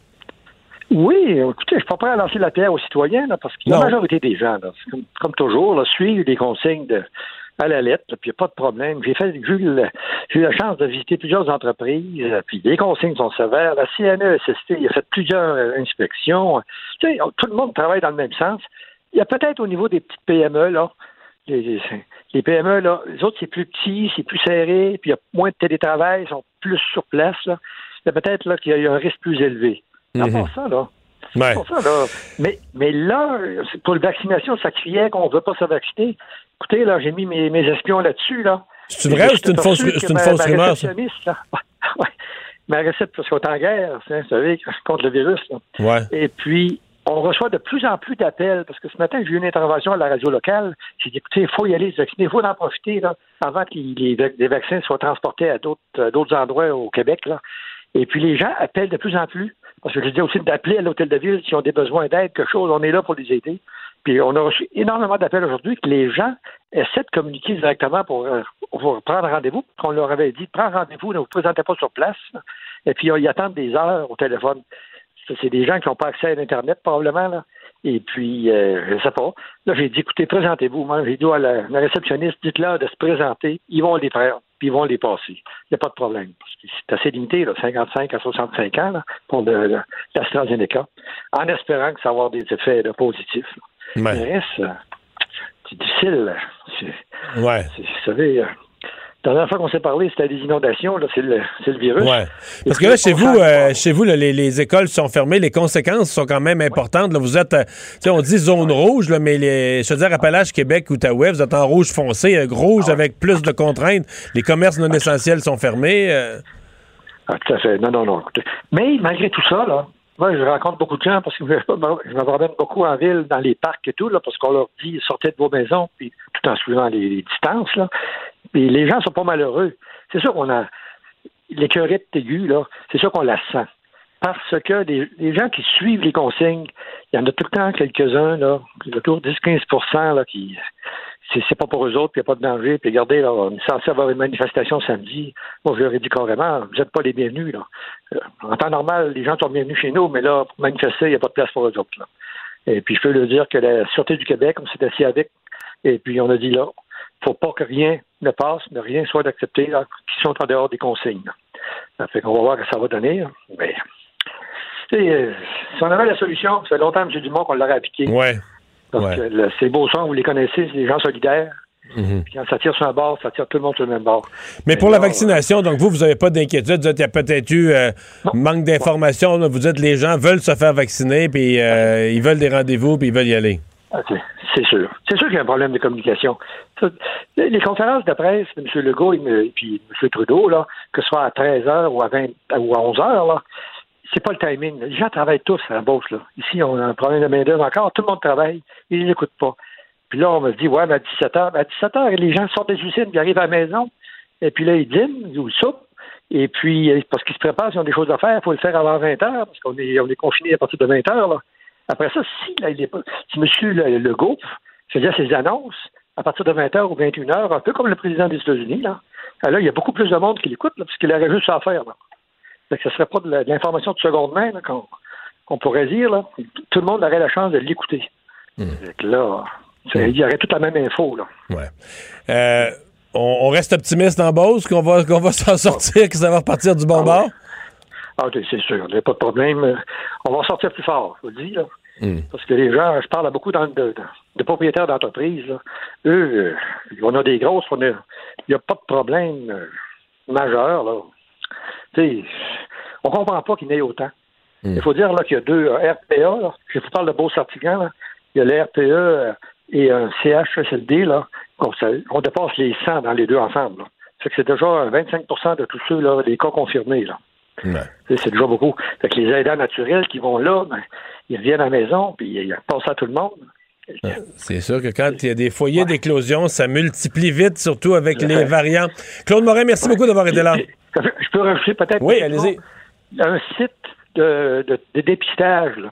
Oui, écoutez, je suis pas prêt à lancer la pierre aux citoyens, là, parce que la majorité des gens, là, comme, comme toujours, suivent les consignes de, à la lettre, puis il n'y a pas de problème. J'ai fait, j'ai eu, la chance de visiter plusieurs entreprises, euh, puis les consignes sont sévères. La CNESST, il a fait plusieurs euh, inspections. Tu sais, tout le monde travaille dans le même sens. Il y a peut-être au niveau des petites PME, là, les, PME, là, les autres, c'est plus petit, c'est plus serré, puis il y a moins de télétravail, ils sont plus sur place, là. Il y a peut-être là qu'il y a eu un risque plus élevé. À Mhm. part ça, là, Ouais. pour ça, là. Mais, mais là, pour la vaccination, ça criait qu'on ne veut pas se vacciner. Écoutez, là, j'ai mis mes, mes espions là-dessus, là. C'est vrai ou c'est une fausse, c'est une ma- fausse ma rumeur, récepte, parce qu'on est en guerre, vous savez, contre le virus, là. Ouais. Et puis, on reçoit de plus en plus d'appels, parce que ce matin, j'ai eu une intervention à la radio locale. J'ai dit, écoutez, il faut y aller se vacciner, il faut en profiter, là, avant que les, vaccins soient transportés à d'autres à d'autres endroits au Québec, là. Et puis, les gens appellent de plus en plus. Parce que je dis aussi d'appeler à l'hôtel de ville s'ils ont des besoins d'aide, quelque chose, on est là pour les aider. Puis on a reçu énormément d'appels aujourd'hui que les gens essaient de communiquer directement pour, euh, pour prendre rendez-vous. qu'on leur avait dit, prends rendez-vous, ne vous présentez pas sur place. Et puis ils attendent des heures au téléphone. C'est des gens qui n'ont pas accès à l'Internet, probablement. Là. Et puis, euh, je ne sais pas. Là, j'ai dit, écoutez, présentez-vous. Moi, j'ai dit à la, réceptionniste, dites-leur de se présenter. Ils vont les faire, puis ils vont les passer. Il n'y a pas de problème. C'est assez limité, là, 55 à 65 ans, là, pour l'AstraZeneca, en espérant que ça va avoir des effets là, positifs. là. Ouais. Le reste, euh, c'est difficile. Ouais. Vous savez, euh, la dernière fois qu'on s'est parlé, c'était des inondations. Là, c'est, le, c'est le virus. Ouais. Parce que là, chez vous, euh, chez vous, là, les, les écoles sont fermées, les conséquences sont quand même importantes. Là, vous êtes, on dit zone rouge, là, mais les, je veux dire, Appalaches, Québec, Outaouais, vous êtes en rouge foncé, euh, rouge Ah avec plus de contraintes. Les commerces non essentiels sont fermés. euh. Ah, tout à fait. Non, non, non. Mais malgré tout ça, là, moi, je rencontre beaucoup de gens parce que je me promène beaucoup en ville, dans les parcs et tout, là, parce qu'on leur dit sortez de vos maisons, puis tout en suivant les, distances, là. Puis les gens sont pas malheureux. C'est sûr qu'on a l'écœurette aiguë, là, c'est sûr qu'on la sent. Parce que les, les gens qui suivent les consignes, il y en a tout le temps quelques-uns, là, autour de 10-15 là, qui c'est pas pour eux autres, puis il n'y a pas de danger. Puis regardez, là, on est censé avoir une manifestation samedi. Moi, je leur ai dit carrément, vous n'êtes pas les bienvenus. Là. Euh, En temps normal, les gens sont bienvenus chez nous, mais là, pour manifester, il n'y a pas de place pour eux autres. Là. Et puis, je peux leur dire que la Sûreté du Québec, on s'est assis avec, et puis on a dit là, faut pas que rien ne passe, ne rien soit accepté, là, qui sont en dehors des consignes. là. Fait qu'on va voir ce que ça va donner. Mais, euh, si on avait la solution, ça fait longtemps, M. Dumont, qu'on l'aurait appliqué. Ouais. Parce Ouais. le- ces beaux sons, vous les connaissez, c'est des gens solidaires. Mhm. Puis quand ça tire sur un bord, ça tire tout le monde sur le même bord. Mais pour la vaccination, donc vous, vous n'avez pas d'inquiétude. Vous dites, Il y a peut-être eu euh, manque d'informations. Vous dites les gens veulent se faire vacciner, puis euh, ils veulent des rendez-vous, puis ils veulent y aller. Ah, c'est- sûr. C'est sûr qu'il y a un problème de communication. Les conférences de presse de M. Legault et, me- et puis M. Trudeau, là, que ce soit à 13 h ou à 20 ou à 11 h là, c'est pas le timing. Les gens travaillent tous à la bourse. Là. Ici, on a un problème de main-d'œuvre encore. Tout le monde travaille. Ils n'écoutent pas. Puis là, on me dit, ouais, mais à 17 h, à 17 h, les gens sortent des usines, ils arrivent à la maison. Et puis là, ils dînent ou ils soupent. Et puis, euh, parce qu'ils se préparent, ils ont des choses à faire, il faut le faire avant 20 h parce qu'on est, on est confiné à partir de 20 h là. Après ça, si, là, il est pas- si M. Le- Legault faisait ses annonces à partir de 20h ou 21h, un peu comme le président des États-Unis, là, là, il y a beaucoup plus de monde qui l'écoute, parce qu'il aurait juste à faire. Là. Ce ne serait pas de l'information de seconde main qu'on, pourrait dire. Là. Tout le monde aurait la chance de l'écouter. Que là, ça- il y aurait toute la même info. Là. Euh, on, on reste optimiste en Beauce, qu'on va, qu'on va s'en sortir, que ça va repartir du bon bord? Ah, c'est sûr, il n'y a pas de problème. On va en sortir plus fort, je vous le dis. Là. Hmm. Parce que les gens, je parle à beaucoup de, de- de propriétaires d'entreprises. Eux, euh, on a des grosses, on a- il n'y a pas de problème euh, majeur. Là. Sais, on comprend pas qu'il y en ait autant. Il faut dire là, qu'il y a deux euh, RPA. Là. Je vous parle de Beau-Sartigan. là. Il y a le RPE euh, et un CHSLD. Là. On, ça- on dépasse les 100 dans les deux ensemble. Là. Fait que c'est déjà euh, 25 de tous ceux, là, les cas confirmés. Là. C'est déjà beaucoup. Fait que les aidants naturels qui vont là, ben, ils reviennent à la maison, puis ils passent à tout le monde. C'est sûr que quand il y a des foyers d'éclosion, ça multiplie vite, surtout avec les variants. Claude Morin, merci beaucoup d'avoir été là. Je peux rajouter peut-être. Oui, allez-y. Un site de, de- de dépistage. là.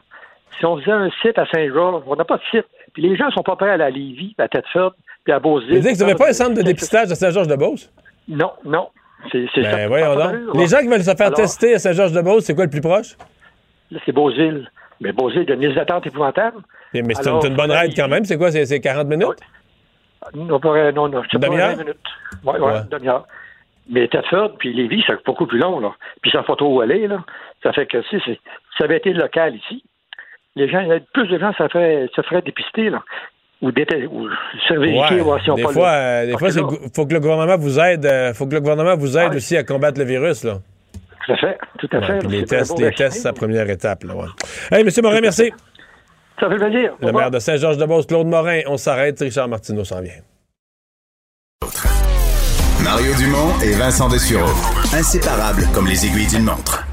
Si on faisait un site à Saint-Georges, on n'a pas de site. Puis les gens sont pas prêts à aller à Lévis, à Thetford, puis à Beauzile. Vous dites que vous n'avez pas un centre de dépistage à Saint-Georges-de-Beauce? Non, non. C'est c'est. Ben Ah, Les gens qui veulent se faire Alors, tester à Saint-Georges-de-Beauce, c'est quoi le plus proche? Là, c'est Beauzile. Mais Beauzile, il y a une liste d'attente épouvantable. Mais mais c'est une, bonne ride quand même. C'est quoi? C'est c'est 40 minutes? Non, pas- non, non, Une demi-heure? 20 minutes. Oui, oui, Ouais. une demi-heure. Mais Thetford puis Lévis, c'est beaucoup plus long, là. Puis sans photo où aller, là. Ça fait que si, ça avait été local ici, les gens, il plus de gens se feraient, se feraient dépister, là. Ou, ou se vérifier, Ouais. si on Des pas fois, euh, des fois, gou- faut que le gouvernement vous aide. euh, faut que le gouvernement vous aide Ouais. aussi à combattre le virus, là. Tout à fait, tout à Ouais, fait. les tests, les tests, la première étape, là. Ouais. Hey, Monsieur Morin, merci. Ça fait plaisir. Le maire de Saint-Georges-de-Beauce, Claude Morin. On s'arrête. Richard Martineau s'en vient. Mario Dumont et Vincent Dessureau. Inséparables comme les aiguilles d'une montre.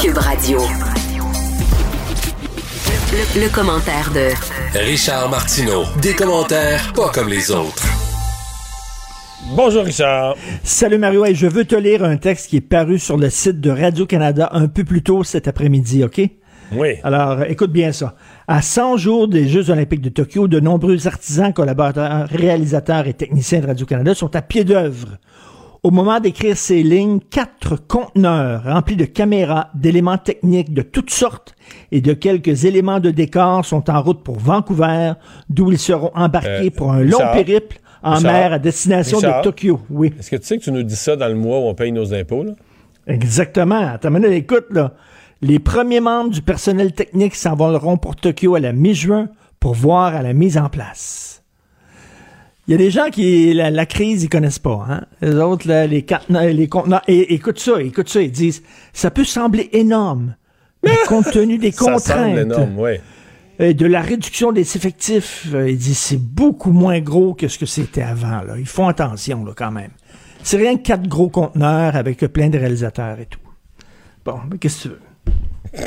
Cube Radio. Le, le commentaire de Richard Martineau. Des commentaires pas comme les autres. Bonjour, Richard. Salut Mario, Hey, je veux te lire un texte qui est paru sur le site de Radio-Canada un peu plus tôt cet après-midi, OK? Oui. Alors, écoute bien ça. À 100 jours des Jeux olympiques de Tokyo, de nombreux artisans, collaborateurs, réalisateurs et techniciens de Radio-Canada sont à pied d'œuvre. Au moment d'écrire ces lignes, quatre conteneurs remplis de caméras, d'éléments techniques de toutes sortes et de quelques éléments de décor sont en route pour Vancouver, d'où ils seront embarqués Euh, pour un long Richard? périple en Richard? mer à destination Richard? de Tokyo. Oui. Est-ce que tu sais que tu nous dis ça dans le mois où on paye nos impôts, là? Exactement. Attends minute, écoute, là. Les premiers membres du personnel technique s'envoleront pour Tokyo à la mi-juin pour voir à la mise en place. Il y a des gens qui, la, la crise, ils connaissent pas, hein. Les autres, là, les, les conteneurs, et écoute ça, écoute ça, ils disent, ça peut sembler énorme, mais compte tenu des Ça semble contraintes énorme, oui. Et de la réduction des effectifs, euh, ils disent, c'est beaucoup moins gros que ce que c'était avant, là. Ils font attention, là, quand même. C'est rien que quatre gros conteneurs avec plein de réalisateurs et tout. Bon, mais qu'est-ce que tu veux?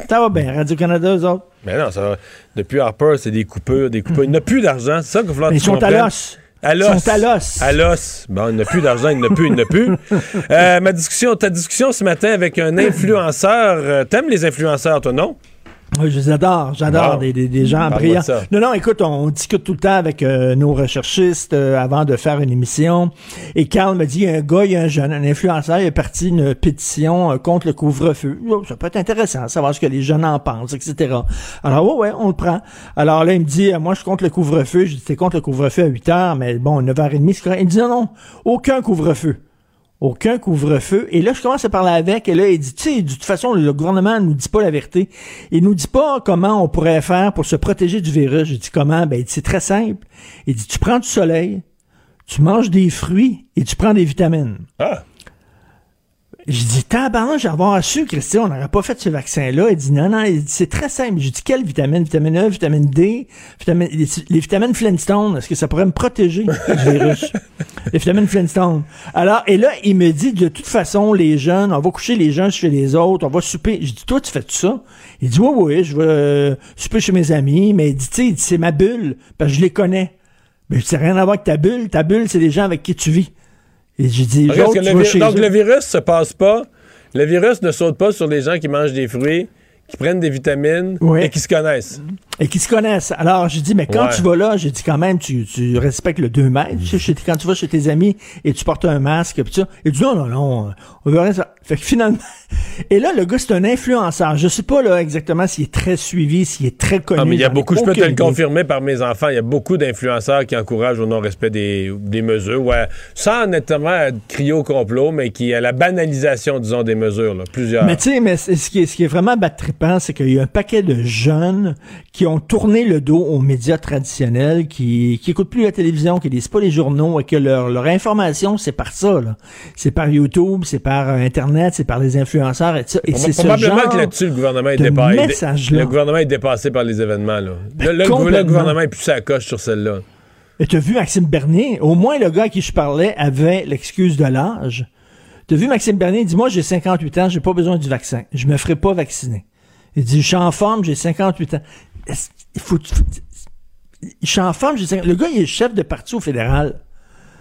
Ça va bien, Radio-Canada, eux autres? Mais non, ça va. Depuis Harper, c'est des coupures, des coupures. Il n'a plus d'argent, c'est ça qu'il va falloir Mais que ils sont à l'os. À Ils l'os. sont à l'os. À l'os. Bon, il n'a plus d'argent, il n'a plus, il n'a plus. Euh, ma discussion, ta discussion ce matin avec un influenceur. euh, T'aimes les influenceurs, toi, non? Oui, je les adore, j'adore des, des- des gens brillants. de. Non, non, écoute, on discute tout le temps avec euh, nos recherchistes euh, avant de faire une émission. Et Carl me dit, il y a un gars, il y a un jeune, un influenceur, il est parti une pétition euh, contre le couvre-feu. Oh, ça peut être intéressant, savoir ce que les jeunes en pensent, etc. Alors, ouais, ouais, on le prend. Alors là, il me dit, euh, moi, je suis contre le couvre-feu. Je dis, t'es contre le couvre-feu à 8 heures, mais bon, 9h30, c'est correct. Il me dit, non, non, aucun couvre-feu. Aucun couvre-feu. Et là, je commence à parler avec, et là, il dit, tu sais, de toute façon, le gouvernement nous dit pas la vérité. Il nous dit pas comment on pourrait faire pour se protéger du virus. Je dis comment? Ben, il dit, c'est très simple. Il dit, tu prends du soleil, tu manges des fruits et tu prends des vitamines. Ah! Je dis, tabarnak, j'avais su, Christian, on n'aurait pas fait ce vaccin-là. Il dit, non, non, il dit, c'est très simple. Je dis, quelle vitamine? Vitamine E, vitamine D, vitamine, les, les vitamines Flintstone, est-ce que ça pourrait me protéger du virus? les vitamines Flintstone. Alors, et là, il me dit, de toute façon, les jeunes, on va coucher les jeunes chez les autres, on va souper. Je dis, toi, tu fais tout ça? Il dit, oui, oui, je vais euh, souper chez mes amis, mais il dit, tu sais, il dit, c'est ma bulle, parce que je les connais. Mais je dis, rien à voir avec ta bulle. Ta bulle, c'est les gens avec qui tu vis. Et j'ai dit, que le chez donc, eux. le virus se passe pas. Le virus ne saute pas sur les gens qui mangent des fruits, qui prennent des vitamines et qui se connaissent. Et qui se connaissent. Alors, j'ai dit, mais quand Ouais. tu vas là, j'ai dit quand même, tu, tu respectes le 2 mètres. Tu sais, chez- quand tu vas chez tes amis et tu portes un masque, pis ça. Il dit, non, non, non, on veut rien ça. Fait que finalement, et là, le gars, c'est un influenceur. Je sais pas, là, exactement s'il est très suivi, s'il est très connu. Ah, mais il y a beaucoup, je peux te le confirmer par mes enfants, il y a beaucoup d'influenceurs qui encouragent au non-respect des, des mesures, ouais, sans nettement crier au complot, mais qui à la banalisation, disons, des mesures, là, plusieurs. Mais tu sais, mais ce qui est, ce qui est vraiment battrippant, c'est qu'il y a un paquet de jeunes qui ont tourné le dos aux médias traditionnels, qui, qui écoutent plus la télévision, qui lisent pas les journaux et que leur, leur information, c'est par ça, là. C'est par YouTube, c'est par euh, Internet, c'est par les influenceurs et ça. Et c'est ce Probablement genre que là-dessus, le gouvernement est dépassé. Le gouvernement est dépassé par les événements, là. Le, le- gouvernement est plus sa coche sur celle-là. Et t'as vu Maxime Bernier? Au moins, le gars à qui je parlais avait l'excuse de l'âge. T'as vu Maxime Bernier? Il dit, moi, j'ai 58 ans, j'ai pas besoin du vaccin. Je me ferai pas vacciner. Il dit, je suis en forme, j'ai 58 ans. Il faut, je suis en forme, 50 Le gars, il est chef de parti au fédéral.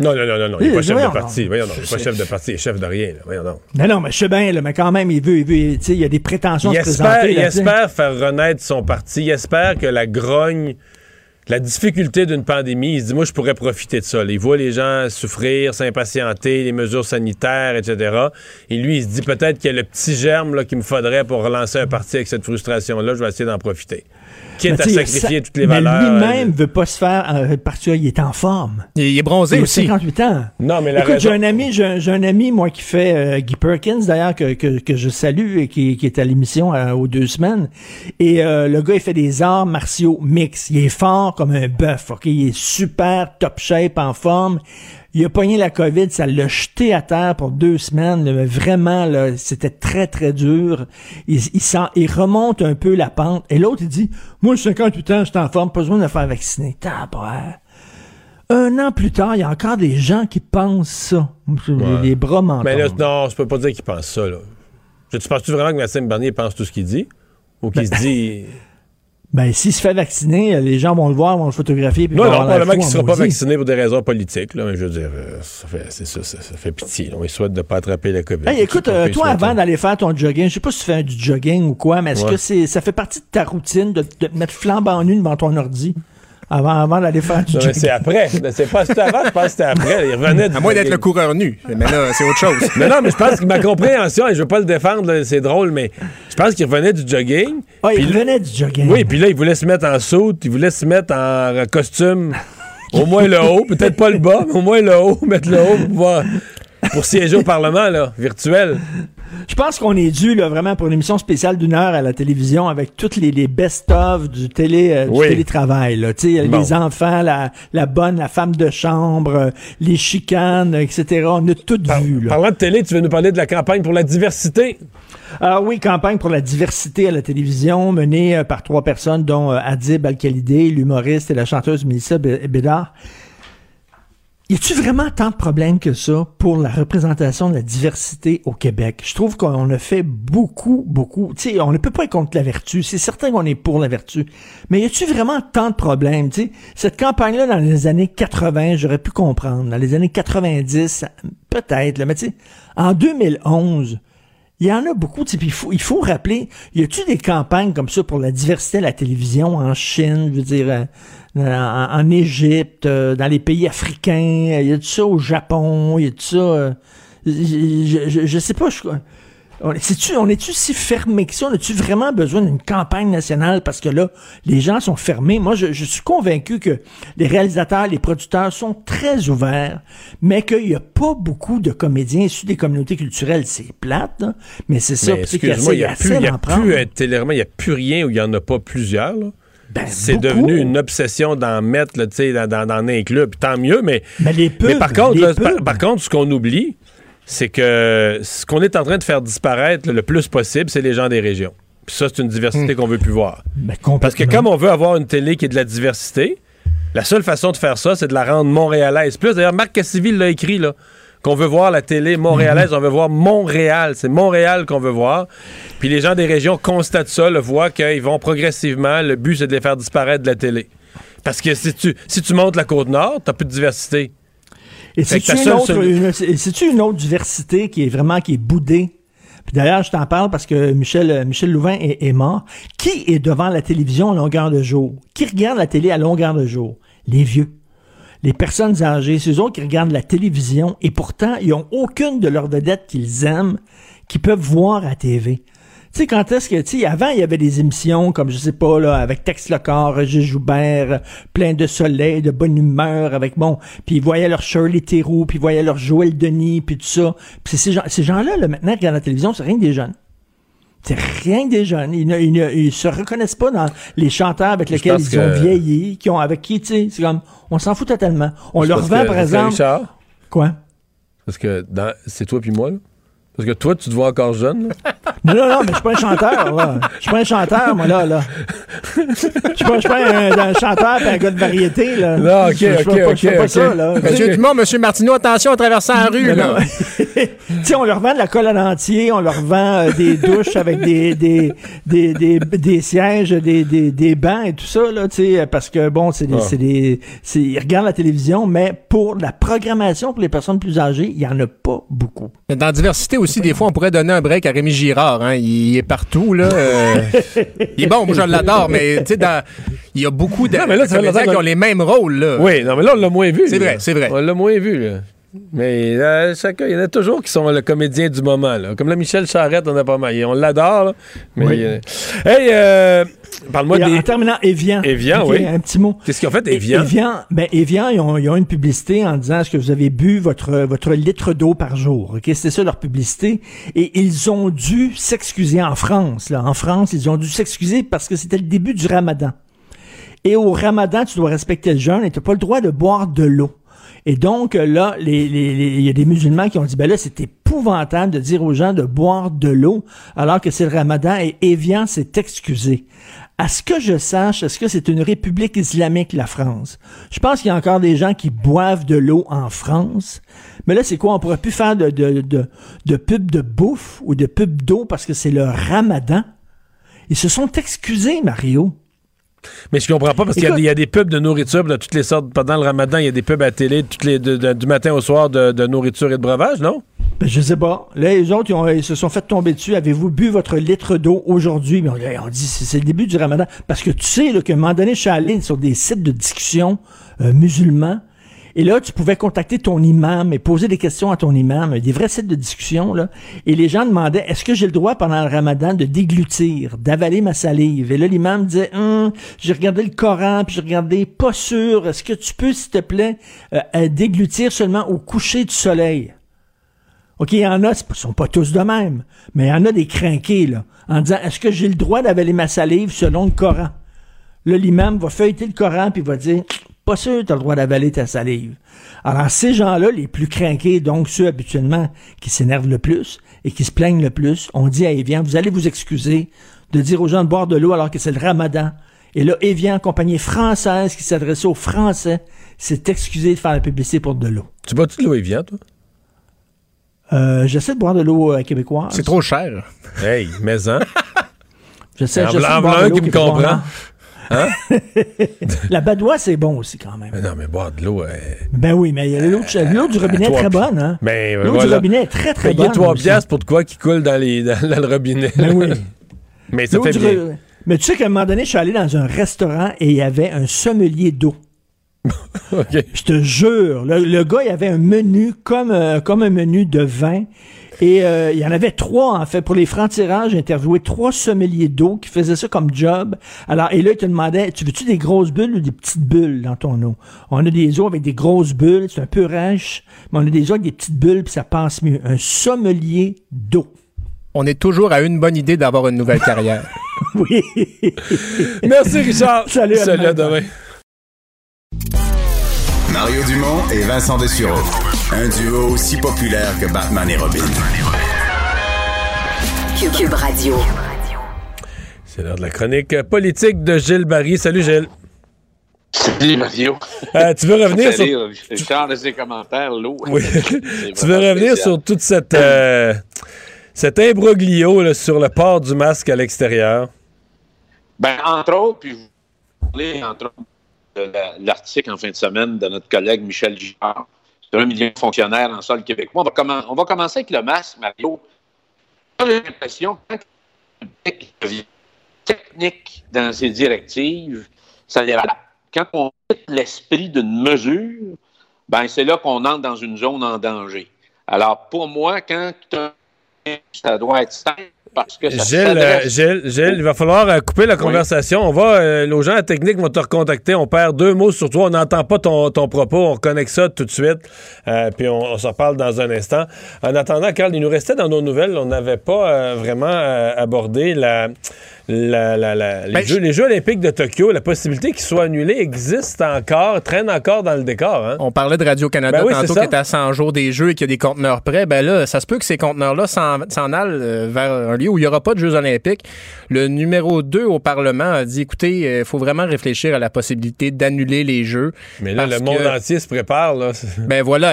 Non, non, non, non, non, il n'est Oui, pas chef de parti. Voyons, non, il n'est Je pas chef de parti, il est chef de rien, là. Voyons, non. Non, non, mais je sais bien, là, mais quand même, il veut, il veut, il y a des prétentions Il se espère, présenter. il là, espère faire renaître son parti. Il espère que la grogne, la difficulté d'une pandémie, il se dit, moi, je pourrais profiter de ça. là. Il voit les gens souffrir, s'impatienter, les mesures sanitaires, etc. Et lui, il se dit peut-être qu'il y a le petit germe qu'il me faudrait pour relancer un parti avec cette frustration-là. Je vais essayer d'en profiter. Quitte Mais à sacrifier ça- toutes les mais valeurs. lui-même veut pas se faire euh, partir, il est en forme. Il, est bronzé Il a aussi. 58 ans. Non, mais la Écoute, raison- j'ai un ami, j'ai un, j'ai un ami, moi, qui fait euh, Guy Perkins, d'ailleurs, que, que, que je salue et qui, qui est à l'émission euh, aux deux semaines. Et euh, le gars, il fait des arts martiaux mix. Il est fort comme un bœuf, ok? Il est super top shape, en forme. Il a pogné la COVID, ça l'a jeté à terre pour deux semaines. là, vraiment, là, c'était très, très dur. Il, il, sent, il remonte un peu la pente. Et l'autre, il dit, moi, j'ai 58 ans, je suis en forme, pas besoin de me faire vacciner. Un an plus tard, il y a encore des gens qui pensent ça. Ouais. Les bras m'en Mais là, non, je peux pas dire qu'il pense ça, là. Je- Tu penses-tu vraiment que Maxime Bernier pense tout ce qu'il dit? Ou qu'il se dit. Ben, s'il se fait vacciner, les gens vont le voir, vont le photographier. Puis Non, non, probablement qu'il ne sera pas vacciné pour des raisons politiques, là, mais je veux dire, euh, ça fait, c'est ça, ça, ça fait pitié. là. On lui souhaite de ne pas attraper la COVID. Hey, écoute, euh, toi, avant d'aller faire ton jogging, je sais pas si tu fais du jogging ou quoi, mais est-ce Ouais. que c'est, ça fait partie de ta routine de, de te mettre flambant nu devant ton ordi? Avant, avant d'aller faire du Non, mais jogging? c'est après. C'est pas c'était avant, je pense que c'était après. Il revenait du À moins d'être le coureur nu. Mais là, c'est autre chose. Mais non, mais je pense que ma compréhension, et je veux pas le défendre, c'est drôle, mais je pense qu'il revenait du jogging. Ah, il Puis là- revenait du jogging. Oui, puis là, il voulait se mettre en soute, il voulait se mettre en costume. Au moins le haut, peut-être pas le bas, mais au moins le haut, mettre le haut pour pouvoir- pour siéger au Parlement, là, virtuel. Je pense qu'on est dû là, vraiment pour une émission spéciale d'une heure à la télévision avec toutes les, les best-of du, télé, euh, du Oui. télétravail. Là. Bon. Les enfants, la, la bonne, la femme de chambre, euh, les chicanes, etc. On a tout vu. Là. Parlant de télé, tu veux nous parler de la campagne pour la diversité? Ah oui, campagne pour la diversité à la télévision menée euh, par trois personnes, dont Adib Al-Khalidé, l'humoriste et la chanteuse Mélissa Bé- Bédard. Y a-tu vraiment tant de problèmes que ça pour la représentation de la diversité au Québec? Je trouve qu'on a fait beaucoup, beaucoup. Tu sais, on ne peut pas être contre la vertu. C'est certain qu'on est pour la vertu. Mais y a-tu vraiment tant de problèmes? Tu sais, cette campagne-là, dans les années 80, j'aurais pu comprendre. Dans les années 90, ça- peut-être. Mais tu sais, en 2011, il y en a beaucoup, puis il faut, il faut rappeler, y a-tu des campagnes comme ça pour la diversité à la télévision en Chine, je veux dire, euh, en, Égypte, euh, dans les pays africains, y a-tu ça au Japon, y a-tu ça, euh, je, je, je sais pas, je, On, est-tu, on si fermé que ça? On a-tu vraiment besoin d'une campagne nationale? Parce que là, les gens sont fermés? Moi, je, je suis convaincu que les réalisateurs, les producteurs sont très ouverts, mais qu'il n'y a pas beaucoup de comédiens issus des communautés culturelles. C'est plate, là, mais c'est ça. Excuse-moi, il n'y a, plus, il y a plus un il n'y a plus rien où il n'y en a pas plusieurs. là? Ben, c'est devenu une obsession d'en mettre dans, dans, dans un club. Tant mieux, mais, Mais les pubs, mais par, contre, là, par contre, ce qu'on oublie, c'est que ce qu'on est en train de faire disparaître là, le plus possible, c'est les gens des régions. Puis ça, c'est une diversité qu'on veut plus voir. Ben, Parce que comme on veut avoir une télé qui est de la diversité, la seule façon de faire ça, c'est de la rendre montréalaise. Plus, d'ailleurs, Marc Cassiville l'a écrit, là, qu'on veut voir la télé montréalaise, on veut voir Montréal. C'est Montréal qu'on veut voir. Puis les gens des régions constatent ça, le voient qu'ils vont progressivement. Le but, c'est de les faire disparaître de la télé. Parce que si tu, si tu montes la Côte-Nord, t'as plus de diversité. Et c'est-tu une, autre- une- c'est- c'est-tu une autre diversité qui est vraiment qui est boudée? Puis d'ailleurs, je t'en parle parce que Michel, euh, Michel Louvain est, est mort. Qui est devant la télévision à longueur de jour? Qui regarde la télé à longueur de jour? Les vieux. Les personnes âgées, c'est eux autres qui regardent la télévision et pourtant, ils ont aucune de leurs vedettes qu'ils aiment qu'ils peuvent voir à TV. Tu sais, quand est-ce que, tu sais, avant, il y avait des émissions comme, je sais pas, là, avec Tex Lecor, Régis Joubert, plein de soleil, de bonne humeur, avec, bon, puis ils voyaient leur Shirley Theroux, puis ils voyaient leur Joël Denis, puis tout ça. Puis ces gens- ces gens-là, là, maintenant, regardent la télévision, c'est rien que des jeunes. C'est rien que des jeunes. Ils ne, ils ne- ils se reconnaissent pas dans les chanteurs avec Je lesquels ils ont vieilli, qui ont, avec qui, tu sais, c'est comme, on s'en fout totalement. On leur vend, par exemple. Quoi? parce que dans- c'est toi puis moi, là. Parce que toi, tu te vois encore jeune. là. Non, non, non, mais je suis pas un chanteur, là. Je suis pas un chanteur, moi, là, là. Je suis pas, je suis pas un, un chanteur pis un gars de variété, là. Non, ok, Je fais ok, pas- ok, pas ça, là. Monsieur Dumont, Monsieur Martineau, attention en traversant la rue, là. non. tu sais, on leur vend de la colle à dentier, on leur vend euh, des douches avec des, des, des, des, des sièges, des, des, des bancs et tout ça, là, tu sais, parce que, bon, c'est des, Ah. c'est des, c'est, ils regardent la télévision, mais pour la programmation pour les personnes plus âgées, il y en a pas beaucoup. Mais Dans la diversité aussi, des fois, on pourrait donner un break à Rémi Girard. Hein. Il est partout, là. euh, il est bon, moi, je l'adore, mais tu sais, dans- il y a beaucoup de Non, mais là, comédiens qui ont les mêmes rôles, là. Oui, non, mais là, on l'a moins vu. C'est vrai, c'est vrai. On l'a moins vu, là. Mais euh, chacun, il y en a toujours qui sont le comédien du moment. Là. Comme là, Michel Charette, on a pas mal. On l'adore, mais... Oui. euh, hey, euh, parle-moi des... En terminant, Evian. Evian, oui. Un petit mot. Qu'est-ce qu'ils ont fait, Evian? Evian, ben, Evian, ils ont, ils ont une publicité en disant est-ce que vous avez bu votre, votre litre d'eau par jour? Ok, C'était ça leur publicité. Et ils ont dû s'excuser en France. Là. En France, ils ont dû s'excuser parce que c'était le début du ramadan. Et au ramadan, tu dois respecter le jeûne et tu n'as pas le droit de boire de l'eau. Et donc, là, les- les- les- il y a des musulmans qui ont dit, ben là, c'est épouvantable de dire aux gens de boire de l'eau alors que c'est le ramadan et Evian s'est excusé. À ce que je sache, est-ce que c'est une république islamique, la France? Je pense qu'il y a encore des gens qui boivent de l'eau en France. Mais là, c'est quoi? On pourrait plus faire de, de, de, de pub de bouffe ou de pub d'eau parce que c'est le ramadan? Ils se sont excusés, Mario. Mais je comprends pas parce qu'il y a des- il y, a des pubs de nourriture de toutes les sortes. Pendant le ramadan, il y a des pubs à télé toutes les, de- de- du matin au soir de, de nourriture et de breuvage, non? Ben, je sais pas. Là, les autres, ils, ont- ils se sont fait tomber dessus. Avez-vous bu votre litre d'eau aujourd'hui? Mais on, on dit, c'est c'est le début du ramadan. Parce que tu sais, là, qu'à un moment donné, je suis allé sur des sites de discussion euh, musulmans. Et là, tu pouvais contacter ton imam et poser des questions à ton imam, des vrais sites de discussion, là. Et les gens demandaient, est-ce que j'ai le droit pendant le ramadan de déglutir, d'avaler ma salive? Et là, l'imam disait, Hum, j'ai regardé le Coran, puis j'ai regardé, pas sûr, est-ce que tu peux, s'il te plaît, euh, euh, déglutir seulement au coucher du soleil? OK, il y en a, ils sont pas tous de même, mais il y en a des crinqués, là, en disant, est-ce que j'ai le droit d'avaler ma salive selon le Coran? Là, l'imam va feuilleter le Coran puis va dire, pas sûr que tu as le droit d'avaler ta salive. Alors, ces gens-là, les plus crinqués, donc ceux habituellement qui s'énervent le plus et qui se plaignent le plus, on dit à Evian, vous allez vous excuser de dire aux gens de boire de l'eau alors que c'est le ramadan. Et là, Evian, compagnie française qui s'adressait aux Français, s'est excusé de faire la publicité pour de l'eau. Tu bois-tu de l'eau Evian, toi? Euh, j'essaie de boire de l'eau euh, québécoise. C'est trop cher. Hey, mais hein? J'essaie, j'essaie de boire de l'eau qui me québécoise. comprend. Hein? La badoie, c'est bon aussi quand même. Mais non, mais boire de l'eau... euh, Ben oui, mais l'eau du robinet est très bonne. Hein? Ben, euh, L'eau du voilà. robinet est très, très Payer bonne. 3 aussi. piastres pour de quoi qui coule dans, les, dans, dans le robinet. Ben oui. mais ça fait du bien. Mais tu sais qu'à un moment donné, je suis allé dans un restaurant et il y avait un sommelier d'eau. Je te jure. Le, le gars, il avait un menu comme, euh, comme un menu de vin. Et euh, il y en avait trois, en fait. Pour les francs-tirages, j'ai interviewé trois sommeliers d'eau qui faisaient ça comme job. Alors, et là, il te demandait, tu veux-tu des grosses bulles ou des petites bulles dans ton eau? On a des eaux avec des grosses bulles, c'est un peu rêche, mais on a des eaux avec des petites bulles, puis ça passe mieux. Un sommelier d'eau. On est toujours à une bonne idée d'avoir une nouvelle carrière. oui. Merci, Richard. Salut, à Salut, à demain. demain. Mario Dumont et Vincent Dessureau. Un duo aussi populaire que Batman et Robin. Cube Radio. C'est l'heure de la chronique politique de Gilles Barry. Salut, Gilles. Salut Mario. Euh, tu veux revenir sur... Je commentaires, l'eau. Oui. Tu veux revenir spécial. sur toute cette... euh, cet imbroglio là, sur le port du masque à l'extérieur? Ben, entre autres, puis je vous parler, entre autres, de la- l'article en fin de semaine de notre collègue Michel Girard sur un million de fonctionnaires en sol québécois. On va, commencer avec le masque, Mario. J'ai l'impression que quand devient technique dans ses directives, ça dérape. Quand on quitte l'esprit d'une mesure, ben c'est là qu'on entre dans une zone en danger. Alors, pour moi, quand ça doit être simple parce que ça Gilles, euh, Gilles, Gilles, il va falloir euh, couper la conversation. On va, euh, nos gens à technique vont te recontacter. On perd deux mots sur toi. On n'entend pas ton, ton propos. On reconnecte ça tout de suite. Euh, puis on, on s'en parle dans un instant. En attendant, Carl, il nous restait dans nos nouvelles, on n'avait pas vraiment abordé la, la- la- la- les, Ben, jeux, les Jeux olympiques de Tokyo. La possibilité qu'ils soient annulés existe encore, traîne encore dans le décor. Hein? On parlait de Radio-Canada Ben oui, tantôt qui était à 100 jours des Jeux et qu'il y a des conteneurs prêts. Ben là, ça se peut que ces conteneurs-là s'en aillent euh, vers un lieu où il n'y aura pas de Jeux olympiques. Le numéro 2 au Parlement a dit, écoutez, il faut vraiment réfléchir à la possibilité d'annuler les Jeux. Mais là, le monde que- entier se prépare. Là. Ben voilà,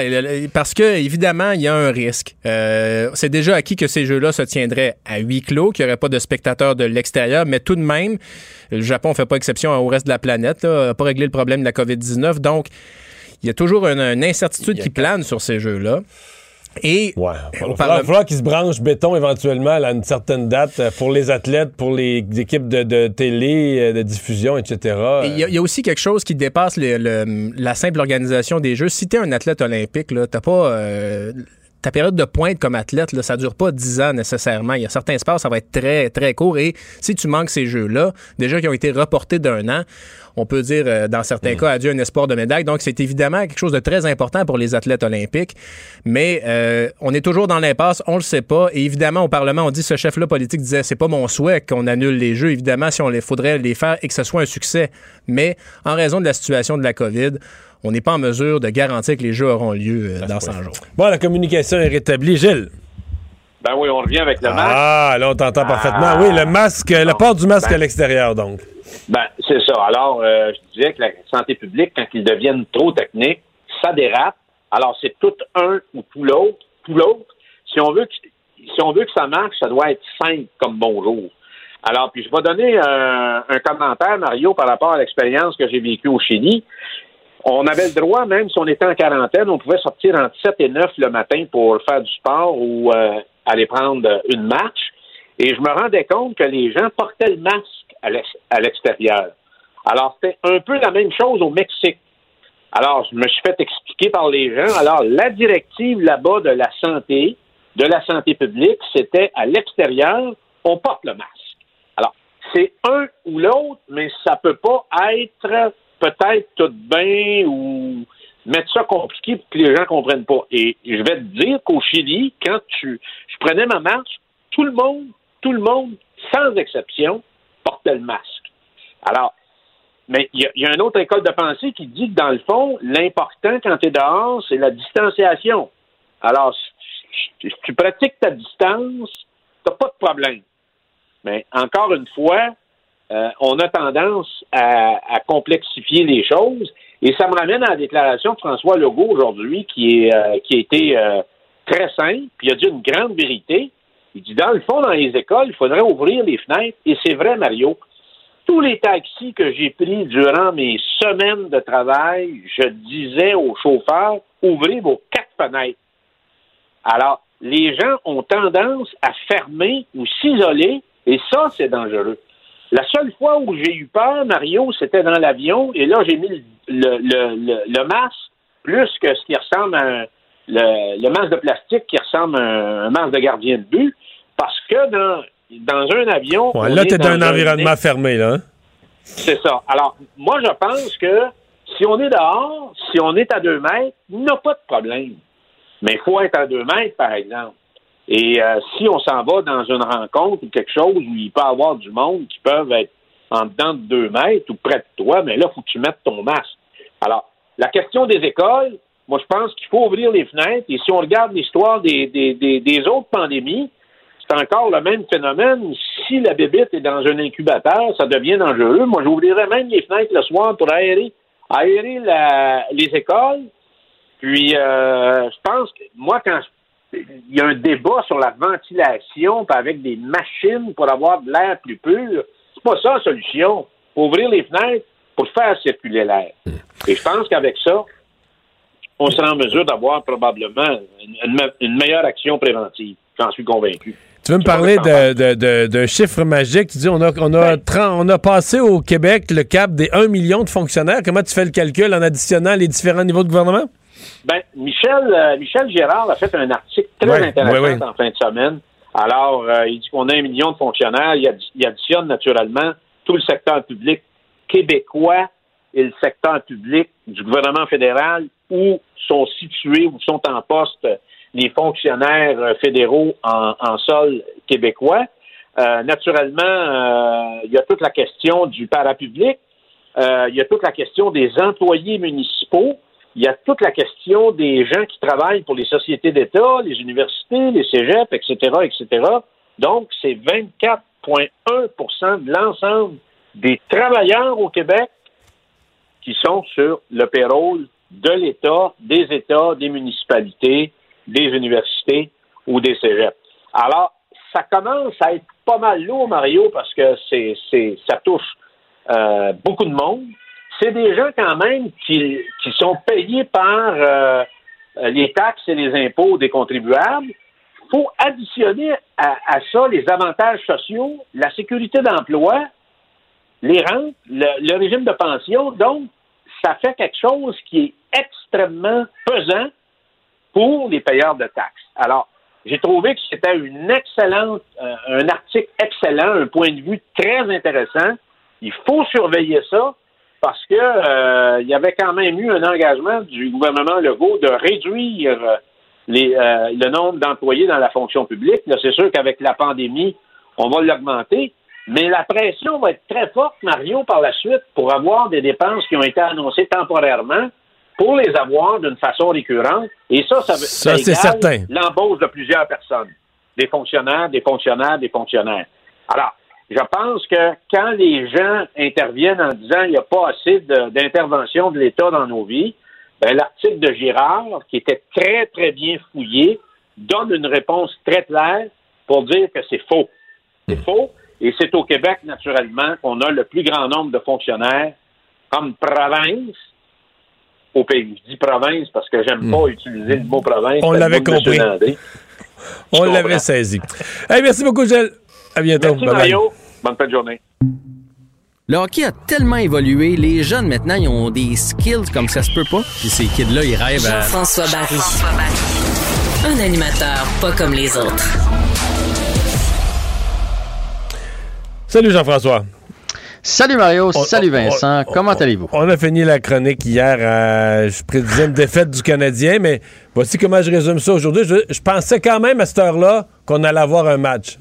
parce que évidemment, il y a un risque. Euh, c'est déjà acquis que ces jeux-là se tiendraient à huis clos, qu'il n'y aurait pas de spectateurs de l'extérieur, mais tout de même, le Japon ne fait pas exception au reste de la planète, n'a pas réglé le problème de la COVID-19, donc il y a toujours une, une incertitude qui plane sur ces jeux-là. Et Il au va falloir, qu'ils se branchent béton éventuellement à une certaine date euh, pour les athlètes, pour les équipes de, de télé, euh, de diffusion, etc. Et Il y, a- il y a aussi quelque chose qui dépasse le- le- la simple organisation des Jeux. Si tu es un athlète olympique, là, t'as pas. euh, ta période de pointe comme athlète, là, ça dure pas 10 ans nécessairement. Il y a certains sports, ça va être très, très court. Et si tu manques ces Jeux-là, déjà qui ont été reportés d'un an, on peut dire, euh, dans certains cas, adieu un espoir de médaille. Donc, c'est évidemment quelque chose de très important pour les athlètes olympiques. Mais euh, on est toujours dans l'impasse, on le sait pas. Et évidemment, au Parlement, on dit, ce chef-là politique disait, c'est pas mon souhait qu'on annule les Jeux. Évidemment, si on les faudrait les faire et que ce soit un succès. Mais en raison de la situation de la COVID, on n'est pas en mesure de garantir que les Jeux auront lieu euh, dans 100 jours. Bon, la communication est rétablie. Gilles? Ben oui, on revient avec le masque. Ah, là, on t'entend parfaitement. Oui, le masque, le port du masque Ben- à l'extérieur, donc. Ben, c'est ça. Alors, euh, je disais que la santé publique, quand ils deviennent trop techniques, ça dérape. Alors, c'est tout un ou tout l'autre. Tout l'autre. Si on veut que si on veut que ça marche, ça doit être simple comme bonjour. Alors, puis je vais donner un, un commentaire, Mario, par rapport à l'expérience que j'ai vécue au Chili. On avait le droit, même si on était en quarantaine, on pouvait sortir entre 7 et 9 le matin pour faire du sport ou euh, aller prendre une marche. Et je me rendais compte que les gens portaient le masque à l'ex- à l'extérieur. Alors, c'était un peu la même chose au Mexique. Alors, je me suis fait expliquer par les gens. Alors, la directive là-bas de la santé, de la santé publique, c'était à l'extérieur, on porte le masque. Alors, c'est un ou l'autre, mais ça peut pas être peut-être tout bien ou mettre ça compliqué pour que les gens comprennent pas. Et je vais te dire qu'au Chili, quand tu, je prenais ma marche, tout le monde, tout le monde, sans exception, portait le masque. Alors, mais il y, a- une autre école de pensée qui dit que dans le fond, l'important quand tu es dehors, c'est la distanciation. Alors, si, tu pratiques ta distance, tu pas de problème. Mais encore une fois, euh, on a tendance à, complexifier les choses. Et ça me ramène à la déclaration de François Legault aujourd'hui, qui, est, euh, qui a été euh, très simple, puis il a dit une grande vérité. Il dit, dans le fond, dans les écoles, il faudrait ouvrir les fenêtres. Et c'est vrai, Mario. Tous les taxis que j'ai pris durant mes semaines de travail, je disais aux chauffeurs, ouvrez vos quatre fenêtres. Alors, les gens ont tendance à fermer ou s'isoler, et ça, c'est dangereux. La seule fois où j'ai eu peur, Mario, c'était dans l'avion, et là, j'ai mis le, le, le, le masque plus que ce qui ressemble à un, le, masque de plastique qui ressemble à un, un masque de gardien de but, parce que dans, dans un avion... Ouais, là, est t'es dans un environnement fermé, là. hein? C'est ça. Alors, moi, je pense que si on est dehors, si on est à deux mètres, il n'y a pas de problème. Mais il faut être à deux mètres, par exemple. Et euh, si on s'en va dans une rencontre ou quelque chose où il peut y avoir du monde qui peuvent être en dedans de deux mètres ou près de toi, mais là, il faut que tu mettes ton masque. Alors, la question des écoles, moi, je pense qu'il faut ouvrir les fenêtres. Et si on regarde l'histoire des, des, des, autres pandémies, c'est encore le même phénomène. Si la bébite est dans un incubateur, ça devient dangereux. Moi, j'ouvrirais même les fenêtres le soir pour aérer, aérer les écoles. Puis, euh, je pense que moi, quand je- il y a un débat sur la ventilation, avec des machines pour avoir de l'air plus pur, c'est pas ça la solution. Faut ouvrir les fenêtres pour faire circuler l'air. Et je pense qu'avec ça, on sera en mesure d'avoir probablement une, une me- une meilleure action préventive. J'en suis convaincu. Tu veux me parler de- de- de- d'un chiffre magique? Tu dis, on a, on, a 30 on a passé au Québec le cap des 1 million de fonctionnaires. Comment tu fais le calcul en additionnant les différents niveaux de gouvernement? Ben, Michel, euh, Michel Gérard a fait un article très Ouais, intéressant ouais, ouais. en fin de semaine. Alors, euh, il dit qu'on a un million de fonctionnaires. Il, addi- il additionne naturellement tout le secteur public québécois et le secteur public du gouvernement fédéral où sont situés, où sont en poste les fonctionnaires euh, fédéraux en, en sol québécois. Euh, naturellement, il y a toute la question du parapublic. Euh, il y a toute la question des employés municipaux. Il y a toute la question des gens qui travaillent pour les sociétés d'État, les universités, les cégeps, etc., etc. Donc, c'est 24,1% de l'ensemble des travailleurs au Québec qui sont sur le payroll de l'État, des États, des municipalités, des universités ou des cégeps. Alors, ça commence à être pas mal lourd, Mario, parce que c'est, ça touche euh, beaucoup de monde. C'est des gens quand même qui, qui sont payés par euh, les taxes et les impôts des contribuables. Il faut additionner à, ça les avantages sociaux, la sécurité d'emploi, les rentes, le, le régime de pension. Donc, ça fait quelque chose qui est extrêmement pesant pour les payeurs de taxes. Alors, j'ai trouvé que c'était une excellente, euh, un article excellent, un point de vue très intéressant. Il faut surveiller ça parce que euh, il y avait quand même eu un engagement du gouvernement Legault de réduire euh, les, euh, le nombre d'employés dans la fonction publique. Là, c'est sûr qu'avec la pandémie, on va l'augmenter, mais la pression va être très forte, Mario, par la suite, pour avoir des dépenses qui ont été annoncées temporairement pour les avoir d'une façon récurrente. Et ça, ça, veut- Ça, c'est certain. l'embauche de plusieurs personnes. Des fonctionnaires, des fonctionnaires, des fonctionnaires. Alors, je pense que quand les gens interviennent en disant il n'y a pas assez d'intervention de l'État dans nos vies, ben, l'article de Girard, qui était très, très bien fouillé, donne une réponse très claire pour dire que c'est faux. C'est faux. Et c'est au Québec, naturellement, qu'on a le plus grand nombre de fonctionnaires comme province au pays. Je dis province parce que j'aime pas utiliser le mot province. On l'avait compris. On l'avait saisi. Hey, merci beaucoup, Gilles. À bientôt. Merci. Mario. Bonne fin de journée. Le hockey a tellement évolué, les jeunes maintenant, ils ont des skills comme ça se peut pas. Puis ces kids-là, ils rêvent à... Jean-François Barry. Un animateur pas comme les autres. Salut, Jean-François. Salut Mario, On- salut on- Vincent, on- comment allez-vous? On a fini la chronique hier. à- je prédisais une défaite du Canadien, mais voici comment je résume ça aujourd'hui. Je, je pensais quand même à cette heure-là qu'on allait avoir un match.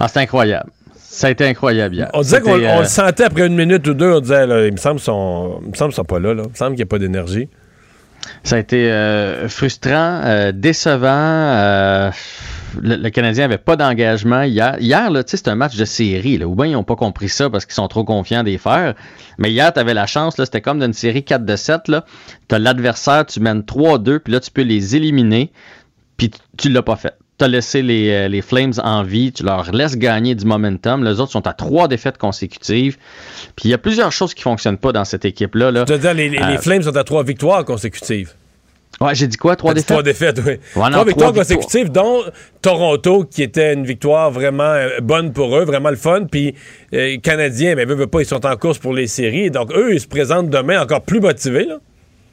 Ah, c'est incroyable. Ça a été incroyable hier. On disait qu'on on euh, le sentait après une minute ou deux. On disait, là, il me semble il me semble qu'ils sont pas là, là. Il me semble qu'il n'y a pas d'énergie. Ça a été euh, frustrant, euh, décevant. le, le Canadien avait pas d'engagement hier. Hier, là, c'est un match de série. Là, ou bien ils n'ont pas compris ça parce qu'ils sont trop confiants des fers. Mais hier, tu avais la chance. là, C'était comme d'une série 4 de 7. Tu as l'adversaire, tu mènes 3-2, puis là, tu peux les éliminer. Puis tu- tu l'as pas fait. Tu as laissé les, euh, les Flames en vie. Tu leur laisses gagner du momentum. Les autres sont à trois défaites consécutives. Puis il y a plusieurs choses qui fonctionnent pas dans cette équipe-là. Là. Les, les- les Euh, Flames sont à trois victoires consécutives. Ouais, j'ai dit quoi? Trois défaites? Trois défaites, oui. Ouais, non, trois victoires trois consécutives, dont Toronto, qui était une victoire vraiment euh, bonne pour eux, vraiment le fun. Puis, euh, Canadiens, mais veut, veut pas, ils sont en course pour les séries. Donc, eux, ils se présentent demain encore plus motivés. Là.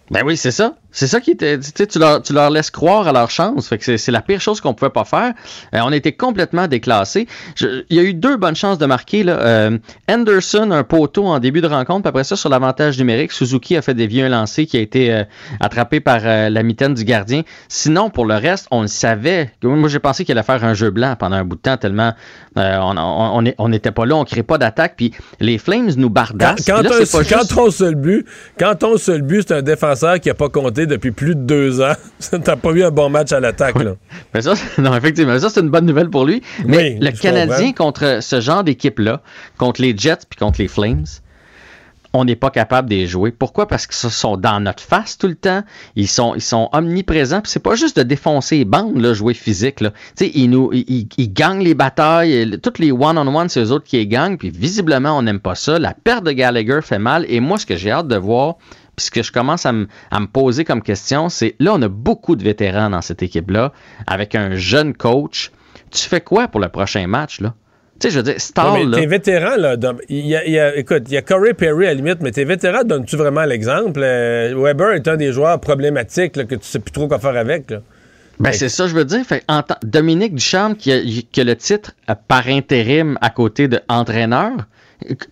Ben oui, c'est ça. C'est ça qui était. Tu, sais, tu, leur, tu leur laisses croire à leur chance. Fait que c'est, c'est la pire chose qu'on pouvait pas faire. Euh, on était complètement déclassés. Je- Il y a eu deux bonnes chances de marquer. Là. Euh, Anderson, un poteau en début de rencontre. Puis après ça, sur l'avantage numérique, Suzuki a fait des vieux lancers qui a été euh, attrapé par euh, la mitaine du gardien. Sinon, pour le reste, on le savait. Moi, j'ai pensé qu'il allait faire un jeu blanc pendant un bout de temps tellement on on- on on n'était pas là, on crée pas d'attaque. Puis les Flames nous bardassent. quand là, un, c'est pas quand juste- ton seul but, quand ton seul but, c'est un défenseur qui a pas compté depuis plus de deux ans, t'as pas eu un bon match à l'attaque. là. Mais ça, non, effectivement, ça, c'est une bonne nouvelle pour lui. Mais Oui, le Canadien comprends. contre ce genre d'équipe-là, contre les Jets puis contre les Flames, on n'est pas capable de les jouer. Pourquoi? Parce qu'ils sont dans notre face tout le temps. Ils sont, ils sont omniprésents. Puis c'est pas juste de défoncer les bandes, là, jouer physique. Là. Ils, nous, ils, ils- gagnent les batailles. Toutes les one-on-one, c'est eux autres qui les gagnent. Puis visiblement, on n'aime pas ça. La perte de Gallagher fait mal. Et moi, ce que j'ai hâte de voir, puis ce que je commence à, me- à me poser comme question, c'est là, on a beaucoup de vétérans dans cette équipe-là, avec un jeune coach. Tu fais quoi pour le prochain match, là? Tu sais, je veux dire, Ouais, Stahl, mais là, tes vétérans, là, y a, il y a- écoute, il y a Corey Perry à la limite, mais tes vétérans, donnes-tu vraiment l'exemple? Euh, Weber est un des joueurs problématiques là, que tu sais plus trop quoi faire avec. Là. Ben, c'est ça, je veux dire. Fait, en Dominique Ducharme, qui a, qui a le titre euh, par intérim à côté de entraîneur,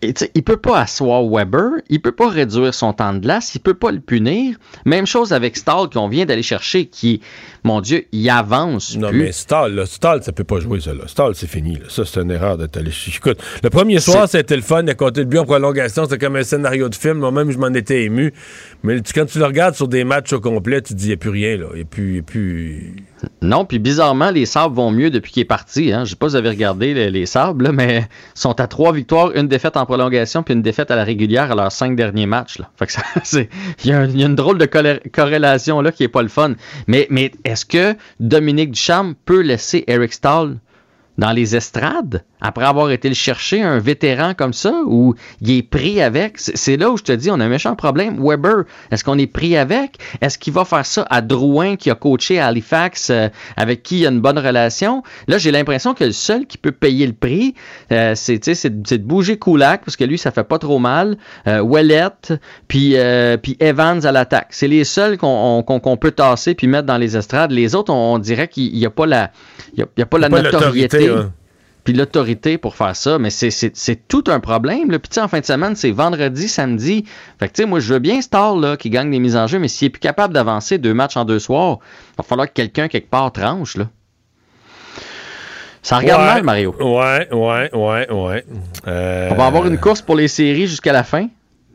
il peut pas asseoir Weber, il peut pas réduire son temps de glace, il peut pas le punir. Même chose avec Stahl qu'on vient d'aller chercher, qui, mon Dieu, il avance Non, plus. mais Stahl, là, Stahl, ça peut pas jouer, ça. Là. Stahl, c'est fini. Là. Ça, c'est une erreur d'être allé. Écoute, le premier soir, c'était le fun. Il a compté le but en prolongation. C'était comme un scénario de film. Moi-même, je m'en étais ému. Mais tu- quand tu le regardes sur des matchs au complet, tu te dis, il n'y a plus rien. Là. Il n'y a plus. il y a plus... Non, puis bizarrement, les Sabres vont mieux depuis qu'il est parti. Hein. Je sais pas si vous avez regardé les, les Sabres, là, mais ils sont à trois victoires, une défaite en prolongation, puis une défaite à la régulière à leurs cinq derniers matchs. Il, y a y une drôle de corrélation là qui est pas le fun. Mais, mais est-ce que Dominique Ducharme peut laisser Eric Stahl dans les estrades après avoir été le chercher un vétéran comme ça ou il est pris avec c'est là où je te dis on a un méchant problème. Weber est-ce qu'on est pris avec? Est-ce qu'il va faire ça à Drouin qui a coaché à Halifax euh, avec qui il a une bonne relation? Là j'ai l'impression que le seul qui peut payer le prix euh, c'est de bouger Kulak parce que lui ça fait pas trop mal. Euh, Ouellette puis euh, puis Evans à l'attaque. C'est les seuls qu'on on- qu'on qu'on peut tasser puis mettre dans les estrades. Les autres on, on dirait qu'il n'y a pas la il y a, il y a pas la notoriété l'autorité, ouais. puis l'autorité pour faire ça, mais c'est- tout un problème. Là. Puis tu sais, en fin de semaine, c'est vendredi, samedi. Fait que tu sais, moi, je veux bien Star là, qui gagne des mises en jeu, mais s'il est plus capable d'avancer deux matchs en deux soirs, il va falloir que quelqu'un quelque part tranche. Là. Ça regarde Ouais. mal, Mario. Ouais, ouais, ouais, ouais. Euh, On va avoir une course pour les séries jusqu'à la fin,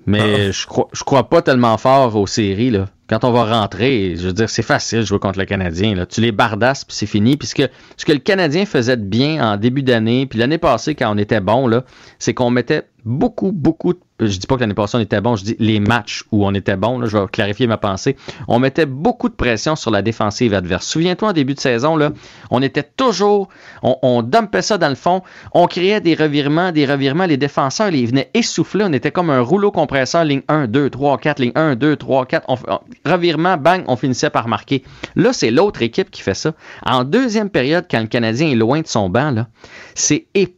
mais je crois, je crois pas tellement fort aux séries. Là. Quand on va rentrer, je veux dire, c'est facile de jouer contre le Canadien. Là. Tu les bardasses, puis c'est fini. Puis ce que, le Canadien faisait bien en début d'année, puis l'année passée, quand on était bon, là, c'est qu'on mettait beaucoup, beaucoup de je dis pas que l'année passée on était bon, je dis les matchs où on était bon, là, je vais clarifier ma pensée. On mettait beaucoup de pression sur la défensive adverse. Souviens-toi en début de saison, là, on était toujours, on, on dumpait ça dans le fond, on créait des revirements, des revirements, les défenseurs les venaient essouffler, on était comme un rouleau compresseur, ligne 1, 2, 3, 4, ligne 1, 2, 3, 4, on, on- revirement, bang, on finissait par marquer. Là, c'est l'autre équipe qui fait ça. En deuxième période, quand le Canadien est loin de son banc, là, c'est épouvantable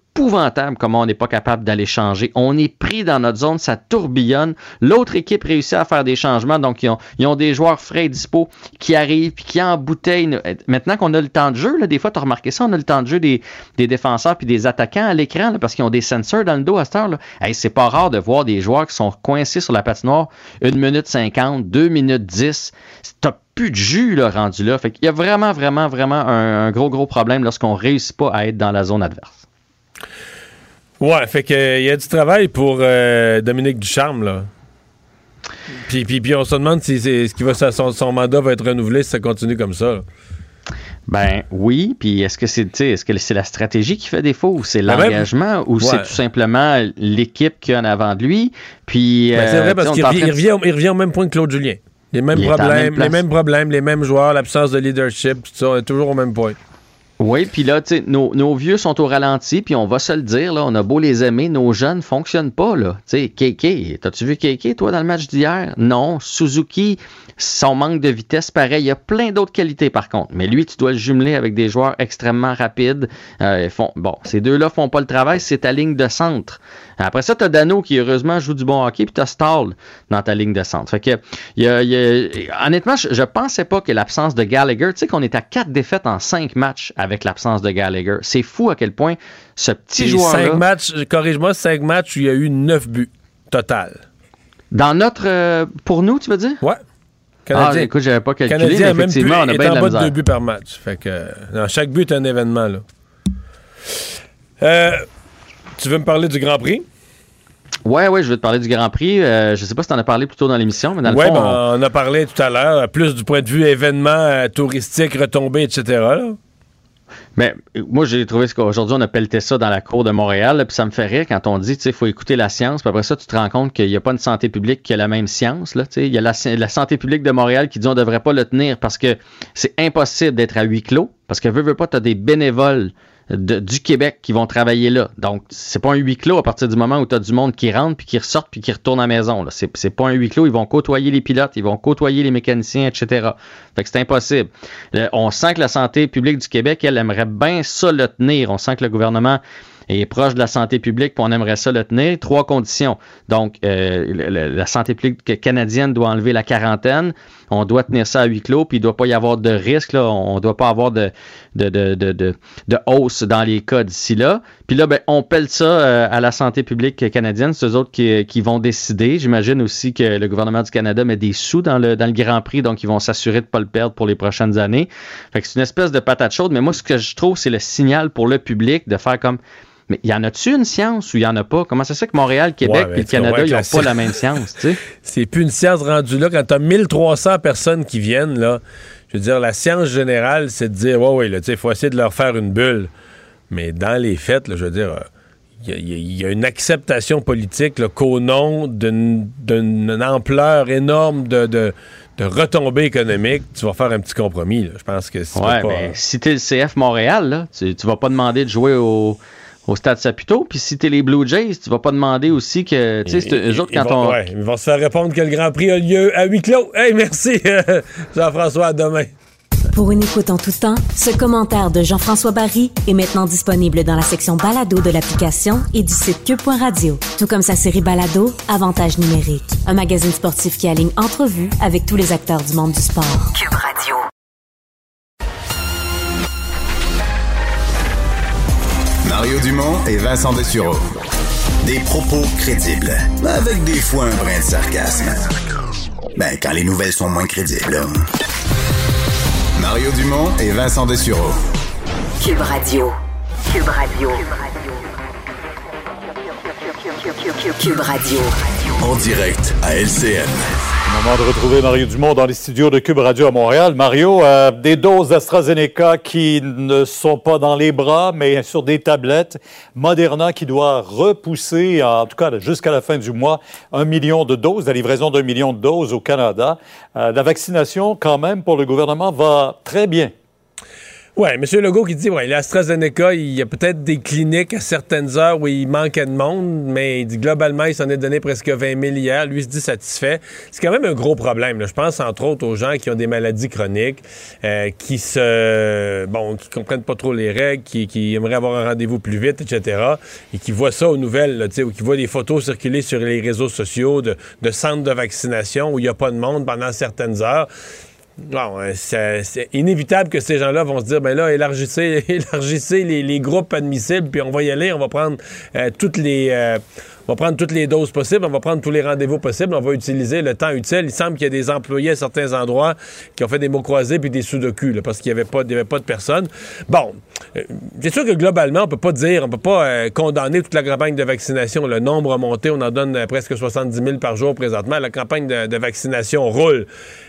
comment on n'est pas capable d'aller changer. On est pris dans notre zone, ça tourbillonne. L'autre équipe réussit à faire des changements, donc ils ont, ils ont des joueurs frais et dispo qui arrivent, puis qui embouteillent. Maintenant qu'on a le temps de jeu, là, des fois, tu as remarqué ça, on a le temps de jeu des, des défenseurs puis des attaquants à l'écran, parce qu'ils ont des sensors dans le dos à cette heure. Hey, c'est pas rare de voir des joueurs qui sont coincés sur la patinoire 1 minute 50, 2 minutes 10. T'as plus de jus là, rendu là. Fait y a vraiment, vraiment, vraiment un, un gros, gros problème lorsqu'on réussit pas à être dans la zone adverse. Ouais, fait que euh, il y a du travail pour euh, Dominique Ducharme, là. Puis, puis, puis on se demande si c'est ce qui va son, son mandat va être renouvelé si ça continue comme ça. Ben oui, puis est-ce que c'est est-ce que c'est la stratégie qui fait défaut ou c'est Ben l'engagement ou Ouais. c'est tout simplement l'équipe qui a en avant de lui? Puis Ben, c'est euh, vrai parce tu sais, qu'il revient, de- au- il revient au même point que Claude Julien. Les mêmes Il même problèmes, les mêmes problèmes, les mêmes joueurs, l'absence de leadership, tout ça, on est toujours au même point. Oui, puis là, tu sais, nos, vieux sont au ralenti, puis on va se le dire, là, on a beau les aimer, nos jeunes fonctionnent pas, là. Tu sais, Keke, t'as-tu vu Keke, toi, dans le match d'hier? Non. Suzuki, son manque de vitesse, pareil. Il y a plein d'autres qualités, par contre. Mais lui, tu dois le jumeler avec des joueurs extrêmement rapides. Euh, bon, ces deux-là font pas le travail, c'est ta ligne de centre. Après ça, t'as Dano qui, heureusement, joue du bon hockey, puis t'as Stall dans ta ligne de centre. Fait que, honnêtement, je, je pensais pas que l'absence de Gallagher, tu sais qu'on est à quatre défaites en cinq matchs avec l'absence de Gallagher. C'est fou à quel point ce petit joueur-là... cinq matchs, corrige-moi, cinq matchs où il y a eu neuf buts total. Dans notre... euh, pour nous, tu veux dire? Ouais. Ah, écoute, j'avais pas calculé, Canadien mais a même plus, effectivement, on a bien de la bas de deux buts par match. Fait que, euh, non, chaque but est un événement. Là. Euh, tu veux me parler du Grand Prix? Ouais, ouais, je vais te parler du Grand Prix. Euh, je sais pas si tu en as parlé plus tôt dans l'émission, mais dans le fond, on- on... a parlé tout à l'heure, plus du point de vue événement touristique, retombées, etc. là. Mais euh, moi, j'ai trouvé ce qu'aujourd'hui, on a pelleté ça dans la cour de Montréal, puis ça me fait rire quand on dit, tu sais, il faut écouter la science, puis après ça, tu te rends compte qu'il n'y a pas une santé publique qui a la même science, là. Il y a la, santé publique de Montréal qui dit on devrait pas le tenir parce que c'est impossible d'être à huis clos, parce que veux, veux pas, tu as des bénévoles du Québec qui vont travailler là. Donc, c'est pas un huis clos à partir du moment où tu as du monde qui rentre, puis qui ressort, puis qui retourne à la maison. Là. C'est, pas un huis clos. Ils vont côtoyer les pilotes, ils vont côtoyer les mécaniciens, etc. Fait que c'est impossible. Euh, on sent que la santé publique du Québec, elle aimerait bien ça le tenir. On sent que le gouvernement est proche de la santé publique, puis on aimerait ça le tenir. Trois conditions. Donc, euh, la santé publique canadienne doit enlever la quarantaine. On doit tenir ça à huis clos, puis il ne doit pas y avoir de risque. On ne doit pas avoir de, de, de, de, de, hausse dans les cas d'ici là. Puis là, ben, on pèle ça euh, à la santé publique canadienne. C'est eux autres qui, qui vont décider. J'imagine aussi que le gouvernement du Canada met des sous dans le, dans le Grand Prix, donc ils vont s'assurer de ne pas le perdre pour les prochaines années. Fait que c'est une espèce de patate chaude, mais moi, ce que je trouve, c'est le signal pour le public de faire comme. Mais y en a-tu une science ou y en a pas? Comment ça se fait que Montréal, Québec et mais le Canada, ils n'ont pas la même science, tu sais? C'est plus une science rendue là. Quand tu as 1300 personnes qui viennent, là, je veux dire, la science générale, c'est de dire, ouais, ouais, il faut essayer de leur faire une bulle. Mais dans les faits, là, je veux dire, il y, a- il y a- il une acceptation politique qu'au nom d'une ampleur énorme de, de, de retombées économiques, tu vas faire un petit compromis. là. Je pense que si Ouais, pas- mais si t'es le CF Montréal, là, tu, tu vas pas demander de jouer au, au Stade Saputo. Puis si t'es les Blue Jays, tu vas pas demander aussi que. Tu sais, c'est eux autres, quand vont, on. ouais, ils vont se faire répondre que le Grand Prix a lieu à huis clos. Hey, merci, Jean-François, à demain. Pour une écoute en tout temps, ce commentaire de Jean-François Barry est maintenant disponible dans la section balado de l'application et du site cube.radio. Tout comme sa série balado, Avantage numérique, un magazine sportif qui aligne entrevues avec tous les acteurs du monde du sport. Cube Radio. Mario Dumont et Vincent Dessureau. Des propos crédibles, avec des fois un brin de sarcasme. Ben, quand les nouvelles sont moins crédibles. Mario Dumont et Vincent Dessureau. Cube Radio. Cube Radio. Cube Radio. En direct à LCN. Moment de retrouver Mario Dumont dans les studios de Cube Radio à Montréal. Mario, euh, des doses d'AstraZeneca qui ne sont pas dans les bras, mais sur des tablettes. Moderna qui doit repousser, en tout cas jusqu'à la fin du mois, un million de doses, la livraison d'un million de doses au Canada. Euh, la vaccination, quand même, pour le gouvernement, va très bien. Oui, M. Legault qui dit, ouais, l'AstraZeneca, il y a peut-être des cliniques à certaines heures où il manquait de monde, mais il dit globalement, il s'en est donné presque 20 000 hier. Lui il se dit satisfait. C'est quand même un gros problème. là. Je pense entre autres aux gens qui ont des maladies chroniques, euh, qui se, bon, qui comprennent pas trop les règles, qui, qui aimeraient avoir un rendez-vous plus vite, etc. Et qui voient ça aux nouvelles, là, ou qui voient des photos circuler sur les réseaux sociaux de, de centres de vaccination où il n'y a pas de monde pendant certaines heures. Bon, euh, c'est inévitable que ces gens-là vont se dire, ben là, élargissez, élargissez les, les groupes admissibles, puis on va y aller, on va prendre euh, toutes les, euh, on va prendre toutes les doses possibles, on va prendre tous les rendez-vous possibles, on va utiliser le temps utile. Il semble qu'il y a des employés à certains endroits qui ont fait des mots croisés puis des sous-de-cul, là, parce qu'il n'y avait, pas- avait pas de personnes. Bon, euh, c'est sûr que globalement, on peut pas dire, on peut pas euh, condamner toute la campagne de vaccination. Le nombre a monté, on en donne euh, presque 70 000 par jour présentement. La campagne de, de vaccination roule.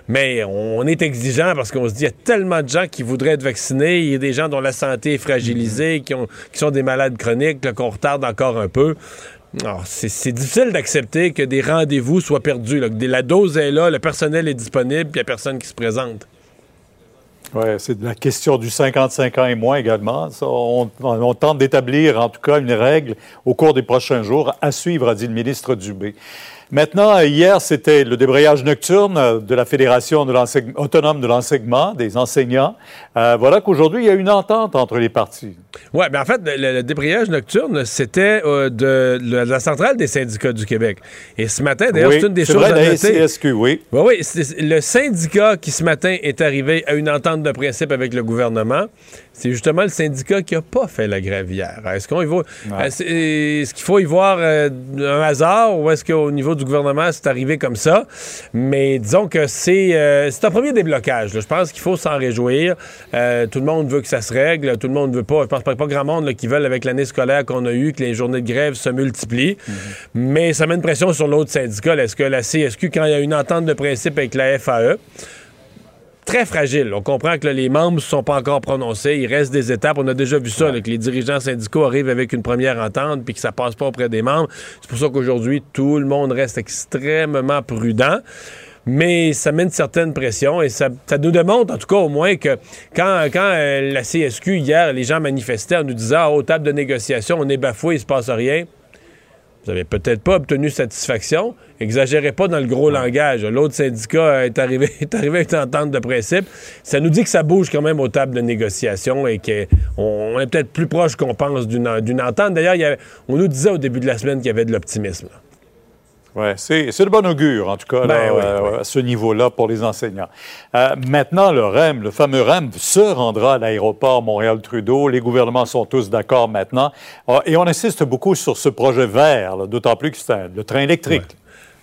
Mais on est exigeant parce qu'on se dit, il y a tellement de gens qui voudraient être vaccinés. Il y a des gens dont la santé est fragilisée, qui, qui sont des malades chroniques, qu'on retarde encore un peu. Alors, c'est difficile d'accepter que des rendez-vous soient perdus. la dose est là, le personnel est disponible, puis il n'y a personne qui se présente. Oui, c'est la question du 55 ans et moins également. On tente d'établir en tout cas une règle au cours des prochains jours à suivre, a dit le ministre Dubé. Maintenant, hier, c'était le débrayage nocturne de la Fédération de autonome de l'enseignement des enseignants. Euh, voilà qu'aujourd'hui, il y a une entente entre les partis. Oui, mais en fait, le, le débrayage nocturne, c'était euh, de, de la centrale des syndicats du Québec. Et ce matin, d'ailleurs, Oui, c'est une des choses vrai, à la noter. Oui. Oui, oui, c'est le syndicat qui, ce matin, est arrivé à une entente de principe avec le gouvernement. C'est justement le syndicat qui n'a pas fait la grève hier. Est-ce qu'on y va... Est-ce est-ce qu'il faut y voir euh, un hasard ou est-ce qu'au niveau du gouvernement, c'est arrivé comme ça? Mais disons que c'est euh, c'est un premier déblocage. là. Je pense qu'il faut s'en réjouir. Euh, tout le monde veut que ça se règle. Tout le monde veut pas. Je pense pas, pas grand monde là, qui veulent, avec l'année scolaire qu'on a eue, que les journées de grève se multiplient. Mais ça met une pression sur l'autre syndicat. Est-ce que la CSQ, quand il y a une entente de principe avec la FAE, très fragile. On comprend que là, les membres ne sont pas encore prononcés. Il reste des étapes. On a déjà vu ça, là, que les dirigeants syndicaux arrivent avec une première entente puis que ça passe pas auprès des membres. C'est pour ça qu'aujourd'hui, tout le monde reste extrêmement prudent. Mais ça met une certaine pression et ça, ça nous démontre, en tout cas au moins, que quand, quand euh, la CSQ, hier, les gens manifestaient en nous disant ah, aux tables de négociation, on est bafoué, il se passe rien. Vous avez peut-être pas obtenu satisfaction. Exagérez pas dans le gros langage. L'autre syndicat est arrivé, est arrivé avec une entente de principe. Ça nous dit que ça bouge quand même aux tables de négociation et qu'on est peut-être plus proche qu'on pense d'une entente. D'ailleurs, on nous disait au début de la semaine qu'il y avait de l'optimisme. Là. Oui, c'est c'est de bon augure, en tout cas, là, Ben oui, euh, à ce niveau-là pour les enseignants. Euh, maintenant, le REM, le fameux REM, se rendra à l'aéroport Montréal-Trudeau. Les gouvernements sont tous d'accord maintenant. Ah, et on insiste beaucoup sur ce projet vert, là, d'autant plus que c'est le train électrique.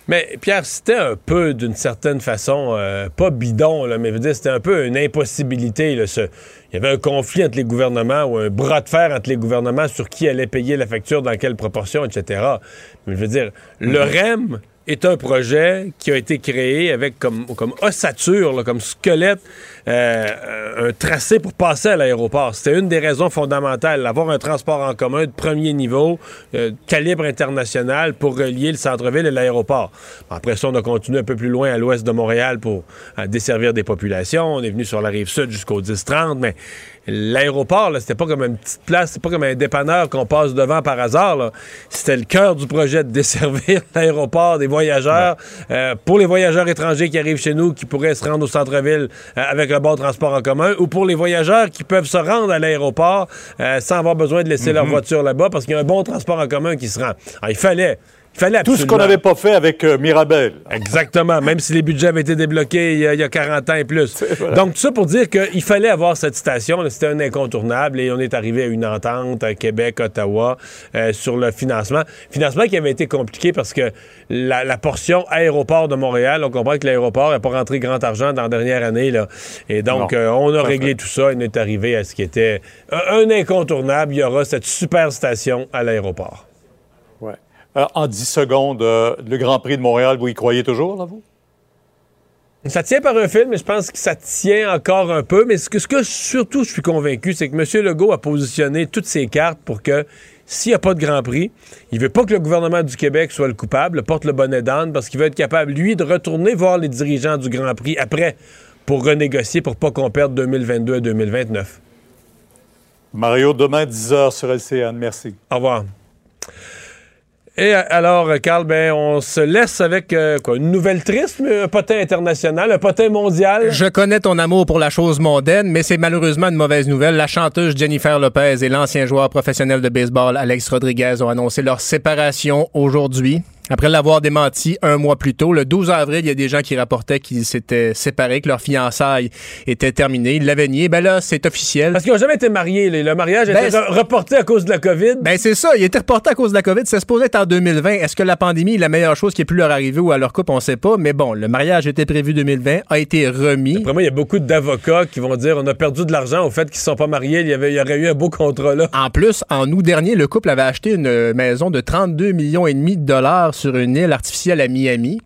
Mais Pierre, c'était un peu, d'une certaine façon, euh, pas bidon, là, mais je veux dire, c'était un peu une impossibilité. là, ce- Il y avait un conflit entre les gouvernements ou un bras de fer entre les gouvernements sur qui allait payer la facture, dans quelle proportion, etc. Mais je veux dire, le REM est un projet qui a été créé avec comme, comme ossature, là, comme squelette, euh, un tracé pour passer à l'aéroport. C'était une des raisons fondamentales, avoir un transport en commun de premier niveau, euh, calibre international, pour relier le centre-ville et l'aéroport. Après ça, on a continué un peu plus loin à l'ouest de Montréal pour euh, desservir des populations. On est venu sur la rive sud jusqu'au 10-30, mais l'aéroport, c'était pas comme une petite place, c'est pas comme un dépanneur qu'on passe devant par hasard. C'était le cœur du projet de desservir l'aéroport des voyageurs. Euh, pour les voyageurs étrangers qui arrivent chez nous, qui pourraient se rendre au centre-ville euh, avec un bon transport en commun, ou pour les voyageurs qui peuvent se rendre à l'aéroport euh, sans avoir besoin de laisser leur Mhm. voiture là-bas parce qu'il y a un bon transport en commun qui se rend. Alors, il fallait. Il fallait Tout ce qu'on n'avait pas fait avec euh, Mirabel. Exactement, même si les budgets avaient été débloqués il y a, il y a 40 ans et plus. Donc, tout ça pour dire qu'il fallait avoir cette station. C'était un incontournable et on est arrivé à une entente à Québec, Ottawa, euh, sur le financement. Financement qui avait été compliqué parce que la, la portion aéroport de Montréal, on comprend que l'aéroport n'a pas rentré grand argent dans la dernière année. Là. Et donc, euh, on a réglé tout ça et on est arrivé à ce qui était un, un incontournable. Il y aura cette super station à l'aéroport. Euh, en 10 secondes, euh, le Grand Prix de Montréal, vous y croyez toujours, là, vous? Ça tient par un fil, mais je pense que ça tient encore un peu. Mais ce que, ce que surtout je suis convaincu, c'est que M. Legault a positionné toutes ses cartes pour que s'il n'y a pas de Grand Prix, il veut pas que le gouvernement du Québec soit le coupable, porte le bonnet d'âne, parce qu'il veut être capable, lui, de retourner voir les dirigeants du Grand Prix après pour renégocier pour pas qu'on perde 2022 et 2029. Mario, demain, 10h sur LCN. Merci. Au revoir. Et euh, alors, euh, Carl, ben, on se laisse avec euh, quoi, une nouvelle triste, un potin international, un potin mondial. Je connais ton amour pour la chose mondaine, mais c'est malheureusement une mauvaise nouvelle. La chanteuse Jennifer Lopez et l'ancien joueur professionnel de baseball Alex Rodriguez ont annoncé leur séparation aujourd'hui. Après l'avoir démenti un mois plus tôt, le 12 avril, il y a des gens qui rapportaient qu'ils s'étaient séparés, que leur fiançailles était terminée. Ils l'avaient nié. Ben là, c'est officiel. Parce qu'ils n'ont jamais été mariés. Le mariage a Ben, été re- reporté à cause de la COVID. Ben c'est ça, il était reporté à cause de la COVID. C'est supposé être en 2020. Est-ce que la pandémie est la meilleure chose qui ait pu leur arriver ou à leur couple? On sait pas. Mais bon, le mariage était prévu 2020, a été remis. Après moi, il y a beaucoup d'avocats qui vont dire on a perdu de l'argent au fait qu'ils ne sont pas mariés. Il y, avait, il y aurait eu un beau contrat là. En plus, en août dernier, le couple avait acheté une maison de 32 millions et demi de dollars sur une île artificielle à Miami.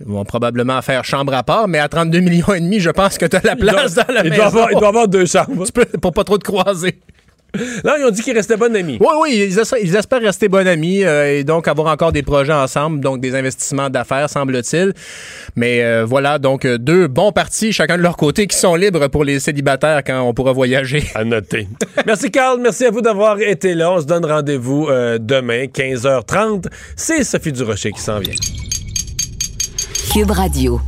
Ils vont probablement faire chambre à part, mais à 32 millions et demi, je pense que tu as la place doit- dans la il maison. doit avoir- il doit avoir deux chambres. Tu peux- pour pas trop te croiser. Là, ils ont dit qu'ils restaient bons amis. Oui, oui, ils, es- ils espèrent rester bons amis euh, et donc avoir encore des projets ensemble, donc des investissements d'affaires, semble-t-il. Mais euh, voilà, donc euh, deux bons partis, chacun de leur côté, qui sont libres pour les célibataires quand on pourra voyager. À noter. Merci, Carl. Merci à vous d'avoir été là. On se donne rendez-vous euh, demain, 15h30. C'est Sophie Durocher qui s'en vient. Cube Radio.